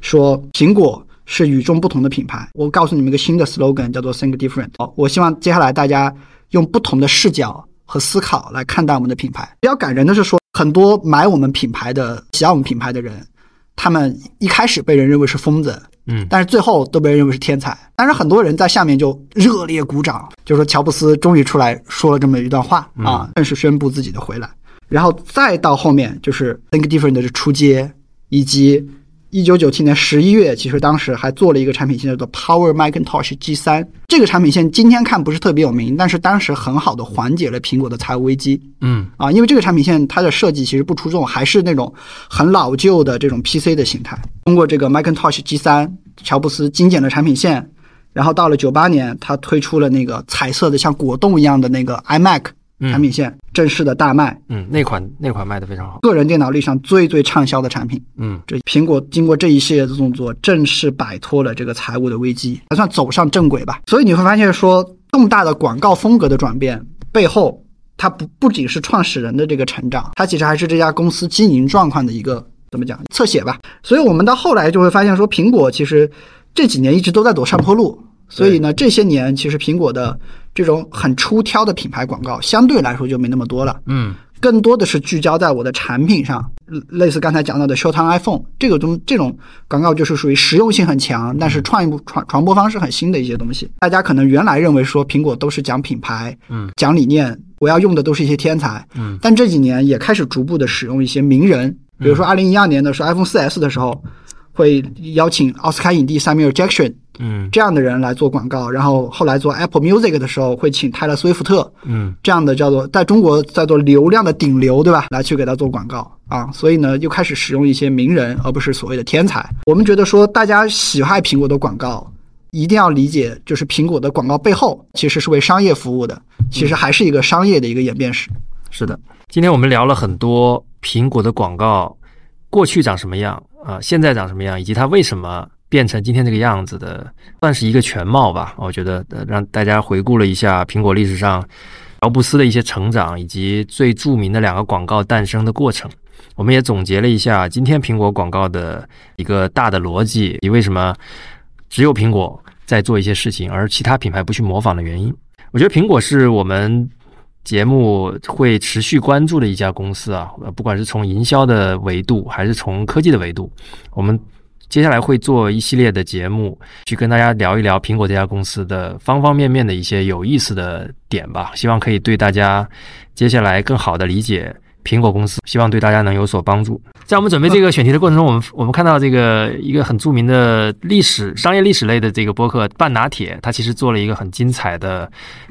Speaker 2: 说，苹果是与众不同的品牌。我告诉你们一个新的 slogan，叫做 Think Different。哦，我希望接下来大家用不同的视角和思考来看待我们的品牌。比较感人的是说，很多买我们品牌的、喜爱我们品牌的人，他们一开始被人认为是疯子，
Speaker 1: 嗯
Speaker 2: 但是最后都被人认为是天才。但是很多人在下面就热烈鼓掌，就说乔布斯终于出来说了这么一段话啊，正式宣布自己的回来。然后再到后面就是 Think Different 的出街，以及一九九七年十一月，其实当时还做了一个产品线叫做 Power Macintosh G 三。这个产品线今天看不是特别有名，但是当时很好的缓解了苹果的财务危机。
Speaker 1: 嗯
Speaker 2: 啊，因为这个产品线它的设计其实不出众，还是那种很老旧的这种 PC 的形态。通过这个 Macintosh G 三，乔布斯精简了产品线，然后到了九八年，他推出了那个彩色的像果冻一样的那个 iMac 产品线，正式的大卖，
Speaker 1: 嗯，那款那款卖的非常好，
Speaker 2: 个人电脑历史上最最畅销的产品。
Speaker 1: 嗯
Speaker 2: 这苹果经过这一系列的动作，正式摆脱了这个财务的危机，还算走上正轨吧。所以你会发现说，重大的广告风格的转变背后，它不不仅是创始人的这个成长，它其实还是这家公司经营状况的一个怎么讲侧写吧。所以我们到后来就会发现说，苹果其实这几年一直都在走上坡路。所以呢，这些年其实苹果的这种很出挑的品牌广告相对来说就没那么多了。
Speaker 1: 嗯，
Speaker 2: 更多的是聚焦在我的产品上，类似刚才讲到的 Showtime iPhone 这个东这种广告就是属于实用性很强，但是创意传传播方式很新的一些东西。大家可能原来认为说苹果都是讲品牌，
Speaker 1: 嗯，
Speaker 2: 讲理念，我要用的都是一些天才，
Speaker 1: 嗯，
Speaker 2: 但这几年也开始逐步的使用一些名人，比如说二零一二年的时候 iPhone 4S 的时候，会邀请奥斯卡影帝 Samuel Jackson。
Speaker 1: 嗯
Speaker 2: 这样的人来做广告，然后后来做 Apple Music 的时候会请泰勒·斯威夫特
Speaker 1: 嗯
Speaker 2: 这样的叫做在中国叫做流量的顶流，对吧？来去给他做广告啊，所以呢又开始使用一些名人，而不是所谓的天才。我们觉得说大家喜爱苹果的广告，一定要理解，就是苹果的广告背后其实是为商业服务的，其实还是一个商业的一个演变史。
Speaker 1: 是的，今天我们聊了很多苹果的广告过去长什么样啊、现在长什么样，以及它为什么变成今天这个样子的，算是一个全貌吧。我觉得、让大家回顾了一下苹果历史上乔布斯的一些成长，以及最著名的两个广告诞生的过程。我们也总结了一下今天苹果广告的一个大的逻辑，以及为什么只有苹果在做一些事情，而其他品牌不去模仿的原因。我觉得苹果是我们节目会持续关注的一家公司啊，不管是从营销的维度，还是从科技的维度，我们接下来会做一系列的节目，去跟大家聊一聊苹果这家公司的方方面面的一些有意思的点吧。希望可以对大家接下来更好的理解苹果公司，希望对大家能有所帮助。在我们准备这个选题的过程中，我们我们看到这个一个很著名的历史商业历史类的这个播客半拿铁，它其实做了一个很精彩的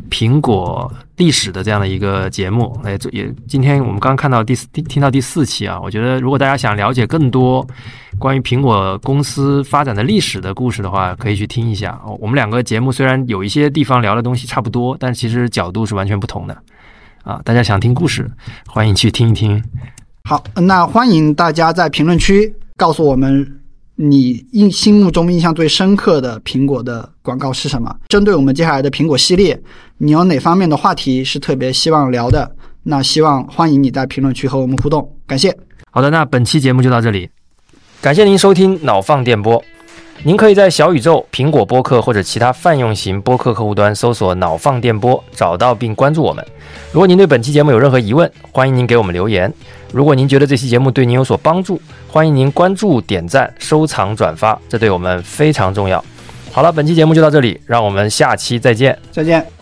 Speaker 1: 苹果历史的这样的一个节目。哎，这也今天我们刚看到第四听到第四期啊，我觉得如果大家想了解更多关于苹果公司发展的历史的故事的话，可以去听一下。我们两个节目虽然有一些地方聊的东西差不多，但其实角度是完全不同的。啊，大家想听故事，欢迎去听一听。
Speaker 2: 好，那欢迎大家在评论区告诉我们你印心目中印象最深刻的苹果的广告是什么。针对我们接下来的苹果系列，你有哪方面的话题是特别希望聊的？那希望欢迎你在评论区和我们互动，感谢。
Speaker 1: 好的，那本期节目就到这里，感谢您收听脑放电波。您可以在小宇宙、苹果播客或者其他泛用型播客客户端搜索“脑放电波”，找到并关注我们。如果您对本期节目有任何疑问，欢迎您给我们留言。如果您觉得这期节目对您有所帮助，欢迎您关注、点赞、收藏、转发，这对我们非常重要。好了，本期节目就到这里，让我们下期再见。
Speaker 2: 再见。